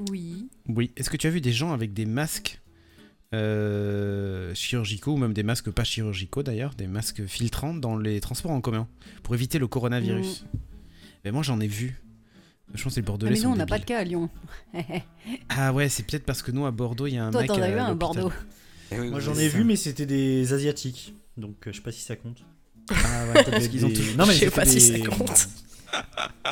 Oui. Oui. Est-ce que tu as vu des gens avec des masques euh, chirurgicaux ou même des masques pas chirurgicaux d'ailleurs, des masques filtrants dans les transports en commun pour éviter le coronavirus? Mais moi j'en ai vu. Je pense que les Ah, Bordelais mais nous, sont on n'a pas de cas à Lyon. Ah ouais, c'est peut-être parce que nous à Bordeaux il y a un Toi, mec. t'en as à eu un à. Bordeaux. Eh oui, Moi j'en ai ça. vu, mais c'était des asiatiques. Donc euh, je sais pas si ça compte. Ah ouais, parce qu'ils ont Non, mais Je sais pas si ça compte.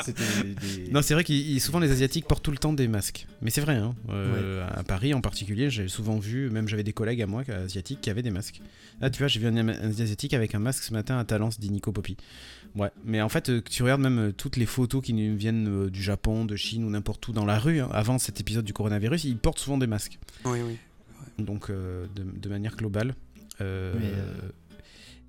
Des. Non, c'est vrai que souvent les Asiatiques portent tout le temps des masques. Mais c'est vrai, hein. euh, à Paris en particulier, j'ai souvent vu, même j'avais des collègues à moi euh, asiatiques qui avaient des masques. Ah, tu vois, j'ai vu un, un Asiatique avec un masque ce matin à Talence, dit Nico Poppy. Ouais, mais en fait, euh, tu regardes même toutes les photos qui nous viennent du Japon, de Chine ou n'importe où dans la rue, hein, avant cet épisode du coronavirus, ils portent souvent des masques. Oui, oui. Donc, euh, de, de manière globale. Euh, Mais, euh,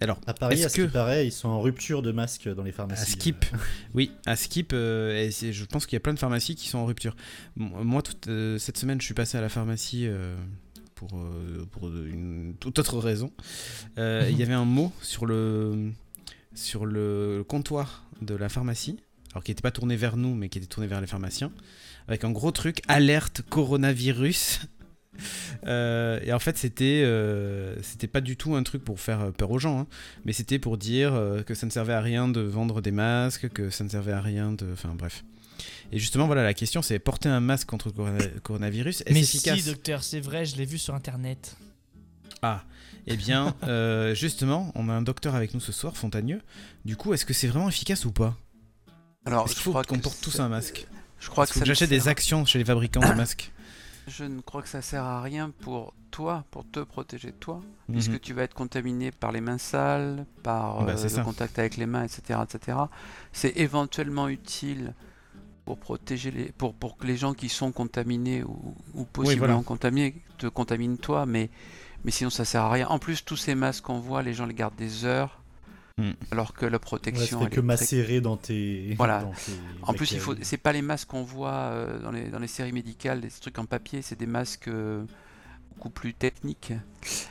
Alors, À Paris, à ce qui que- paraît, ils sont en rupture de masques dans les À pharmacies. Skip, oui, à Skip, euh, et je pense qu'il y a plein de pharmacies qui sont en rupture. Moi, toute, euh, cette semaine, je suis passé à la pharmacie euh, pour, euh, pour une toute autre raison. Euh, Il y avait un mot sur le, sur le comptoir de la pharmacie, alors qui n'était pas tourné vers nous, mais qui était tourné vers les pharmaciens, avec un gros truc alerte coronavirus. Euh, et en fait, c'était euh, c'était pas du tout un truc pour faire peur aux gens, hein, mais c'était pour dire euh, que ça ne servait à rien de vendre des masques, que ça ne servait à rien de. Enfin, bref. Et justement, voilà, la question c'est porter un masque contre le corona- coronavirus, est-ce Mais efficace? si, docteur, c'est vrai, je l'ai vu sur internet. Ah, eh bien, euh, justement, on a un docteur avec nous ce soir, Fontagneux. Du coup, est-ce que c'est vraiment efficace ou pas? Alors, Est-ce je qu'il faut crois qu'on que porte tous un masque? Je crois Est-ce que que ça ne j'achète des actions chez les fabricants de masques je ne crois que ça sert à rien pour toi, pour te protéger toi, Mhm. puisque tu vas être contaminé par les mains sales, par Bah, euh, le ça. contact avec les mains, etc., etc. C'est éventuellement utile pour protéger les, pour, pour que les gens qui sont contaminés ou, ou possiblement voilà. contaminés te contaminent toi, mais mais sinon ça sert à rien. En plus, tous ces masques qu'on voit, les gens les gardent des heures, Mm. alors que la Ouais, ça protection. fait elle que est très- macérer dans tes. Voilà. dans tes en plus, il faut, c'est pas les masques qu'on voit euh, dans, les, dans les séries médicales, des trucs en papier, c'est des masques euh, beaucoup plus techniques.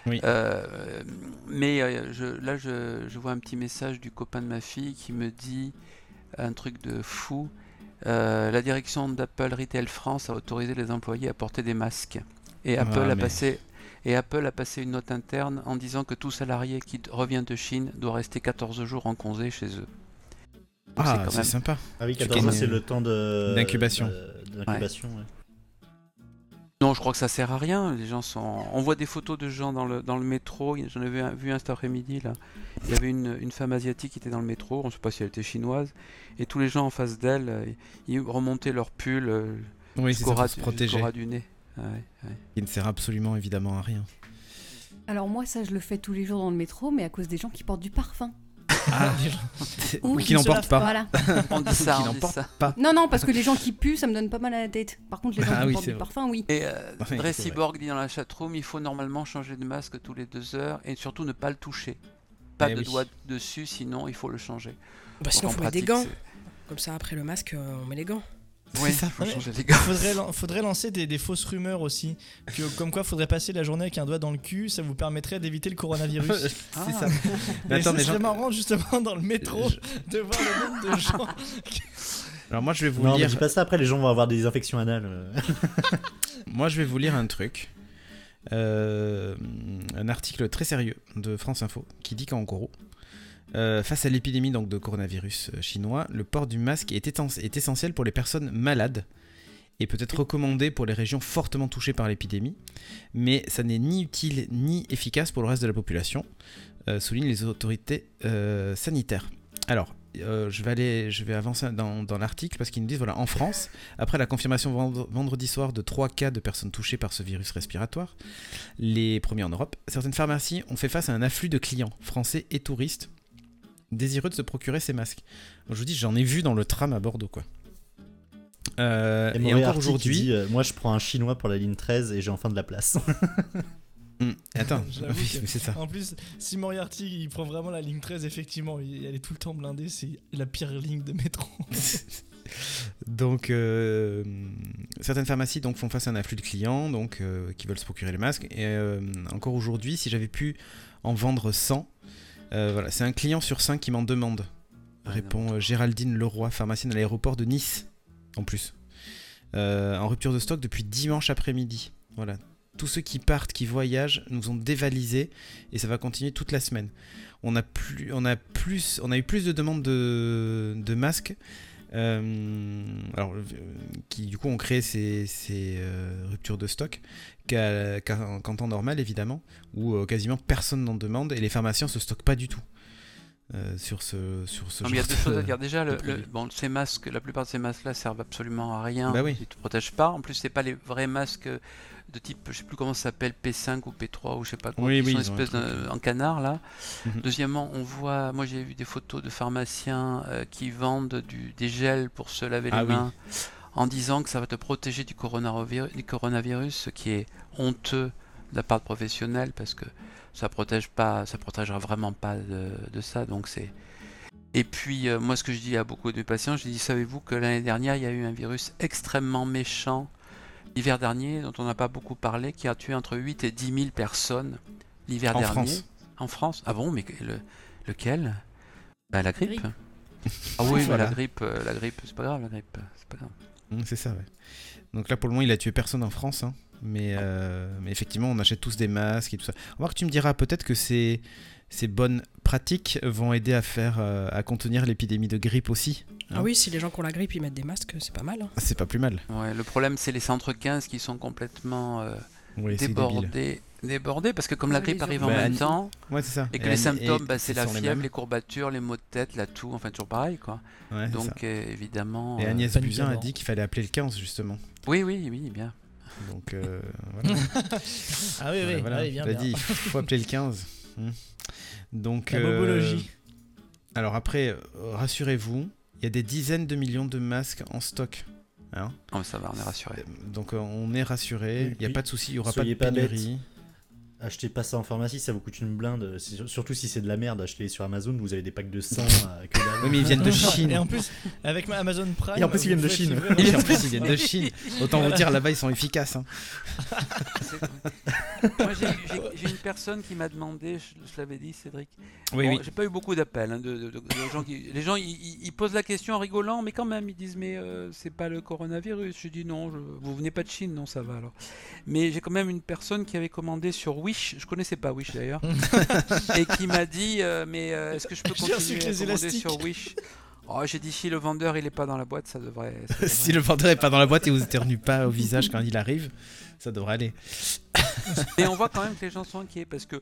Oui. Euh, mais euh, je, là, je, je vois un petit message du copain de ma fille qui me dit un truc de fou. Euh, la direction d'Apple Retail France a autorisé les employés à porter des masques. Et Ah, Apple, a mais- passé, et Apple a passé une note interne en disant que tout salarié qui revient de Chine doit rester 14 jours en congé chez eux. Donc Ah, c'est même- sympa. Ah oui, Tu 14 mois, gagnes- c'est le temps de. D'incubation. de- D'incubation, ouais. Non, je crois que ça sert à rien. Les gens sont. On voit des photos de gens dans le, dans le métro. J'en ai vu un, vu un cet après-midi là. Il y avait une, une femme asiatique qui était dans le métro. On ne sait pas si elle était chinoise. Et tous les gens en face d'elle, euh, ils remontaient leur pull euh, Oui, c'est ça, pour se protéger. du nez. Ouais, ouais. Qui ne sert absolument évidemment à rien. Alors moi, ça, je le fais tous les jours dans le métro, mais à cause des gens qui portent du parfum. Ah, Ou qui n'en portent pas. Voilà. On dit ça, Qui on n'en dit portent ça. pas. Non, non, parce que les gens qui puent, ça me donne pas mal à la tête. Par contre, les gens Ah qui oui, portent du vrai. parfum, oui. Et euh, vrai. Cyborg dit dans la chatroom il faut normalement changer de masque tous les deux heures et surtout ne pas le toucher. Pas Eh de oui. doigt dessus, sinon il faut le changer. Bah, sinon, en faut mettre des gants. Comme ça, après le masque, euh, on met les gants. C'est- Ouais, C'est ça. faut Ouais. changer les gars. Faudrait, lan- faudrait lancer des, des fausses rumeurs aussi. Que, comme quoi, faudrait passer la journée avec un doigt dans le cul, ça vous permettrait d'éviter le coronavirus. c'est Ah. ça. Mais Mais attends, mais serait Jean- marrant justement dans le métro Je- de voir le nombre de gens. Alors moi je vais vous Non, mais lire. dis pas ça, après les gens vont avoir des infections anales. euh. Moi, je vais vous lire un truc. Euh, un article très sérieux de France Info qui dit qu'en gros, euh, face à l'épidémie donc de coronavirus euh, chinois, le port du masque est, essentiel pour les personnes malades et peut être recommandé pour les régions fortement touchées par l'épidémie, mais ça n'est ni utile ni efficace pour le reste de la population, euh, soulignent les autorités sanitaires. Alors, je, vais aller, je vais avancer dans, dans l'article parce qu'ils nous disent voilà, en France, après la confirmation vendre- vendredi soir de 3 cas de personnes touchées par ce virus respiratoire, les premiers en Europe, certaines pharmacies ont fait face à un afflux de clients, français et touristes, désireux de se procurer ces masques. Je vous dis, j'en ai vu dans le tram à Bordeaux, quoi. Euh, Et encore aujourd'hui. euh, moi je prends un chinois pour la ligne 13 et j'ai enfin de la place. Hmm, attends, oui, c'est ça. En plus, si Moriarty il prend vraiment la ligne 13, effectivement, il- elle est tout le temps blindée, c'est la pire ligne de métro. donc, euh, certaines pharmacies donc, font face à un afflux de clients donc, euh, qui veulent se procurer les masques. Et euh, encore aujourd'hui, si j'avais pu en vendre 100, euh, voilà, c'est un client sur 5 qui m'en demande. Ah, Répond euh, Géraldine Leroy, pharmacienne à l'aéroport de Nice, en plus. Euh, en rupture de stock depuis dimanche après-midi. Voilà. Tous ceux qui partent, qui voyagent, nous ont dévalisé et ça va continuer toute la semaine. On a, plus, on a, plus, on a eu plus de demandes de, de masques euh, alors, euh, qui du coup ont créé ces, euh, ruptures de stock qu'en temps normal évidemment, où euh, quasiment personne n'en demande et les pharmaciens se stockent pas du tout euh, sur ce, sur ce Non, mais il y a genre deux de- choses à dire. Déjà, le, le- bon, ces masques, la plupart de ces masques-là servent absolument à rien. Bah oui. Ils te protègent pas. En plus, c'est pas les vrais masques de type, je sais plus comment ça s'appelle, P5 ou P3 ou je sais pas quoi, Oui, qui oui, sont un espèce euh. en canard là. Mhm. Deuxièmement, on voit, moi j'ai vu des photos de pharmaciens euh, qui vendent du, des gels pour se laver Ah les mains en disant que ça va te protéger du coronavirus, du coronavirus, ce qui est honteux de la part de professionnels parce que ça protège pas, ça protégera vraiment pas de, de ça. Donc c'est et puis, euh, moi, ce que je dis à beaucoup de mes patients, je dis, savez-vous que l'année dernière, il y a eu un virus extrêmement méchant, l'hiver dernier, dont on n'a pas beaucoup parlé, qui a tué entre 8 et 10 000 personnes l'hiver En dernier. France. En France Ah bon, mais le, lequel? Bah, La grippe. Grippe. Ah oui, Voilà. la grippe, euh, la grippe, c'est pas grave, la grippe, c'est pas grave. Mm, C'est ça, ouais. Donc là, pour le moment, il a tué personne en France. hein. Mais, euh, mais effectivement, on achète tous des masques et tout ça. On va que tu me diras peut-être que ces, ces bonnes pratiques vont aider à faire euh, à contenir l'épidémie de grippe aussi. Ah Hein oui, si les gens qui ont la grippe, ils mettent des masques, c'est pas mal. hein. Ah, C'est pas plus mal. Ouais, le problème, c'est les centres 15 qui sont complètement euh, Oui, débordés. Débordés, parce que comme la grippe arrive en Bah, même temps, Ouais, c'est ça. Et que Et les symptômes, bah, c'est ce la les fièvre, les courbatures, les maux de tête, la toux, enfin toujours pareil quoi. Ouais, Donc ça. euh, évidemment. Et Agnès Buzyn a dit qu'il fallait appeler le 15 justement. Oui, oui, oui, bien. Donc euh, voilà. Ah oui, oui, Voilà, viens. dit, il faut appeler le 15. Hmm. Donc, La euh, bobologie. alors après, rassurez-vous, il y a des dizaines de millions de masques en stock. Hein mais ça va, on est rassuré. Donc on est rassuré, il n'y a pas de souci, il n'y aura pas de pas pénurie. Achetez pas ça en pharmacie, ça vous coûte une blinde. Surtout si c'est de la merde, achetez-les sur Amazon, vous avez des packs de 100 à que. Oui, mais ils viennent de Et Chine. en plus, avec ma Amazon Prime. Et en plus, ils viennent de Chine. Et en plus, ils viennent de Chine. Autant vous dire, là-bas, ils sont efficaces. hein. Moi, j'ai- une personne qui m'a demandé, je, je l'avais dit, Cédric. Oui, Bon, oui. J'ai pas eu beaucoup d'appels hein, de, de- de- de gens qui. Les gens, ils, posent la question en rigolant, mais quand même, ils disent mais euh, c'est pas le coronavirus. Je dis non, je- vous venez pas de Chine, non, ça va alors. Mais j'ai quand même une personne qui avait commandé sur Wish. Je connaissais pas Wish d'ailleurs, et qui m'a dit euh, mais euh, est-ce que je peux continuer à commander sur Wish? Oh, j'ai dit si le vendeur il est pas dans la boîte, ça devrait. ça devrait- Si le vendeur est pas dans la boîte et vous éternuez pas au visage quand il arrive, ça devrait aller. Mais on voit quand même que les gens sont inquiets parce que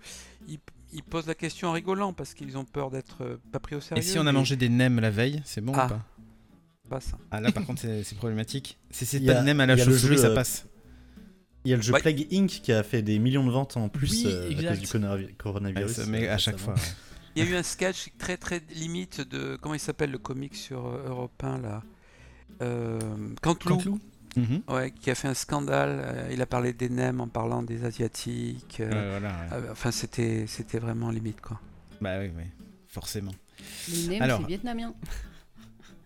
ils, ils posent la question en rigolant parce qu'ils ont peur d'être euh, pas pris au sérieux. Et si on a mais mangé des nems la veille, c'est bon Ah. ou pas? Pas ça. Ah là, par contre, c'est problématique. Si c'est pas a- de nems à la chauve-souris, ça euh, passe. Il y a le jeu Ouais. Plague Inc. qui a fait des millions de ventes en plus Oui, euh, à cause du Ouais, coronavirus. mais à chaque fois. ouais. Il y a eu un sketch très très limite de comment il s'appelle le comique sur euh, Europe 1 là? Euh, Canteloup. Mhm. ouais, qui a fait un scandale. euh, il a parlé des nems en parlant des asiatiques. euh, Ouais, voilà, ouais. euh, enfin, c'était c'était vraiment limite quoi. Bah oui, oui, forcément. Les nems, Alors. c'est vietnamien.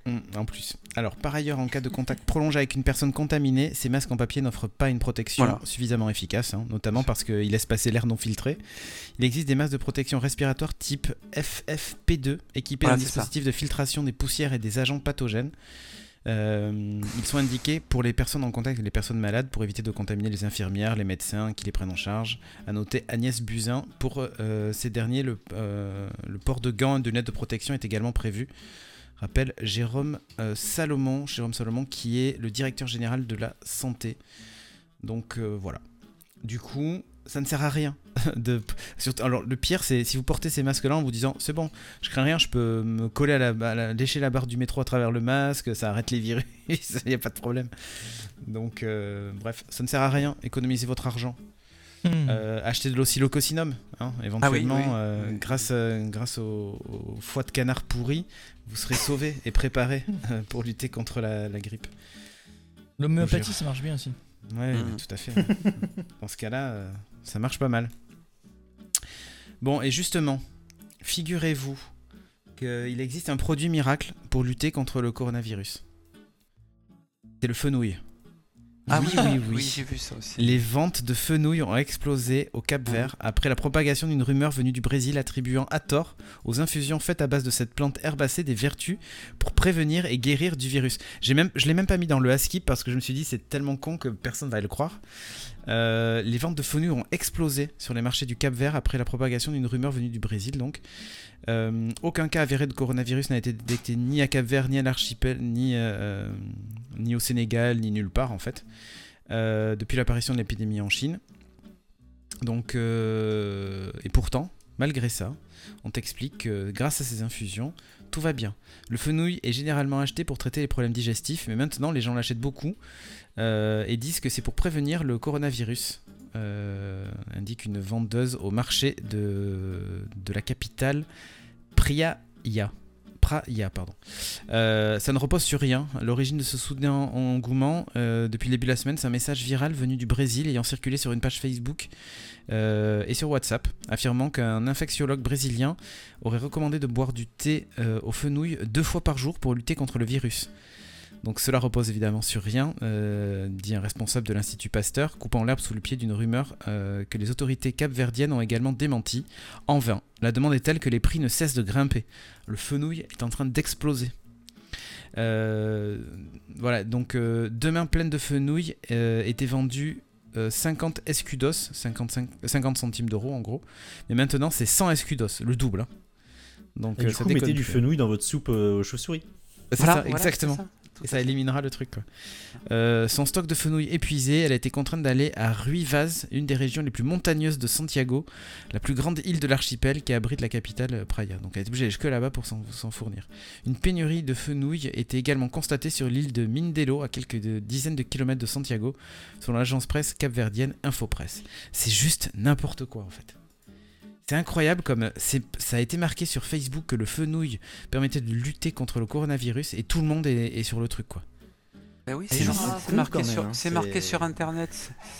Hum, en plus. Alors, par ailleurs, en cas de contact prolongé avec une personne contaminée, ces masques en papier n'offrent pas une protection Voilà. suffisamment efficace, hein, notamment parce qu'ils laissent passer l'air non filtré. Il existe des masques de protection respiratoire type FFP2 équipés Voilà, d'un ça. dispositif de filtration des poussières et des agents pathogènes. Euh, ils sont indiqués pour les personnes en contact avec les personnes malades pour éviter de contaminer les infirmières, les médecins qui les prennent en charge. À noter Agnès Buzyn. Pour euh, ces derniers, le, euh, le port de gants et de lunettes de protection est également prévu. Rappelle Jérôme euh, Salomon, Jérôme Salomon qui est le directeur général de la santé. Donc euh, voilà. Du coup, ça ne sert à rien. de, alors le pire, c'est si vous portez ces masques-là en vous disant c'est bon, je crains rien, je peux me coller à la, à la- lécher la barre du métro à travers le masque, ça arrête les virus, il n'y a pas de problème. Donc euh, bref, ça ne sert à rien. Économisez votre argent. Hmm. Euh, achetez de l'oscillocossinum, hein, éventuellement, oui. euh, grâce, grâce au, au foie de canard pourri, vous serez sauvé et préparé euh, pour lutter contre la, la grippe. L'homéopathie, ça marche bien aussi. Ouais, mais tout à fait. ouais. Dans ce cas-là, euh, ça marche pas mal. Bon, et justement, figurez-vous qu'il existe un produit miracle pour lutter contre le coronavirus. C'est le fenouil. Ah oui, oui, oui. j'ai vu ça aussi. Les ventes de fenouil ont explosé au Cap Ah Vert après la propagation d'une rumeur venue du Brésil attribuant à tort aux infusions faites à base de cette plante herbacée des vertus pour prévenir et guérir du virus. J'ai même, je l'ai même pas mis dans le ASCII parce que je me suis dit c'est tellement con que personne va le croire. Euh, les ventes de fenouil ont explosé sur les marchés du Cap Vert après la propagation d'une rumeur venue du Brésil donc. Euh, aucun cas avéré de coronavirus n'a été détecté ni à Cap Vert, ni à l'archipel, ni, euh, ni au Sénégal, ni nulle part en fait, depuis l'apparition de l'épidémie en Chine. Donc, et pourtant, malgré ça, on t'explique que grâce à ces infusions, tout va bien. Le fenouil est généralement acheté pour traiter les problèmes digestifs, mais maintenant les gens l'achètent beaucoup euh, et disent que c'est pour prévenir le coronavirus. Euh, indique une vendeuse au marché de, la capitale Priaya. Praia, pardon. Euh, ça ne repose sur rien. L'origine de ce soudain engouement, depuis le début de la semaine, c'est un message viral venu du Brésil ayant circulé sur une page Facebook et sur WhatsApp, affirmant qu'un infectiologue brésilien aurait recommandé de boire du thé euh, au fenouil deux fois par jour pour lutter contre le virus. Donc cela repose évidemment sur rien, euh, dit un responsable de l'Institut Pasteur, coupant l'herbe sous le pied d'une rumeur euh, que les autorités capverdiennes ont également démenti. En vain, la demande est telle que les prix ne cessent de grimper. Le fenouil est en train d'exploser. Euh, voilà, donc euh, deux mains pleines de fenouil euh, étaient vendues euh, 50 escudos, 55, 50 centimes d'euros en gros. Mais maintenant c'est 100 escudos, le double. hein. Donc Et du ça coup, mettez du fenouil dans votre soupe euh, aux chauves-souris. C'est Voilà, ça, voilà, exactement. Et ça éliminera le truc. Quoi. Euh, son stock de fenouil épuisé, elle a été contrainte d'aller à Ruivaz, une des régions les plus montagneuses de Santiago, la plus grande île de l'archipel qui abrite la capitale euh, Praia. Donc elle est obligée d'aller jusque là-bas pour s'en fournir. Une pénurie de fenouil était également constatée sur l'île de Mindelo, à quelques de- dizaines de kilomètres de Santiago, selon l'agence presse capverdienne Infopresse. C'est juste n'importe quoi en fait. C'est incroyable comme c'est- ça a été marqué sur Facebook que le fenouil permettait de lutter contre le coronavirus et tout le monde est, est sur le truc quoi. Ben oui, Et c'est genre, c'est c'est fou marqué, quand sur, même, hein, c'est c'est- marqué sur internet,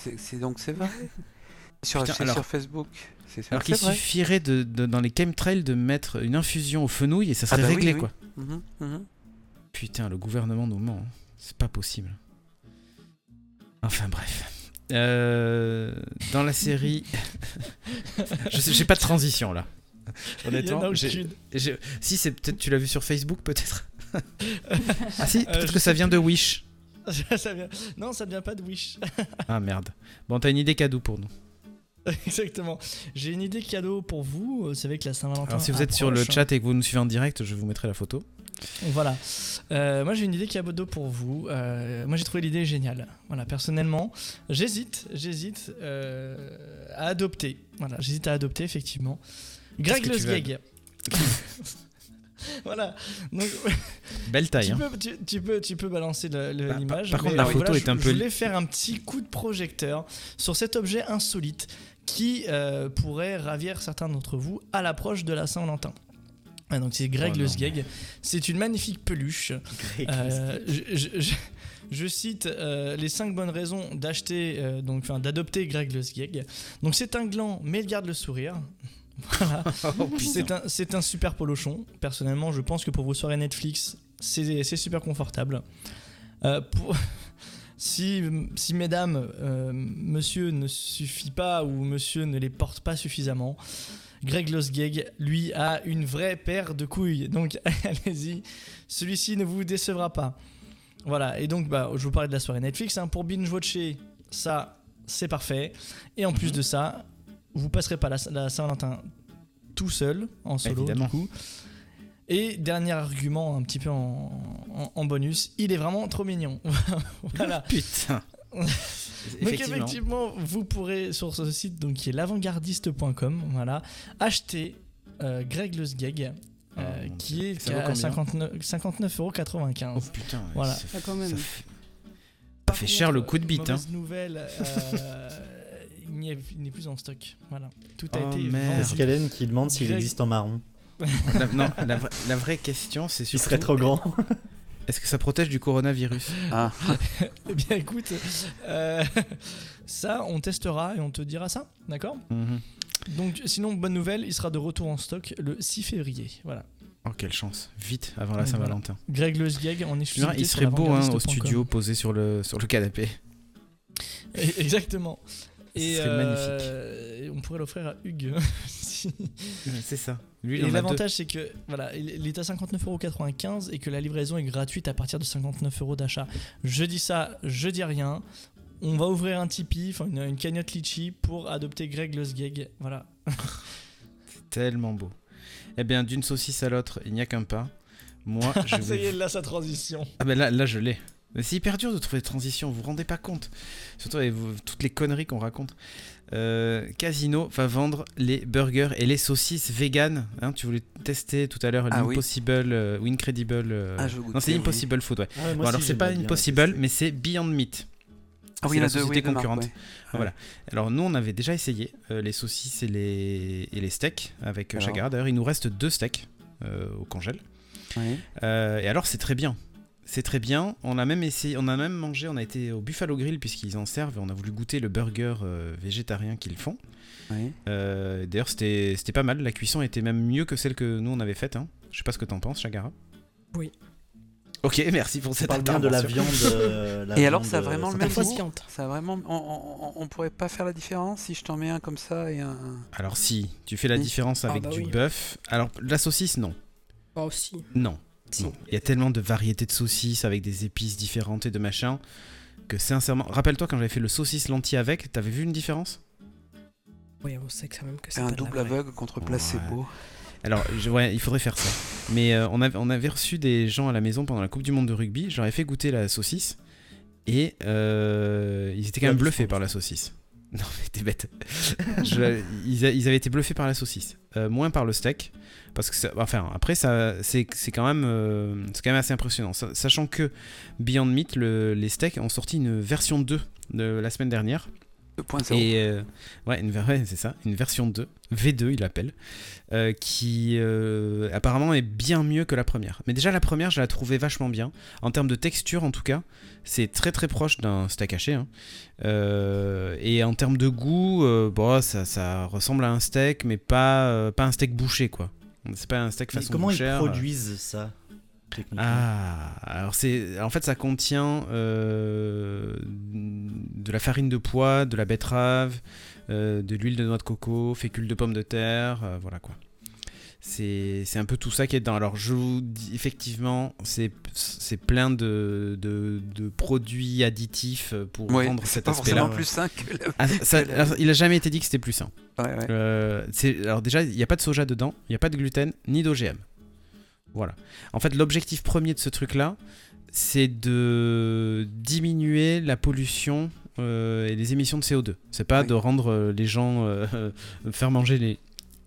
c'est c'est- donc c'est vrai. Sur, Putain, c'est alors- sur Facebook. C'est Alors qu'il suffirait de, de- dans les chemtrails de mettre une infusion au fenouil et ça serait Ah bah oui, réglé oui. quoi. Mhm, mhm. Putain, le gouvernement nous ment. hein. C'est pas possible. Enfin bref. Euh, dans la série, je j'ai pas de transition là. Honnêtement, si c'est peut-être tu l'as vu sur Facebook peut-être? ah si, Euh, peut-être que ça vient de Wish. Ça vient- Non, ça ne vient pas de Wish. Ah merde. Bon, t'as une idée cadeau pour nous. Exactement. J'ai une idée cadeau pour vous. Vous savez que la Saint-Valentin. Si vous êtes sur le chat et que vous nous suivez en direct, je vous mettrai la photo. Voilà. Euh, moi, j'ai une idée cadeau pour vous. Euh, moi, j'ai trouvé l'idée géniale. Voilà, personnellement, j'hésite, j'hésite euh, à adopter. Voilà, j'hésite à adopter, effectivement. Greg veux Lusgeg. voilà. Donc, Belle taille. tu, Hein. peux, tu, tu peux, tu peux balancer le- le- Bah, par- l'image. par contre, la photo est je, un je peu- voulais faire un petit coup de projecteur sur cet objet insolite qui pourrait ravir certains d'entre vous à l'approche de la Saint-Valentin. Ah, donc c'est Greg Oh Le non. Sgeg. C'est une magnifique peluche. Euh, je, je- je- je cite euh, les 5 bonnes raisons d'acheter, euh, donc enfin, d'adopter Greg Le Sgeg. Donc c'est un gland, mais il garde le sourire. Voilà. Oh, c'est un, un super polochon. Personnellement, je pense que pour vos soirées Netflix, c'est super confortable. Pour- si, si mesdames, euh, monsieur ne suffit pas ou monsieur ne les porte pas suffisamment, Greg Losgeg, lui, a une vraie paire de couilles. Donc allez-y, celui-ci ne vous décevra pas. Voilà, et donc bah, je vous parlais de la soirée Netflix. hein. pour binge-watcher, ça, c'est parfait. Et en plus de ça, vous passerez pas la, la Saint-Valentin tout seul, en solo Évidemment. du coup. Et dernier argument, un petit peu en, en- en bonus, il est vraiment trop mignon. voilà. Putain. Donc Effectivement. effectivement, vous pourrez sur ce site donc qui est l'avantgardiste.com, voilà, acheter euh, Greg Le Sgeg, Oh, euh, mon qui Dieu. est Ça à combien 59 59,95€. Oh putain. Voilà. ça fait- Ah, quand même. ça fait- Par fait contre, cher le coup de bite, hein. Nouvelle, euh, il il n'est plus en stock. Voilà, tout a Oh, été merde. vendu. Pascalen qui demande s'il Greg- existe en marron. La, non, la, vra- la vraie question, c'est Il surtout serait trop grand. est-ce que ça protège du coronavirus Ah, Eh bien, écoute, euh, ça, on testera et on te dira ça, d'accord Mhm. Donc, sinon, bonne nouvelle, il sera de retour en stock le 6 février. Voilà. Oh, quelle chance. Vite, avant la Saint-Valentin. Greg Le Sgeg exclusivité. verras, Il serait beau hein, au studio, posé sur le, sur le canapé. Exactement. Et Ce serait euh, et on pourrait l'offrir à Hugues. C'est ça. Lui, il et l'avantage, c'est que voilà, il est à 59,95€ et que la livraison est gratuite à partir de 59 euros d'achat. Je dis ça, je dis rien. On va ouvrir un Tipeee, enfin une, une cagnotte Litchi pour adopter Greg Le Sgeg. Voilà. Tellement beau. Eh bien, d'une saucisse à l'autre, il n'y a qu'un pas. Moi, je Ça y est, là, sa transition. Ah ben là, là je l'ai. Mais c'est hyper dur de trouver des transitions, vous vous rendez pas compte. Surtout avec vous- toutes les conneries qu'on raconte. Euh, Casino va vendre les burgers et les saucisses vegan. Hein, tu voulais tester tout à l'heure Ah oui. l'Impossible euh, ou Incredible. euh, Ah, non, c'est oui. Impossible Food, ouais. Ah ouais, Bon, alors c'est pas Impossible, mais c'est Beyond Meat. Ah C'est oui, il y en la a deux, société oui, concurrente. ouais. Voilà. Alors nous, on avait déjà essayé euh, les saucisses et les, et les steaks avec euh, Alors. Chagara. D'ailleurs, il nous reste deux steaks euh, au congèle. Oui. Euh, et alors, c'est très bien. C'est très bien. On a même essayé, on a même mangé, on a été au Buffalo Grill puisqu'ils en servent et on a voulu goûter le burger euh, végétarien qu'ils font. Euh, D'ailleurs, c'était c'était pas mal. La cuisson était même mieux que celle que nous on avait faite. Hein. Je sais pas ce que t'en penses, Chagara. Oui. Ok, merci pour On cette parle bien de la viande. euh, la Et alors, ça a vraiment le même goût. Ça a vraiment. On, on- on pourrait pas faire la différence si je t'en mets un comme ça et un. Alors si, tu fais la différence Ah avec bah du oui. bœuf. Alors la saucisse, non. Moi aussi. Non. Si. Il y a tellement de variétés de saucisses avec des épices différentes et de machin que sincèrement, rappelle-toi quand j'avais fait le saucisse lentille avec, t'avais vu une différence? Oui, on sait que c'est même que c'est C'est un double aveugle contre placebo. Alors, je- ouais, il faudrait faire ça. Mais euh, on, avait, on avait reçu des gens à la maison pendant la Coupe du Monde de rugby. J'aurais fait goûter la saucisse. Et euh, ils étaient quand même bluffés par la saucisse. Non, mais t'es bête. Je- ils, a- ils avaient été bluffés par la saucisse. Euh, moins par le steak. Parce que, ça- enfin, après, ça, c'est c'est quand, même, euh, c'est quand même assez impressionnant. Sa- Sachant que Beyond Meat, le- les steaks, ont sorti une version 2 de la semaine dernière. 2.0. Et euh, ouais, ouais, c'est ça, une version 2, V2 il l'appelle, euh, qui euh, apparemment est bien mieux que la première. Mais déjà la première, je la trouvais vachement bien. En termes de texture en tout cas, c'est très très proche d'un steak haché. hein. Et en termes de goût, bon, ça, ça ressemble à un steak, mais pas, pas un steak bouché quoi. C'est pas un steak Mais façon Comment ils bouchère. produisent ça Ah, alors c'est, en fait, ça contient euh, de la farine de pois, de la betterave, euh, de l'huile de noix de coco, fécule de pommes de terre, euh, voilà quoi. C'est, un peu tout ça qui est dedans. Alors je vous dis, effectivement, c'est, plein de, de, de produits additifs pour rendre cet aspect-là. plus sain que la- Ah, ça- alors, il a jamais été dit que c'était plus sain. Ouais, ouais. Euh, alors déjà, il n'y a pas de soja dedans, il n'y a pas de gluten, ni d'OGM. Voilà. En fait, l'objectif premier de ce truc-là, c'est de diminuer la pollution euh, et les émissions de CO2. C'est pas Oui. de rendre euh, les gens euh, faire manger les,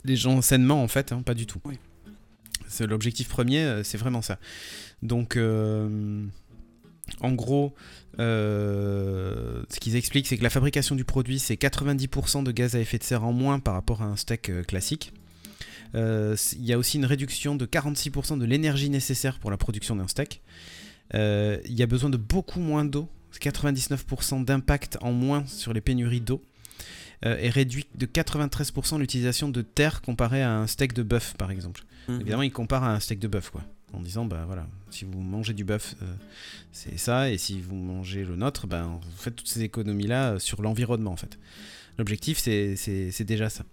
les gens sainement en fait, hein, pas du tout. Oui. C'est l'objectif premier, euh, c'est vraiment ça. Donc, euh, en gros, euh, ce qu'ils expliquent, c'est que la fabrication du produit, c'est 90% de gaz à effet de serre en moins par rapport à un steak classique. Euh, Il y a aussi une réduction de 46% de l'énergie nécessaire pour la production d'un steak. Euh, Il y a besoin de beaucoup moins d'eau, 99% d'impact en moins sur les pénuries d'eau. Euh, et réduit de 93% l'utilisation de terre comparé à un steak de bœuf par exemple. Mhm. Évidemment, il compare à un steak de bœuf, quoi. En disant, bah voilà, si vous mangez du bœuf, euh, c'est ça, et si vous mangez le nôtre, ben vous faites toutes ces économies-là euh, sur l'environnement, en fait. L'objectif, c'est- déjà ça.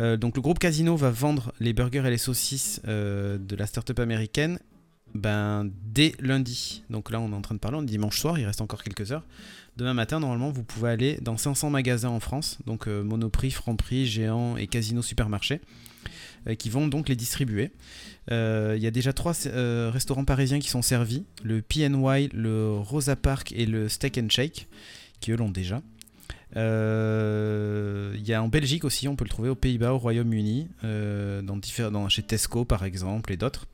Euh, donc, le groupe Casino va vendre les burgers et les saucisses de la start-up américaine ben, dès lundi. Donc là, on est en train de parler, on est dimanche soir, il reste encore quelques heures. Demain matin, normalement, vous pouvez aller dans 500 magasins en France, donc euh, Monoprix, Franprix, Géant et Casino Supermarché, euh, qui vont donc les distribuer. Euh, Il y a déjà trois euh, restaurants parisiens qui sont servis le PNY, le Rosa Park et le Steak and Shake, qui eux l'ont déjà. Il y a en Belgique aussi, on peut le trouver aux Pays-Bas, au Royaume-Uni, chez Tesco par exemple et d'autres.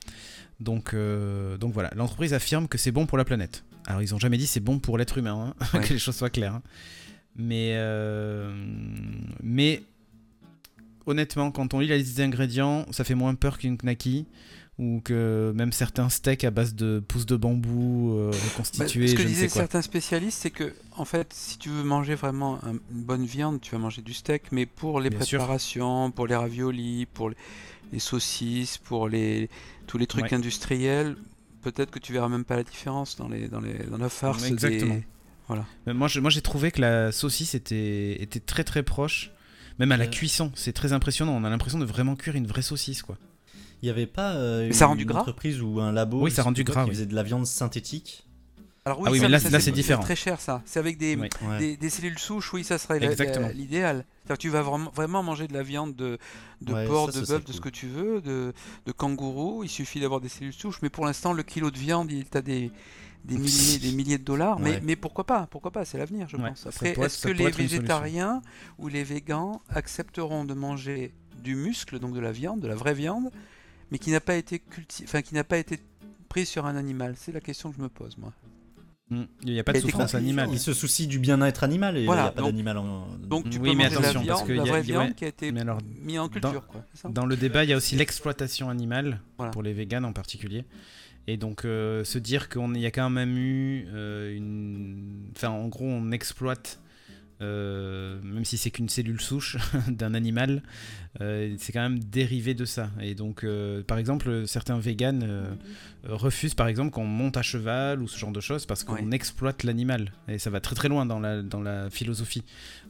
Donc voilà, l'entreprise affirme que c'est bon pour la planète. Alors ils ont jamais dit c'est bon pour l'être humain, hein, Ouais. que les choses soient claires. hein. Mais, euh, mais honnêtement, quand on lit la liste des ingrédients, ça fait moins peur qu'une knacky ou que même certains steaks à base de pousses de bambou euh, Bah, reconstitués, ce que je ne disaient sais quoi. certains spécialistes, c'est que, en fait, si tu veux manger vraiment un- une bonne viande, tu vas manger du steak, mais pour les Bien sûr. préparations, pour les raviolis, pour les, les saucisses, pour les, tous les trucs Ouais. industriels, peut-être que tu verras même pas la différence dans, les, dans, les, dans la farce. des- Exactement. Mais Moi, je- moi, j'ai trouvé que la saucisse était, était très très proche, même à la Euh. cuisson. C'est très impressionnant. On a l'impression de vraiment cuire une vraie saucisse, quoi. Il n'y avait pas euh, Mais ça rend une gras entreprise ou un labo Oui, ça rend du gras, qui oui. faisait de la viande synthétique. Alors Ah oui, mais là, là, c'est différent. très cher, ça. C'est avec des, Oui. Ouais. des, des cellules souches, oui, ça serait l'idéal. Tu vas vraiment, manger de la viande de, de Ouais, porc, ça, de ça, bœuf, de ce que tu veux, de, de kangourou. Il suffit d'avoir des cellules souches. Mais pour l'instant, le kilo de viande, il t'a des, des, milliers, des milliers de dollars. Mais, Ouais. mais pourquoi pas? Pourquoi pas? C'est l'avenir, je Ouais, pense. ça Après, est-ce ça que les végétariens ou les végans accepteront de manger du muscle, donc de la viande, de la vraie viande, mais qui n'a pas été culti... enfin, qui n'a pas été prise sur un animal? C'est la question que je me pose, moi. Il n'y a pas de souffrance animale. Il se soucie du bien-être animal et il Voilà, n'y a pas donc- d'animal en. Donc tu Oui, peux mais manger attention, la parce que la y a- viande ouais, qui a été alors, mise en culture, quoi. c'est ça Dans le débat, il y a aussi l'exploitation animale, Voilà. pour les véganes en particulier. Et donc, euh, se dire qu'il y a quand même eu euh, une. Enfin, en gros, on exploite, euh, même si c'est qu'une cellule souche d'un animal, euh, c'est quand même dérivé de ça. Et donc, euh, par exemple, certains véganes euh, refusent, par exemple, qu'on monte à cheval ou ce genre de choses parce qu'on exploite l'animal. Et ça va très très loin dans la, dans la philosophie.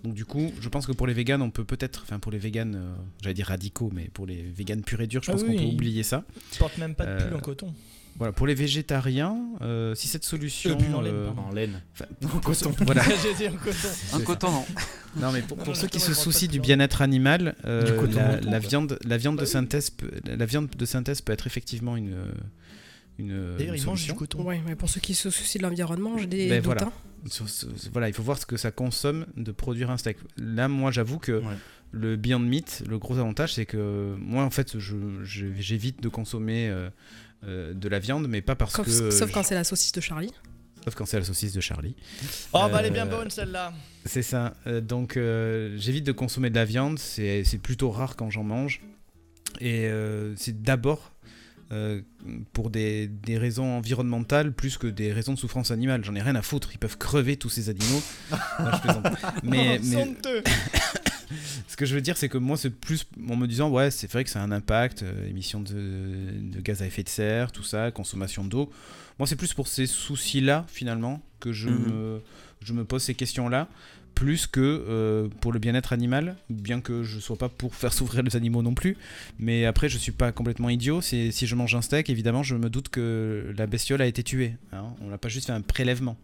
Donc, du coup, je pense que pour les véganes, on peut peut-être. Enfin, pour les véganes, j'allais dire radicaux, mais pour les véganes purs et durs, je Ah pense oui. qu'on peut oublier ça. Ils portent même pas de pull en coton. Voilà, pour les végétariens, euh, si cette solution. Euh, en laine, euh. En laine. enfin, En coton. voilà. J'ai dit en coton. Un coton, non. Non, mais pour, Non, pour non, ceux qui se soucient du bien-être animal, euh, Du coton la, viande, la viande de Bah oui. synthèse, peut- la viande de synthèse peut être effectivement une, une, D'ailleurs, une ils mangent du solution. coton. Ouais, mais pour ceux qui se soucient de l'environnement, j'ai des Ben voilà. hein. Voilà, il faut voir ce que ça consomme de produire un steak. Là, moi, j'avoue que Ouais. le Beyond Meat, le gros avantage, c'est que moi, en fait, j'évite de consommer euh, euh, de la viande, mais pas parce Sauf, que. sauf je- quand c'est la saucisse de Charlie. sauf quand c'est la saucisse de Charlie. Oh, bah elle est bien Euh, bonne celle-là. C'est ça. Euh, donc, euh, j'évite de consommer de la viande. C'est c'est plutôt rare quand j'en mange. Et euh, c'est d'abord euh, pour des, des raisons environnementales plus que des raisons de souffrance animale. J'en ai rien à foutre. Ils peuvent crever tous ces animaux. Non, je plaisante. mais, Oh, mais honteux. Ce que je veux dire, c'est que moi, c'est plus en me disant, ouais, c'est vrai que ça a un impact, euh, émission de, de gaz à effet de serre, tout ça, consommation d'eau. Moi, c'est plus pour ces soucis-là, finalement, que je, Mhm. me, je me pose ces questions-là, plus que euh, pour le bien-être animal, bien que je sois pas pour faire souffrir les animaux non plus. Mais après, je suis pas complètement idiot. Si je mange un steak, évidemment, je me doute que la bestiole a été tuée. hein. On n'a pas juste fait un prélèvement.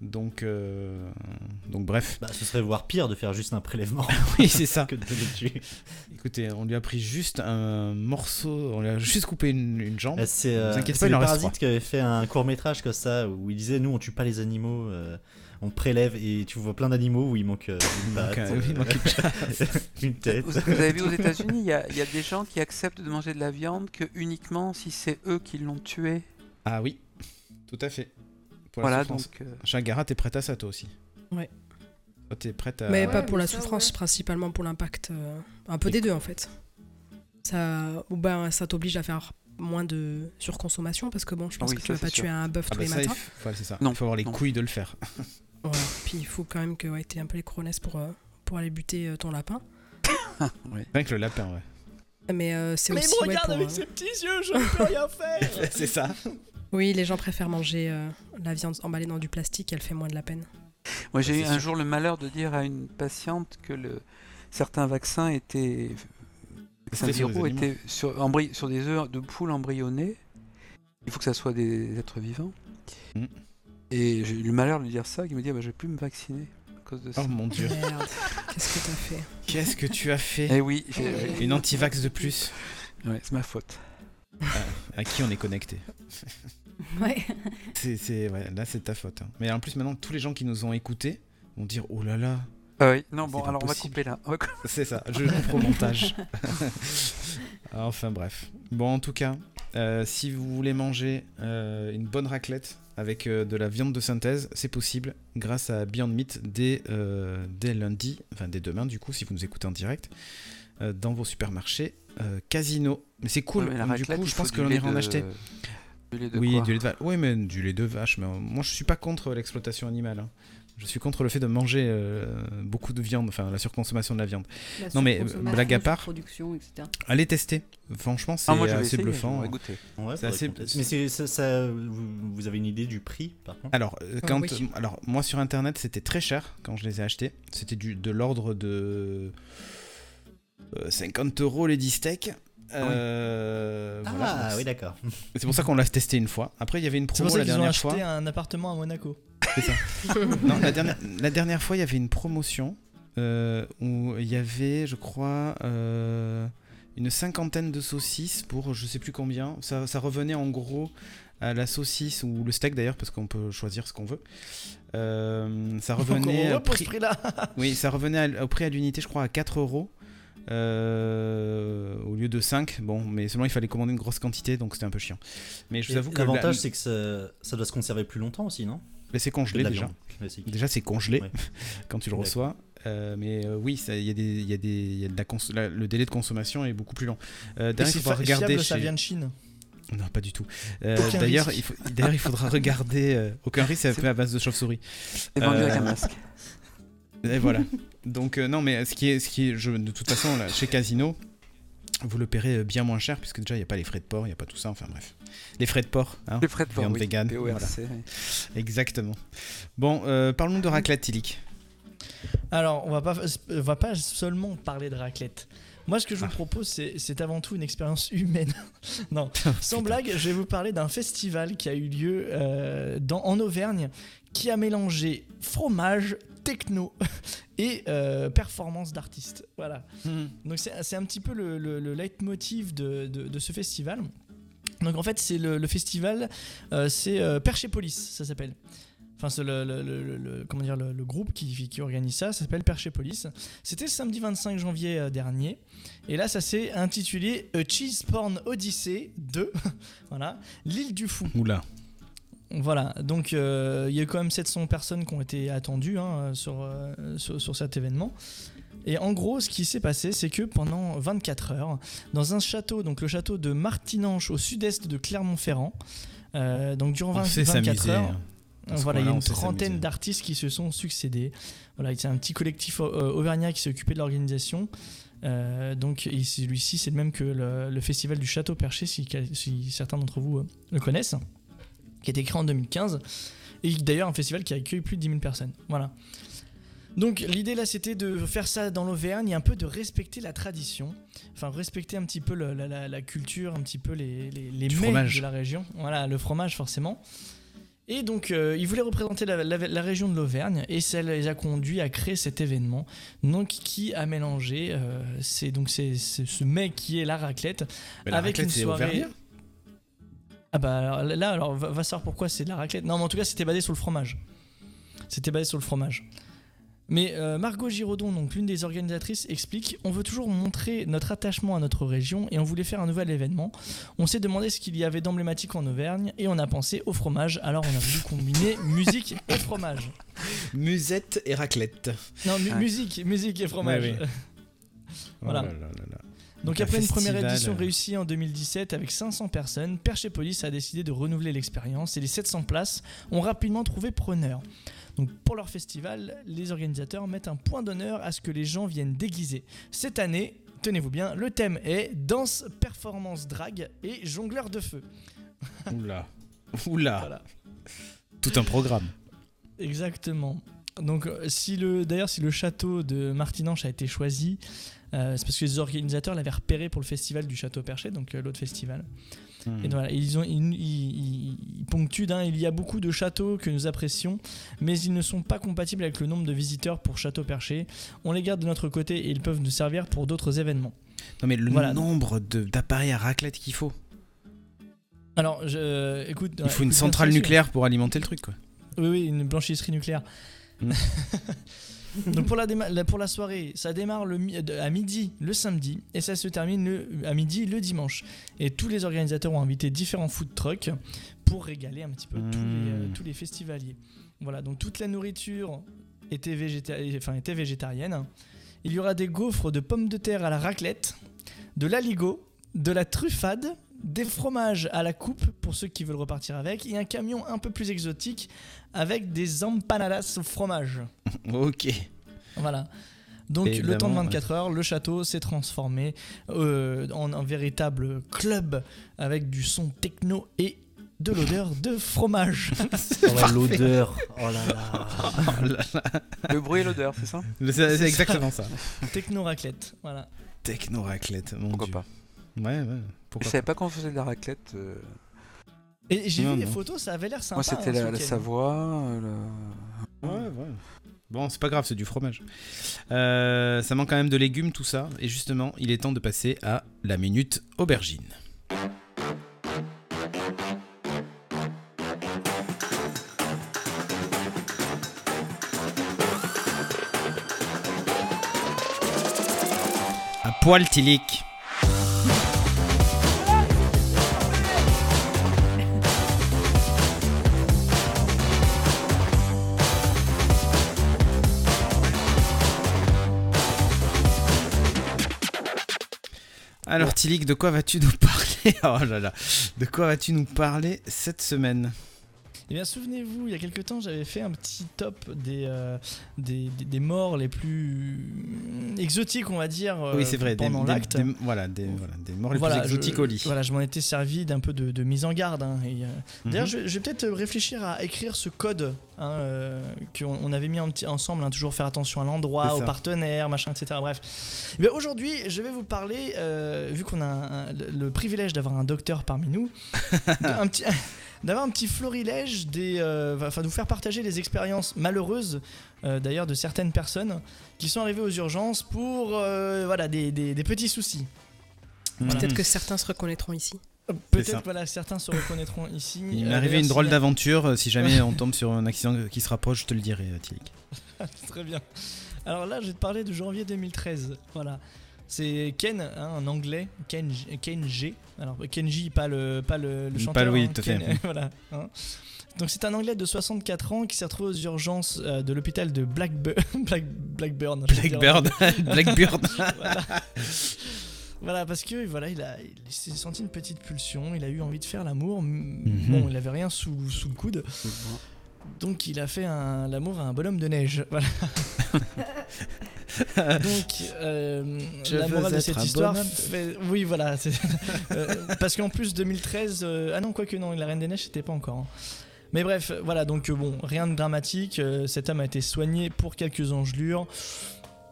Donc, euh, donc bref. Bah, ce serait voire pire de faire juste un prélèvement Oui, c'est ça. que de le tuer. Écoutez, on lui a pris juste un morceau, on lui a juste coupé une, une jambe. Euh, C'est euh, le Parasite qui avait fait un court métrage comme ça où il disait nous on tue pas les animaux, euh, on prélève et tu vois plein d'animaux où il manque euh, une patte, oui, une tête. Vous, vous avez vu aux États-Unis, il y, a- il y a des gens qui acceptent de manger de la viande que uniquement si c'est eux qui l'ont tué. Ah oui, tout à fait. Pour la Voilà, souffrance. donc. euh, Chagara, t'es prête à ça toi aussi Ouais. Toi, t'es prête à. Mais Ouais, pas mais pour la ça, souffrance, ouais. principalement pour l'impact. euh, un peu des deux en fait. Ça, ou ben, ça t'oblige à faire moins de surconsommation parce que bon, je pense Oui, que tu vas pas tuer un bœuf Ah tous bah les ça, il matins. f- voilà, c'est ça. Non, Il faut avoir les non. couilles de le faire. Voilà. Puis il faut quand même que ouais, aies un peu les chronesses pour, euh, pour aller buter euh, ton lapin. ouais. Rien que le lapin, ouais. Mais euh, c'est Mais il aussi. me ouais, regarde pour, avec euh, ses petits yeux, je ne peux rien faire. c'est ça. Oui, les gens préfèrent manger euh, la viande emballée dans du plastique, elle fait moins de la peine. Moi, j'ai eu un sûr. jour le malheur de dire à une patiente que le, certains vaccins étaient. Certains Testés sur des viraux étaient sur, embry- sur des œufs de poules embryonnées. Il faut que ça soit des êtres vivants. Mm. Et j'ai eu le malheur de lui dire ça, qui me dit ah bah, je vais plus me vacciner à cause de ça. Oh mon dieu. Qu'est-ce que t'as fait? Qu'est-ce que tu as fait? Eh oui, j'ai- Une anti-vax de plus ouais, c'est ma faute. À qui on est connecté? Ouais. C'est, ouais, là, c'est ta faute. hein. Mais en plus, maintenant, tous les gens qui nous ont écoutés vont dire Oh là là, Ah oui, non, bon, alors on va couper là. C'est ça, je coupe au montage. enfin bref. Bon, en tout cas, euh, si vous voulez manger euh, une bonne raclette avec euh, de la viande de synthèse, c'est possible grâce à Beyond Meat dès, euh, dès lundi, enfin dès demain du coup, si vous nous écoutez en direct, euh, dans vos supermarchés euh, Casino. Mais c'est cool, Ouais, mais la du coup, je pense que l'on ira en de- acheter. Du lait de Oui, quoi du lait de vache. Oui, mais du lait de vache. Mais moi, je suis pas contre l'exploitation animale. hein. Je suis contre le fait de manger euh, beaucoup de viande, enfin la surconsommation de la viande. La Non, mais, euh, blague à part. etc. Allez tester. Franchement, c'est Ah, assez essayer, bluffant. Ouais, C'est assez- qu'on teste. Mais c'est ça, ça- vous, avez une idée du prix par contre? Alors, euh, quand, oui. alors, moi sur internet, c'était très cher quand je les ai achetés. C'était du, de l'ordre de euh, 50 euros les 10 steaks. Euh, Ah voilà. oui d'accord. C'est pour ça qu'on l'a testé une fois. Après, il y avait une C'est promo pour ça la qu'ils ont dernière acheté fois. un appartement à Monaco. Non, la dernière, la dernière fois, il y avait une promotion euh, où il y avait, je crois, euh, une cinquantaine de saucisses pour je sais plus combien. Ça, ça revenait en gros à la saucisse ou le steak d'ailleurs, parce qu'on peut choisir ce qu'on veut. Euh, ça revenait, au prix, prix-là. oui, ça revenait à- au prix à l'unité, je crois, à 4 euros. Euh, au lieu de 5, bon, mais seulement il fallait commander une grosse quantité, donc c'était un peu chiant. Mais je vous avoue que la- L'avantage c'est que ça, ça doit se conserver plus longtemps aussi, non? Mais c'est congelé déjà. Déjà, c'est congelé Ouais. quand tu le reçois. Euh, mais euh, oui, il y a des, il y a des, il y a de la cons- la- le délai de consommation est beaucoup plus long. Euh, D'ailleurs, il c'est faudra fa- regarder fiable, ça vient de Chine. Non, pas du tout. Euh, D'ailleurs, il, faut... D'ailleurs, il faudra regarder. euh, Aucun risque, c'est C'est- à base de chauve-souris. Et vendu avec un masque. Et voilà. Donc euh, non, mais ce qui est, ce qui est, je, de toute façon, là, chez Casino, vous le paierez bien moins cher puisque déjà il n'y a pas les frais de port, il n'y a pas tout ça. Enfin bref, les frais de port. Hein Les frais de port, viande oui. vegan, PORC, voilà. oui. Exactement. Bon, euh, parlons de raclette Tilic. Alors, on va pas, on va pas seulement parler de raclette. Moi, ce que je vous Ah. propose, c'est c'est avant tout une expérience humaine. non, sans blague, je vais vous parler d'un festival qui a eu lieu euh, dans, en Auvergne qui a mélangé fromage, techno et euh, performance d'artistes. Voilà. Mhm. Donc c'est un petit peu le, le, le leitmotiv de, de- de ce festival. Donc en fait c'est le, le festival, euh, c'est euh, Persepolis, ça s'appelle. Enfin c'est le, le- le- le- le- comment dire, le, le groupe qui, qui organise ça, ça s'appelle Persepolis. C'était samedi 25 janvier euh, dernier. Et là ça s'est intitulé A Cheese Porn Odyssey 2. voilà, l'île du fou. Oula. Voilà, donc euh, il y a quand même 700 personnes qui ont été attendues hein, sur, euh, sur, sur cet événement. Et en gros, ce qui s'est passé, c'est que pendant 24 heures, dans un château, donc le château de Martinange au sud-est de Clermont-Ferrand, euh, donc durant On 20 sait 24 s'amuser. heures, hein. Voilà, il y a une trentaine d'artistes qui se sont succédés. Voilà, c'est un petit collectif auvergnat qui s'est occupé de l'organisation. Euh, donc celui-ci, c'est le même que le, le festival du Château Perché, si, si certains d'entre vous le connaissent, qui a été créé en 2015. Et d'ailleurs, un festival qui accueille plus de 10 000 personnes. Voilà. Donc l'idée là c'était de faire ça dans l'Auvergne et un peu de respecter la tradition, enfin respecter un petit peu le- la, la- la culture, un petit peu les, les, les mets de la région. Voilà, le fromage forcément. Et donc euh, ils voulaient représenter la, région de l'Auvergne et ça les a conduits à créer cet événement donc qui a mélangé euh, c'est donc c'est ce mets qui est la raclette Mais avec raclette, une soirée. Ah bah alors, là alors va, va savoir pourquoi c'est de la raclette. Non mais en tout cas c'était basé sur le fromage. C'était basé sur le fromage. Mais euh, Margot Giraudon, donc l'une des organisatrices, explique On veut toujours montrer notre attachement à notre région et on voulait faire un nouvel événement. On s'est demandé ce qu'il y avait d'emblématique en Auvergne et on a pensé au fromage. Alors on a voulu combiner musique et fromage. Musette et raclette. Non, mu- Ouais. musique, musique et fromage. Ouais. Voilà. Oh là là là là. Donc après une première édition euh. réussie en 2017 avec 500 personnes, Persepolis a décidé de renouveler l'expérience et les 700 places ont rapidement trouvé preneur. Donc pour leur festival, les organisateurs mettent un point d'honneur à ce que les gens viennent déguisés. Cette année, tenez-vous bien, le thème est danse, performance, drague et jongleur de feu. Oula. Oula. Voilà. Tout un programme. Exactement. Donc euh, si le d'ailleurs si le château de Martinanche a été choisi, euh, c'est parce que les organisateurs l'avaient repéré pour le festival du château Perché, donc euh, l'autre festival. Hmm. Et voilà, ils, ont, ils, ils- ils ponctuent d'un, il y a beaucoup de châteaux que nous apprécions, mais ils ne sont pas compatibles avec le nombre de visiteurs pour Château Perché. On les garde de notre côté et ils peuvent nous servir pour d'autres événements. Non mais le Voilà. nombre d'appareils à raclette qu'il faut. Alors, je, écoute, Il faut une centrale nucléaire pour alimenter le truc quoi. Oui, oui, une blanchisserie nucléaire. Mm. Donc pour la, pour soirée, ça démarre le, mi- de- à midi le samedi et ça se termine le- à midi le dimanche. Et tous les organisateurs ont invité différents food trucks pour régaler un petit peu tous, les, euh, Mm. tous les festivaliers. Voilà, donc toute la nourriture était, végéta- enfin, était végétarienne. Il y aura des gaufres de pommes de terre à la raclette, de l'aligot, de la truffade, des fromages à la coupe pour ceux qui veulent repartir avec, et un camion un peu plus exotique avec des empanadas au fromage. Ok. Voilà. Donc le temps de ouais. 24 heures, le château s'est transformé euh, en un véritable club avec du son techno et de l'odeur de fromage. Oh, l'odeur. Oh là là. Oh là là. Le bruit et l'odeur, c'est ça? C'est exactement ça. techno raclette. Voilà. Techno raclette. Mon Pourquoi Dieu. pas? Ouais ouais. Je Pourquoi savais pas qu'on faisait de la raclette. euh. Et j'ai Non, vu les photos, ça avait l'air sympa. Moi, c'était hein, la. Savoie. euh, le- Ouais, ouais. Bon, c'est pas grave, c'est du fromage. Euh, ça manque quand même de légumes, tout ça. Et justement, il est temps de passer à la minute aubergine. À poil tilique. Alors Tilik, de quoi vas-tu nous parler Oh là là, de quoi vas-tu nous parler cette semaine? Eh bien, souvenez-vous, il y a quelques temps, j'avais fait un petit top des, euh, des, des- des morts les plus exotiques, on va dire, euh, Oui, c'est vrai, des, pendant l'acte. voilà, des, voilà, des morts les Voilà, plus exotiques je, au lit. Voilà, je m'en étais servi d'un peu de, de mise en garde. hein, euh, Mhm. D'ailleurs, je, je vais peut-être réfléchir à écrire ce code hein, euh, qu'on on avait mis en ensemble. hein, toujours faire attention à l'endroit, aux partenaires, machin, etc. Bref. Eh Aujourd'hui, je vais vous parler, euh, vu qu'on a un- le privilège d'avoir un docteur parmi nous, un petit, d'avoir un petit florilège des, euh, enfin de vous faire partager les expériences malheureuses euh, d'ailleurs de certaines personnes qui sont arrivées aux urgences pour euh, voilà des, des- des petits soucis. Peut-être que certains se reconnaîtront ici. Peut-être voilà certains se reconnaîtront ici. Il Euh, m'est arrivé une drôle d'aventure. Si jamais on tombe sur un accident qui se rapproche, je te le dirai, Tilik. Très bien. Alors là, je vais te parler de janvier 2013. Voilà. C'est Ken, hein, un anglais, Ken, Kenji. Alors Kenji, pas le, pas le, le Pas chanteur. le- oui, hein, tout à fait. Ken- voilà. hein. Donc c'est un anglais de 64 ans qui s'est retrouvé aux urgences euh, de l'hôpital de Blackburn. Black, Blackburn. Blackbird. Blackbird. voilà. Voilà, parce que voilà, il, a, il s'est senti une petite pulsion, il a eu envie de faire l'amour. Mhm. Bon, il avait rien sous, sous le coude, donc il a fait un- l'amour à un bonhomme de neige. Voilà. donc, euh, Je la morale de cette histoire fait- Oui, voilà. euh, parce qu'en plus, 2013. euh, Ah non, quoique non, la Reine des Neiges, c'était pas encore. hein. Mais bref, voilà, donc euh, bon, rien de dramatique. euh, cet homme a été soigné pour quelques engelures.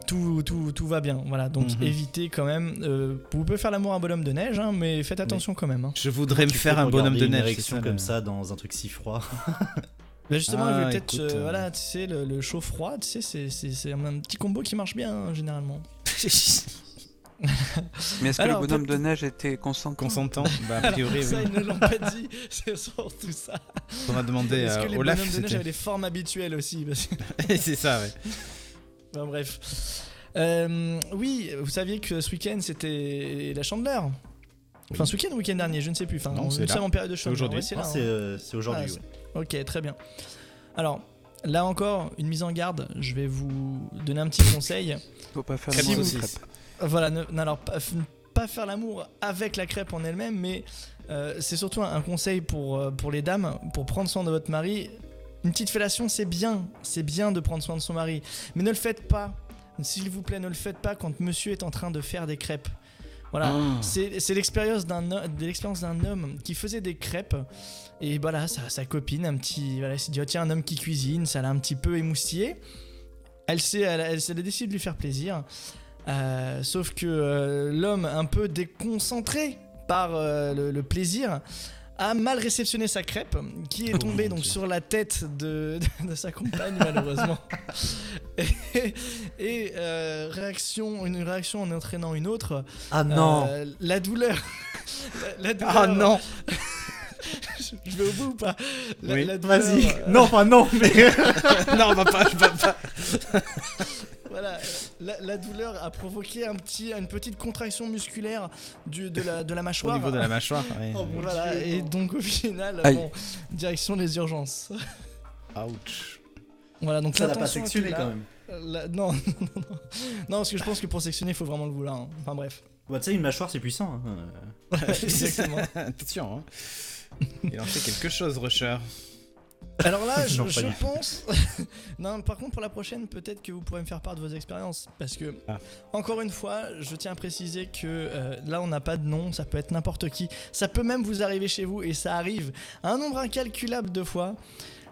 Tout, tout, tout va bien, voilà. Donc Mhm. évitez quand même. euh, vous pouvez faire l'amour à un bonhomme de neige, hein, mais faites attention quand même. hein. Je voudrais me faire un bonhomme de une neige. érection c'est ça, comme ça dans un truc si froid. Bah justement, Ah, je vais peut-être. écoute, euh, euh, Voilà, tu sais, le, le chaud-froid, tu sais, c'est- c'est c'est un petit combo qui marche bien, hein, généralement. Mais est-ce que Alors, le bonhomme de neige était consentant Consentant Bah, a priori, ça, oui. ils ne l'ont pas dit, c'est surtout ça. On va demander Est-ce à les Olaf. bonhommes de neige avaient des formes habituelles aussi c'est ça, ouais. Enfin, bref. Euh, oui, vous saviez que ce week-end c'était la chandeleur. Enfin, ce week-end ou le week-end dernier, je ne sais plus. Enfin, Non, on nous là. sommes en période de chandeleur. aujourd'hui. Ouais, c'est c'est hein. euh, c'est aujourd'hui. Ah, ouais. Ok, très bien. Alors, là encore, une mise en garde. Je vais vous donner un petit conseil. Faut pas faire l'amour Si. Voilà, ne- non, alors pas, faire l'amour avec la crêpe en elle-même, mais euh, c'est surtout un, un conseil pour, euh, pour les dames, pour prendre soin de votre mari. Une petite fellation, c'est bien, c'est bien de prendre soin de son mari, mais ne le faites pas. S'il vous plaît, ne le faites pas quand monsieur est en train de faire des crêpes. Voilà, Ah. c'est c'est l'expérience d'un ho- de l'expérience d'un homme qui faisait des crêpes et voilà sa, sa copine un petit voilà elle s'est dit oh, tiens un homme qui cuisine ça l'a un petit peu émoustillé elle s'est elle, de lui faire plaisir Euh, sauf que euh, l'homme un peu déconcentré par euh, le, le plaisir a mal réceptionné sa crêpe qui est tombée mon donc Dieu. sur la tête de, de sa compagne malheureusement et, et, euh, réaction une réaction en entraînant une autre Ah non euh, la douleur. la, la douleur. Ah non Je vais au bout ou pas la, Oui. la douleur, Vas-y euh, Non, enfin non, mais. Non, on va pas, va pas. Voilà, la, la douleur a provoqué un petit, une petite contraction musculaire du, de, la, de la Au mâchoire. niveau de la mâchoire. ouais. Oh, mon Voilà, Dieu, et donc au final, bon, direction des urgences. Ouch. Voilà, donc Ça l'a pas sectionné quand même. Euh, la- non, non, non, non. Parce que je pense que pour sectionner, il faut vraiment le vouloir. hein. Enfin bref. Bah, tu sais, une mâchoire c'est puissant. hein. Exactement. Attention, hein. Il en fait quelque chose, Rusher. Alors là, je, Non, pense. non, par contre, pour la prochaine, peut-être que vous pourrez me faire part de vos expériences. Parce que, Ah. encore une fois, je tiens à préciser que euh, là, on n'a pas de nom, ça peut être n'importe qui. Ça peut même vous arriver chez vous, et ça arrive un nombre incalculable de fois.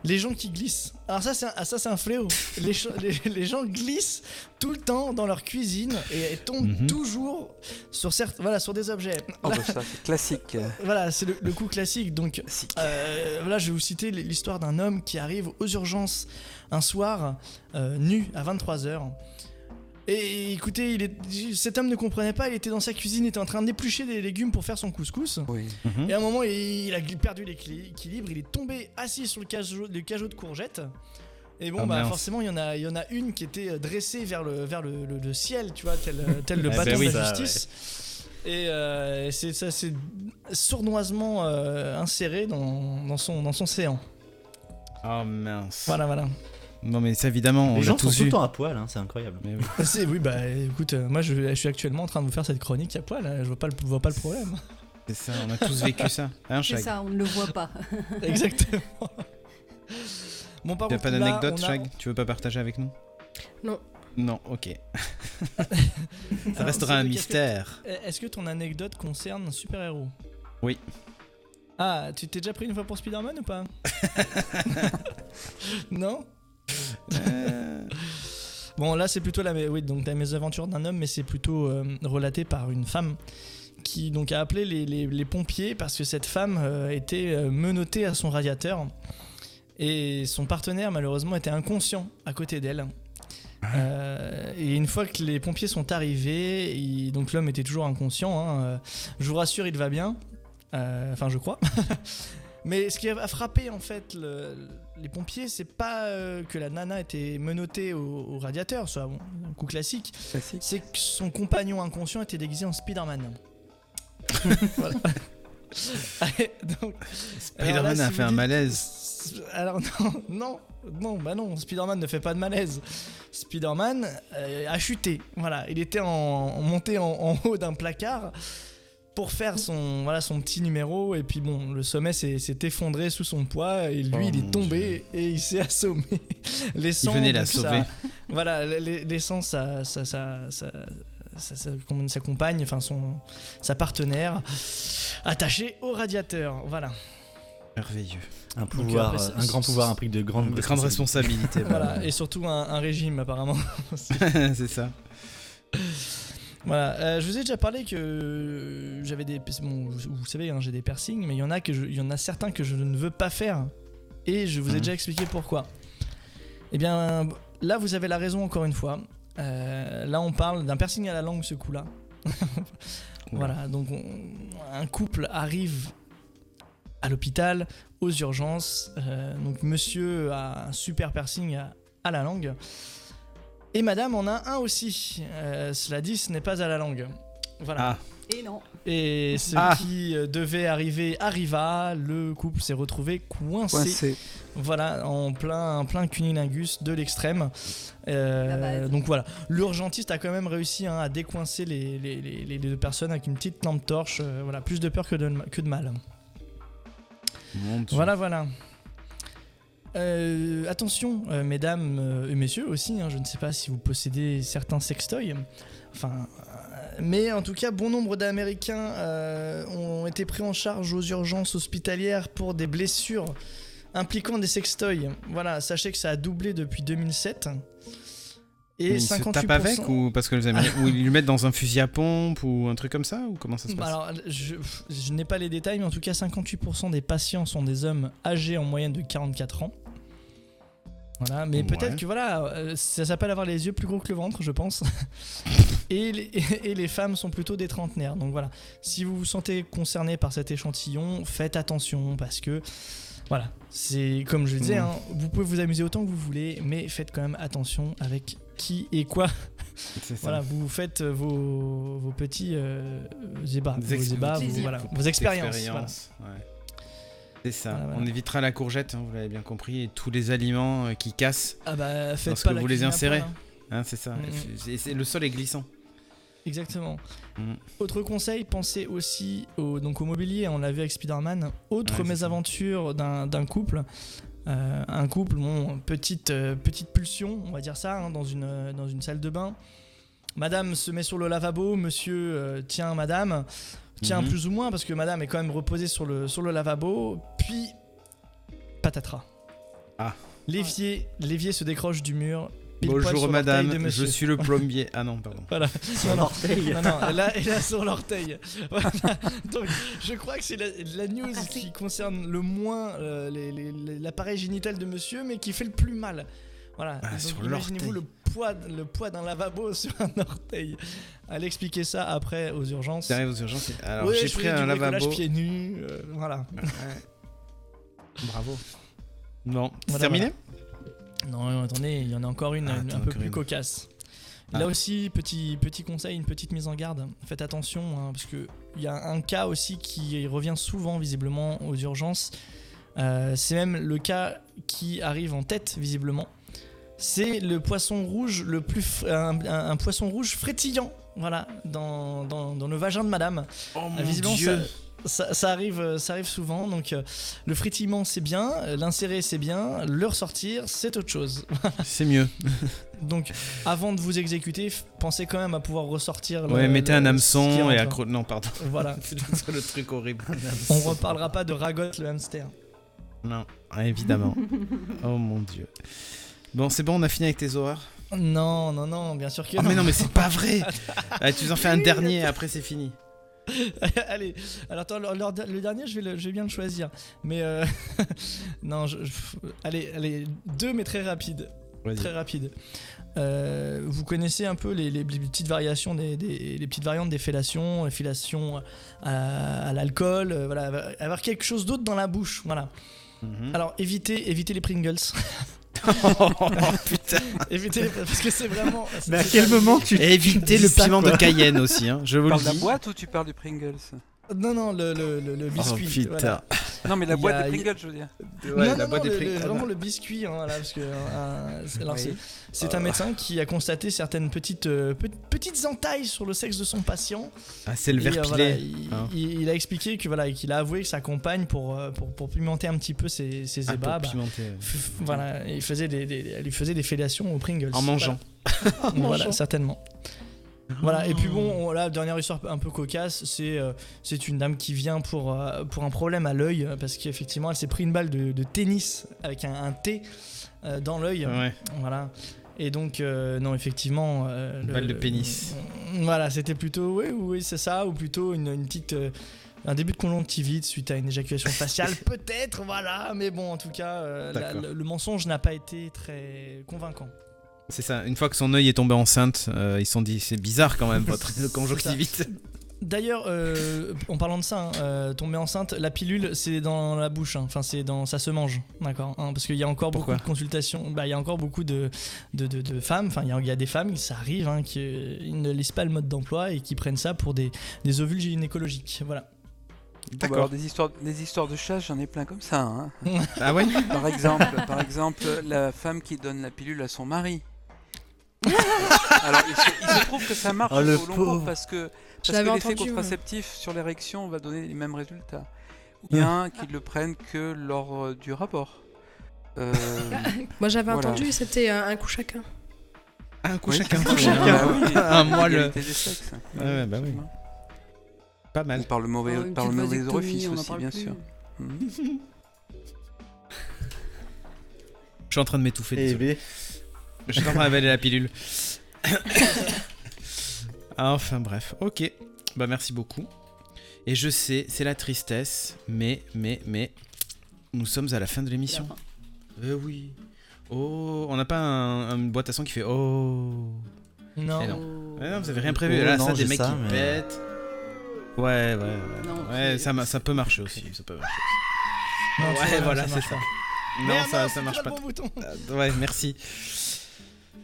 Les gens qui glissent. Alors, ça, c'est un, ah, ça, c'est un fléau. Les, cho- les, les gens glissent tout le temps dans leur cuisine et, et tombent Mhm. toujours sur, certes, voilà, sur des objets. Oh, Là, bah, ça, c'est classique. voilà, c'est le, le coup classique. Donc, classique. euh, là, je vais vous citer l'histoire d'un homme qui arrive aux urgences un soir, euh, nu, à 23h. Et écoutez, il est... cet homme ne comprenait pas, il était dans sa cuisine, il était en train d'éplucher des légumes pour faire son couscous. Oui. Mhm. Et à un moment, il, il a perdu l'équilibre, il est tombé assis sur le cajot, le cajot de courgettes. Et bon, Ah, bah mince. forcément, il y, en a, il y en a une qui était dressée vers le, vers le, le- le ciel, tu vois, tel, tel le Ah, bâton oui. de la Ça, justice. Et euh, c'est ça, c'est sournoisement euh, inséré dans, dans son, dans son séant. Oh mince. Voilà, voilà. Non, mais ça, évidemment, on Les l'a gens sont tout le temps à poil, hein, c'est incroyable. Mais oui. C'est- oui, bah écoute, euh, moi je, je suis actuellement en train de vous faire cette chronique à poil, hein, je vois pas le, je vois pas le problème. C'est ça, on a tous vécu ça. Hein, C'est Shag ça, on ne le voit pas. Exactement. Bon, par Tu as contre, pas d'anecdote, on a- Shag? Tu veux pas partager avec nous? Non. Non, ok. ça Alors, restera un mystère. est-ce que- ton anecdote concerne un super-héros? Oui. Ah, tu t'es déjà pris une fois pour Spider-Man ou pas? Non? Bon, là, c'est plutôt la, oui, donc la mésaventures d'un homme, mais c'est plutôt euh, relaté par une femme qui donc a appelé les, pompiers parce que cette femme euh, était euh, menottée à son radiateur et son partenaire malheureusement était inconscient à côté d'elle. Euh, et une fois que les pompiers sont arrivés, donc l'homme était toujours inconscient. hein, euh, je vous rassure, il va bien. Euh, Enfin, je crois. Mais ce qui a frappé en fait le- les pompiers, c'est pas euh, que la nana était menottée au, au radiateur, soit bon, un coup classique, c'est que son compagnon inconscient était déguisé en Spider-Man. voilà. Allez, donc, alors là, Spider-Man a si fait un dites- malaise. Alors non, non, non, bah non, Spider-Man ne fait pas de malaise. Spider-Man euh, a chuté. Voilà, il était en, en- monté en, en haut d'un placard pour faire son, voilà, son petit numéro. Et puis bon, le sommet s'est effondré sous son poids et lui, Oh il est tombé et il s'est assommé. Laissant, venait la sauver. voilà, la- la- laissant sa, sa, sa, sa, compagne, enfin son, sa partenaire, attachée au radiateur. Voilà. Merveilleux. Un pouvoir, après, euh, un grand pouvoir implique de grandes De grande responsabilité. Voilà, et surtout un, un régime apparemment. c'est ça. Voilà, euh, je vous ai déjà parlé que j'avais des. Bon, vous vous savez, hein, j'ai des piercings, mais il y en a que je- il y en a certains que je ne veux pas faire, et je vous ai Mhm. déjà expliqué pourquoi. Eh bien, là, vous avez la raison encore une fois. Euh, là, on parle d'un piercing à la langue, ce coup-là. Voilà, donc on- un couple arrive à l'hôpital, aux urgences. euh, donc monsieur a un super piercing à, à la langue. Et madame en a un aussi. Euh, cela dit, ce n'est pas à la langue. Voilà. Ah, Et non. Et ce Ah. qui euh, devait arriver arriva. Le couple s'est retrouvé coincé. Coincé. Voilà, en plein, en plein cunilingus de l'extrême. Euh, donc voilà, l'urgentiste a quand même réussi hein, à décoincer les, les- les- les deux personnes avec une petite lampe torche. euh, voilà, plus de peur que de, que de mal. mon. Voilà, voilà. Euh, attention, euh, mesdames euh, et messieurs aussi, hein, je ne sais pas si vous possédez certains sextoys. Enfin, mais en tout cas, bon nombre d'Américains euh, ont été pris en charge aux urgences hospitalières pour des blessures impliquant des sextoys. Voilà, sachez que ça a doublé depuis 2007. Et Mais il se 58%. tape avec ou parce que les Américains ou ils lui mettent dans un fusil à pompe ou un truc comme ça ou comment ça se Bah passe alors, je, je n'ai pas les détails, mais en tout cas, 58% des patients sont des hommes âgés en moyenne de 44 ans. Voilà, mais Ouais. peut-être que voilà, euh, ça s'appelle avoir les yeux plus gros que le ventre, je pense. et, les, et les femmes sont plutôt des trentenaires. Donc voilà, si vous vous sentez concerné par cet échantillon, faites attention parce que voilà, c'est comme je le disais, Mm. hein, vous pouvez vous amuser autant que vous voulez, mais faites quand même attention avec qui et quoi ça. voilà, vous faites vos, vos petits euh, vos, voilà, expériences. Ouais. C'est ça. Voilà, voilà. On évitera la courgette, hein, vous l'avez bien compris, et tous les aliments euh, qui cassent. Ah bah faites Parce pas que la vous les insérez. hein. Hein, c'est ça. Et c'est- le sol est glissant. Exactement. Mm. Autre conseil, pensez aussi au, donc au mobilier, on l'a vu avec Spider-Man. Autre Ouais, mésaventure d'un couple. Euh, un couple, bon, petite, euh, petite pulsion, on va dire ça, hein, dans, une, dans une salle de bain. Madame se met sur le lavabo, monsieur euh, tient madame, tient Mhm. plus ou moins parce que madame est quand même reposée sur le, sur le lavabo, puis patatras. Ah. L'évier, l'évier se décroche du mur. Bonjour madame, je suis le plombier. Ah non, pardon. Voilà. Sur Non, l'orteil. Non, non, là, elle a sur l'orteil. Voilà. Donc, je crois que c'est la, la news Ah, qui concerne le moins euh, les- les- les- l'appareil génital de monsieur, mais qui fait le plus mal. Voilà. Ah, Donc, sur imaginez-vous le l'orteil. Poids, le poids d'un lavabo sur un orteil. Allez expliquer ça après aux urgences. T'arrives aux urgences. Alors Ouais, j'ai pris un lavabo. pieds nus. euh, voilà. Ouais. Bravo. Bon, c'est Voilà, terminé Non, attendez, il y en a encore une, Ah, une- un peu plus une. cocasse. Ah. Là aussi, petit, petit conseil, une petite mise en garde. Faites attention, hein, parce qu'il y a un cas aussi qui revient souvent, visiblement, aux urgences. Euh, c'est même le cas qui arrive en tête, visiblement. C'est le poisson rouge, le plus fr- un, un- un poisson rouge frétillant, voilà, dans, dans, dans le vagin de madame. Oh mon visiblement, dieu. ça, ça- ça arrive, euh, ça arrive souvent. Donc, euh, le frétillement, c'est bien, euh, l'insérer, c'est bien, le ressortir, c'est autre chose. C'est mieux. Donc, avant de vous exécuter, pensez quand même à pouvoir ressortir. le- Ouais, mettez le- un hameçon et accro... Non, pardon. Voilà. C'est le truc horrible. On reparlera pas de ragotte le hamster. Non, évidemment. oh mon dieu. Bon, c'est bon, on a fini avec tes horreurs. Non, non, non, bien sûr que Oh, non. mais non, mais c'est pas vrai. Ah, tu nous en fais un dernier, après c'est fini. Allez, alors attends, le, le- le dernier, je vais, le- je vais bien le choisir. Mais euh, non, je, je- allez, allez, deux, mais très rapide. Très rapide. Euh, vous connaissez un peu les, les petites variations, des, des- les petites variantes des fellations, les fellations à, à l'alcool, euh, voilà, avoir quelque chose d'autre dans la bouche, voilà. Mhm. Alors évitez, évitez les Pringles, Oh, putain. évitez les- parce que c'est vraiment. Mais à quel moment tu Et évitez dis le piment de Cayenne aussi, hein, je Tu vous le parles de la dis. boîte ou tu parles du Pringles? Non, non, le, le, le, le biscuit. Oh putain. voilà. Non, mais la boîte a- de il y a- Pringles, je veux dire. Ouais, non, la non, boîte non, des le- le- Pringles. vraiment le biscuit. hein, voilà, parce que, euh, Oui. c'est- un médecin qui a constaté certaines petites, euh, pe- petites entailles sur le sexe de son patient. Ah, c'est le euh, verre voilà, pilé. il, hein. il- il a expliqué que voilà, qu'il a avoué que sa compagne, pour, euh, pour, pour pimenter un petit peu ses, ses Ah, ébats, bah, voilà, il faisait des, des- elle lui faisait des fellations aux Pringles. En mangeant. Voilà, Voilà, certainement. Voilà, et puis bon, Oh. on- là, dernière histoire un peu cocasse, c'est euh, c'est une dame qui vient pour, euh, pour un problème à l'œil, euh, parce qu'effectivement, elle s'est pris une balle de, de tennis avec un, un T euh, dans l'œil. Ouais. Voilà. Et donc, non, effectivement. Une balle de pénis. Voilà, c'était plutôt, oui, oui, c'est ça, ou plutôt une, une petite. un début de conjonctivite suite à une éjaculation faciale, peut-être, voilà, mais bon, en tout cas, euh, la- D'accord. le, le mensonge n'a pas été très convaincant. C'est ça, une fois que son œil est tombé enceinte, euh, ils se sont dit c'est bizarre quand même votre conjonctivite. D'ailleurs, euh, en parlant de ça, hein, euh, tomber enceinte, la pilule, c'est dans la bouche. hein. Enfin, c'est dans, ça se mange, d'accord. hein, parce qu'il y a encore Pourquoi beaucoup de consultations. Bah, il y a encore beaucoup de, de, de- de femmes. Enfin, il y, a- il y a des femmes, ça arrive, hein, qui ils ne lisent pas le mode d'emploi et qui prennent ça pour des, des ovules gynécologiques. Voilà. Bah, D'accord. alors, des histoires, des histoires de chasse, j'en ai plein comme ça. hein. Ah ouais? Par exemple, par exemple, la femme qui donne la pilule à son mari. Alors, il se, il se trouve que ça marche Oh, le au long pauvre. cours parce que, parce que l'effet entendu, ouais. contraceptif sur l'érection va donner les mêmes résultats. Ou bien qu'ils le prennent que lors euh, du rapport. Euh, Moi j'avais Voilà. entendu, c'était un, un coup chacun. Un coup oui, chacun. c'est ça. chacun. Bah oui, Un mois le. Ouais, bah oui. Pas Ou mal. par le mauvais, Oh, par le mauvais orifice aussi, bien plus. sûr. Mhm. Je suis en train de m'étouffer. Je suis en train d'avaler la pilule. enfin bref, ok. Bah merci beaucoup. Et je sais, c'est la tristesse, mais, mais, mais, nous sommes à la fin de l'émission. Euh oui. Oh, on n'a pas un- une boîte à son qui fait oh. Non. Eh non. Oh. Ouais, non, vous avez rien prévu. Oh, Là, non, ça, des mecs ça, qui mais- pètent. Ouais, ouais, ouais. Non, ouais, ça, ça peut marcher aussi. Ça peut marcher. Non, Ouais, voilà, c'est ça. pas. Non, ça, ça marche pas bon bouton. Euh, Ouais, merci.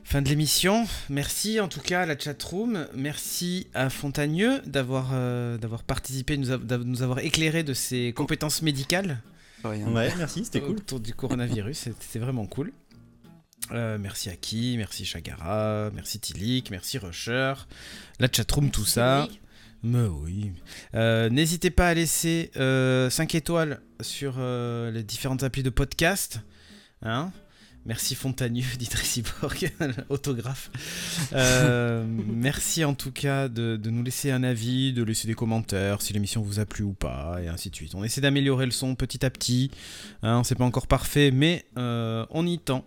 Fin de l'émission. Merci en tout cas à la chatroom. Merci à Fontagneux d'avoir euh, d'avoir participé, nous, a- nous avoir éclairé de ses compétences médicales Rien. ouais, merci, c'était cool. autour du coronavirus. C'était vraiment cool. Euh, merci à qui Merci Chagara, merci Tilik, merci Rusher, la chatroom, tout ça. Oui. Mais oui. Euh, N'hésitez pas à laisser 5 étoiles sur euh, les différentes applis de podcast. Hein Merci Fontagneux, dit Tracy Borg, autographe. Euh, merci en tout cas de, de nous laisser un avis, de laisser des commentaires si l'émission vous a plu ou pas, et ainsi de suite. On essaie d'améliorer le son petit à petit. Hein, C'est pas encore parfait, mais euh, on y tend.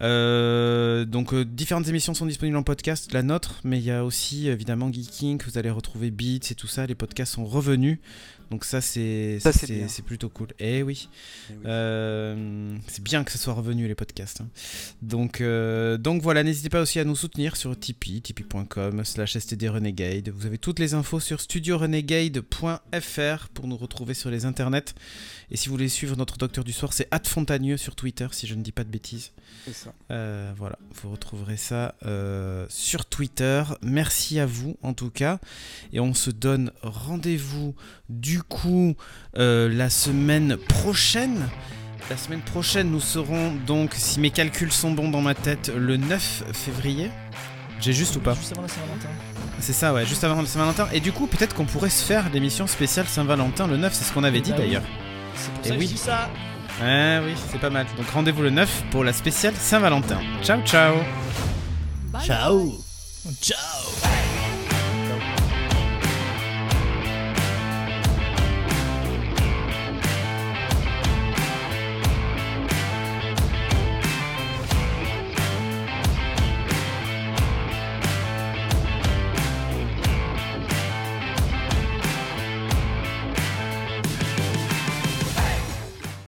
Euh, donc euh, différentes émissions sont disponibles en podcast, la nôtre, mais il y a aussi évidemment Geeking, vous allez retrouver Beats et tout ça, les podcasts sont revenus. Donc ça c'est Ça, c'est plutôt cool. Eh oui. Eh oui. Euh, c'est bien que ce soit revenu les podcasts. hein. Donc, euh, donc voilà, n'hésitez pas aussi à nous soutenir sur Tipeee, tipeee.com slash stdrenegade. Vous avez toutes les infos sur studiorenegade.fr pour nous retrouver sur les internets. Et si vous voulez suivre notre docteur du soir, c'est Fontagneux sur Twitter, si je ne dis pas de bêtises. C'est ça. Euh, voilà, vous retrouverez ça euh, sur Twitter. Merci à vous en tout cas. Et on se donne rendez-vous du coup euh, la semaine prochaine. La semaine prochaine, nous serons donc, si mes calculs sont bons dans ma tête, le 9 février. J'ai juste ou pas Juste avant la Saint-Valentin. C'est ça, ouais, juste avant le Saint-Valentin. Et du coup, peut-être qu'on pourrait se faire l'émission spéciale Saint-Valentin le 9, c'est ce qu'on avait dit Bah oui. d'ailleurs. C'est pour Eh ça que oui. je dis ça. Ouais, oui, c'est pas mal. Donc rendez-vous le 9 pour la spéciale Saint-Valentin. Ciao, ciao Bye. Ciao Ciao